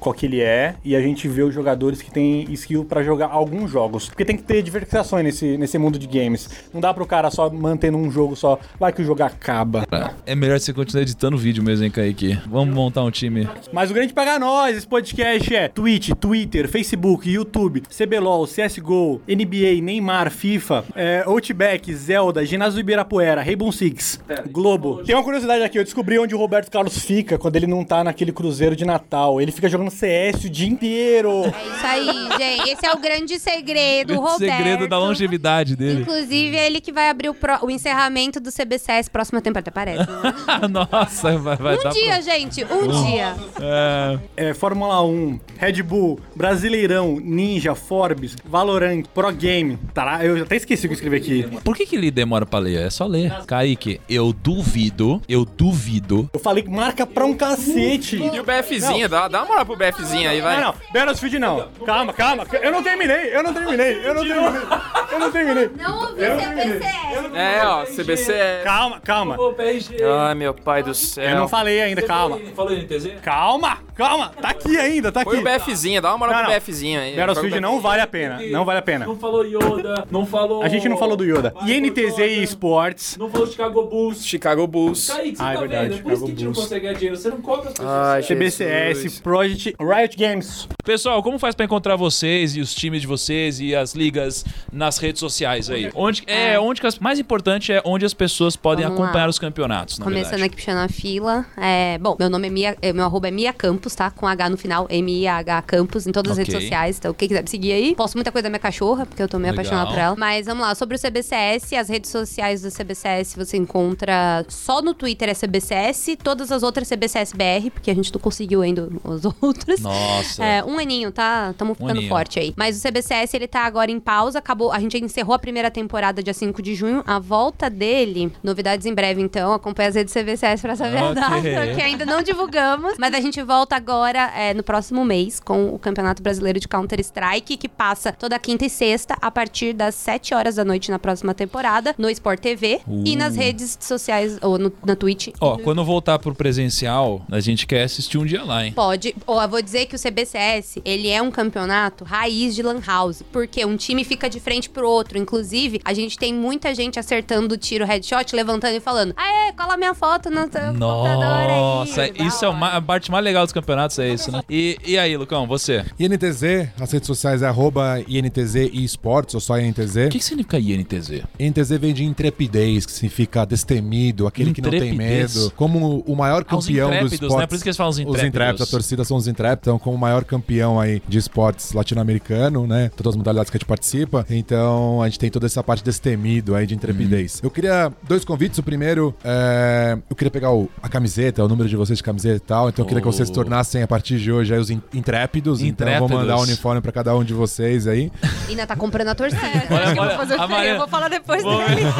Speaker 3: qual que ele é, e a gente ver os jogadores que têm skill pra jogar alguns jogos. Porque tem que ter diversificações nesse, nesse mundo de games. Não dá pro cara só manter num jogo só, vai que o jogo acaba.
Speaker 1: É melhor você continuar editando vídeo mesmo, hein, Kaique? Vamos montar um time.
Speaker 3: Mas o grande pagar nós, esse podcast é Twitch, Twitter, Facebook, YouTube, CBLOL, CSGO, NBA, Neymar, FIFA. É, é, Outback, Zelda, Ginásio do Ibirapuera, Rainbow Six, Globo. Tem uma curiosidade aqui, eu descobri onde o Roberto Carlos fica quando ele não tá naquele cruzeiro de Natal. Ele fica jogando CS o dia inteiro.
Speaker 5: É isso aí, gente. Esse é o grande segredo,
Speaker 1: O
Speaker 5: Roberto.
Speaker 1: segredo da longevidade dele.
Speaker 5: Inclusive, é ele que vai abrir o, pro- o encerramento do CBCS próxima temporada, parece. Né?
Speaker 1: Nossa, vai, vai
Speaker 5: um
Speaker 1: dar
Speaker 5: dia,
Speaker 1: pra-
Speaker 5: gente, um dia.
Speaker 1: É,
Speaker 3: É, Fórmula 1, Red Bull, Brasileirão, Ninja, Forbes, Valorant, Pro Game. Tá, eu até esqueci o que eu escrevi aqui.
Speaker 1: Por que, que ele demora pra ler? É só ler. Kaique, eu duvido, eu duvido.
Speaker 3: Eu falei que marca pra um cacete.
Speaker 2: E o BFzinho, dá, dá uma moral pro BFzinho aí, vai.
Speaker 3: Não, não, Battlefield não. Calma, calma. Eu não terminei, eu não terminei, eu não terminei. Eu não terminei.
Speaker 5: Não ouvi
Speaker 3: Eu não.
Speaker 5: CBCS.
Speaker 2: É, ó, CBC é...
Speaker 3: Calma, calma.
Speaker 2: Ai, meu pai do céu.
Speaker 3: Eu não falei ainda, calma.
Speaker 1: Falou NTZ?
Speaker 3: Calma, calma. Tá aqui ainda, tá aqui.
Speaker 2: Foi o BFzinho, dá uma moral
Speaker 3: Não,
Speaker 2: pro
Speaker 3: não.
Speaker 2: BFzinho aí.
Speaker 3: Battlefield
Speaker 2: o
Speaker 3: não vale a pena, não vale a pena.
Speaker 1: falou Yoda, não falou.
Speaker 3: A gente não falou do Yoda. INTZ e Esports.
Speaker 1: Não falou Chicago Bulls.
Speaker 2: Chicago Bulls.
Speaker 1: Kaique, você
Speaker 3: Ah, é
Speaker 1: tá
Speaker 3: verdade,
Speaker 1: vendo? É por isso que a gente não
Speaker 3: Bulls.
Speaker 1: consegue ganhar dinheiro. Você não cobra as pessoas.
Speaker 2: Ai,
Speaker 3: CBCS,
Speaker 2: Jesus.
Speaker 3: Project, Riot Games.
Speaker 1: Pessoal, como faz pra encontrar vocês e os times de vocês e as ligas nas redes sociais aí? Onde é, onde que as, mais importante é onde as pessoas podem
Speaker 5: Vamos
Speaker 1: acompanhar
Speaker 5: lá.
Speaker 1: os campeonatos, na
Speaker 5: Começando
Speaker 1: verdade.
Speaker 5: aqui puxando a fila. É, bom, meu nome é Mia, é, meu arroba é Mia Campos, tá? Com H no final, M-I-A-H Campos, em todas as
Speaker 1: Ok.
Speaker 5: redes sociais. Então, quem quiser me seguir aí. Posto muita coisa da minha cachorra, porque eu tô meio
Speaker 1: Legal.
Speaker 5: apaixonada por ela. Mas vamos lá, sobre o CBCS, as redes sociais do CBCS você encontra só no Twitter é CBCS, todas as outras CBCSBR, porque a gente não conseguiu ainda os outros.
Speaker 1: Nossa.
Speaker 5: É, um aninho, tá? Tamo ficando
Speaker 1: aninho.
Speaker 5: forte aí. Mas o CBCS, ele tá agora em pausa. Acabou, a gente encerrou a primeira temporada dia 5 de junho. A volta dele, novidades em breve, então. Acompanha as redes do CBCS pra saber a
Speaker 1: Ok.
Speaker 5: data, que ainda não divulgamos. Mas a gente volta agora é, no próximo mês com o Campeonato Brasileiro de Counter-Strike, que passa toda quinta e sexta, a partir das 7 horas da noite na próxima temporada, no Sport TV e nas redes sociais, ou no- na Twitch.
Speaker 1: Ó, quando voltar pro presencial, a gente quer assistir um dia lá, hein?
Speaker 5: Pode. Ó, eu vou dizer que o CBCS, ele é um campeonato raiz de lan house, porque um time fica de frente pro outro. Inclusive, a gente tem muita gente acertando o tiro headshot, levantando e falando: Aê, cola minha foto no aí.
Speaker 1: Nossa,
Speaker 5: Da
Speaker 1: isso é uma, a parte mais legal dos campeonatos, é isso, né? E, e aí, Lucão, você?
Speaker 4: INTZ, as redes sociais é arroba INTZ e esportes, ou só INTZ.
Speaker 1: O que, que significa INTZ?
Speaker 4: INTZ vem de intrepidez, que significa destemido, aquele que não tem
Speaker 1: Intrepidez.
Speaker 4: medo. Como o maior
Speaker 1: Ah,
Speaker 4: campeão dos
Speaker 1: intrépidos,
Speaker 4: esportes.
Speaker 1: né? Por isso que eles falam os
Speaker 4: Os
Speaker 1: intrépidos.
Speaker 4: intrépidos, a torcida são os intrépidos, então, como o maior campeão aí de esportes latino-americano, né? Todas as modalidades que a gente participa. Então, a gente tem toda essa parte destemido aí de intrepidez. Eu queria dois convites. O primeiro, é, eu queria pegar o- a camiseta, o número de vocês de camiseta e tal. Então, eu queria que vocês se
Speaker 1: Oh.
Speaker 4: tornassem, a partir de hoje, aí, os in- intrépidos. Então, eu vou mandar o
Speaker 1: Intrépidos.
Speaker 4: uniforme pra cada um de vocês aí.
Speaker 5: Ainda tá comprando a torcida.
Speaker 1: Olha, olha, a
Speaker 5: Eu vou falar depois
Speaker 1: Vou-
Speaker 5: dele.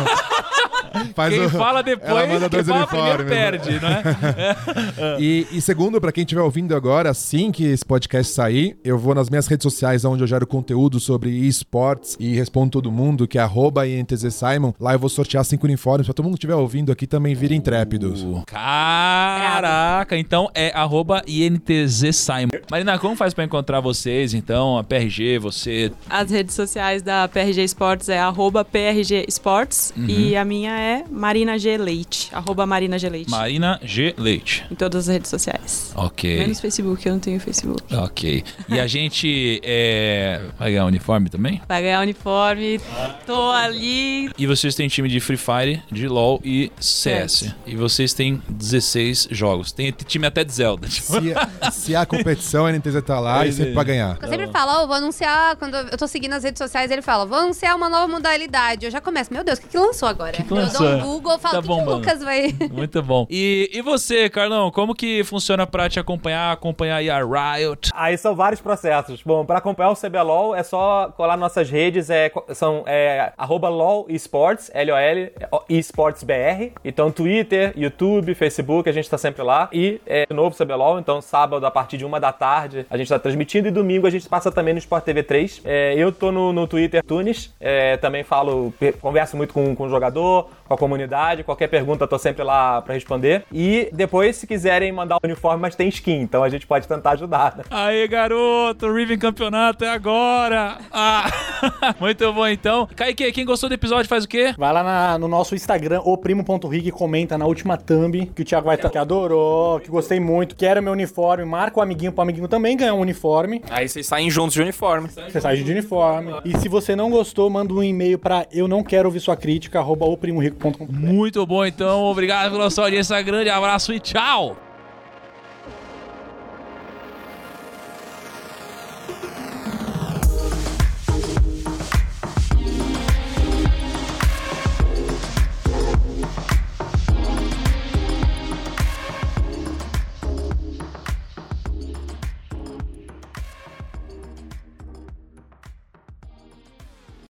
Speaker 4: Faz
Speaker 1: Quem
Speaker 4: o-
Speaker 1: fala depois, quem fala primeiro
Speaker 4: né?
Speaker 1: perde, não é?
Speaker 4: E, e segundo, pra quem estiver ouvindo agora, assim que esse podcast sair, eu vou nas minhas redes sociais onde eu gero conteúdo sobre esportes e respondo todo mundo, que é arroba INTZ Simon. Lá eu vou sortear cinco uniformes pra todo mundo que estiver ouvindo aqui também vir intrépidos.
Speaker 1: Caraca, então é arroba INTZ Simon. Marina, como faz pra encontrar vocês, então? A PRG, você.
Speaker 6: As redes sociais da PRG Esportes é arroba PRG Esportes
Speaker 1: Uhum.
Speaker 6: e a minha é Marina G Leite, arroba Marina G Leite.
Speaker 1: Marina G. Leite.
Speaker 6: Em todas as redes sociais.
Speaker 1: Ok.
Speaker 6: Menos Facebook, eu não tenho Facebook.
Speaker 1: Ok. E a gente é... vai ganhar uniforme também?
Speaker 6: Vai ganhar uniforme, tô ali.
Speaker 1: E vocês têm time de Free Fire, de LoL e CS. E vocês têm 16 jogos. Tem time até de Zelda. Tipo.
Speaker 4: Se, se há competição, a NTZ tá lá e sempre pra ganhar.
Speaker 5: Eu sempre falo, ó, vou anunciar, quando eu tô seguindo as redes sociais, ele fala, vou anunciar uma nova modalidade. Eu já começo, meu Deus, o que, que lançou agora?
Speaker 1: que
Speaker 5: eu
Speaker 1: lançou?
Speaker 5: dou um Google, eu falo,
Speaker 1: Tá
Speaker 5: o que, que o. Lucas vai...
Speaker 1: Muito bom. E, e você, Carlão, como que funciona pra te acompanhar, acompanhar aí a Riot?
Speaker 7: Aí são vários processos. Bom, para acompanhar o CBLOL é só colar nossas redes, é, são é, arroba LOL Esports, L-O-L, Esports BR. Então, Twitter, YouTube, Facebook, a gente tá sempre lá. E é de novo CBLOL, então sábado a partir de uma da tarde a gente tá transmitindo e domingo a gente passa também no Sport TV 3. É, eu tô no, no Twitter Tunis, é, também falo, pe- converso muito com, com o jogador, com a comunidade. Qualquer pergunta, tô sempre lá para responder. E depois, se quiserem mandar o uniforme, mas tem skin, então a gente pode tentar ajudar. Né?
Speaker 1: Aí, garoto, Riven Campeonato é agora! Ah. Muito bom, então. Kaique, quem gostou do episódio faz o quê?
Speaker 3: Vai lá na, no nosso Instagram, o primo.rig, comenta na última thumb que o Thiago vai estar, que adorou, que gostei muito, quero meu uniforme, marca o amiguinho pro amiguinho também ganhar um uniforme.
Speaker 2: Aí vocês saem juntos de uniforme.
Speaker 3: Você sai de uniforme. E se você não gostou, manda um e-mail para eu não quero ouvir sua crítica, arroba o primo rico
Speaker 1: muito bom, então. Obrigado pela sua audiência. Grande abraço e tchau!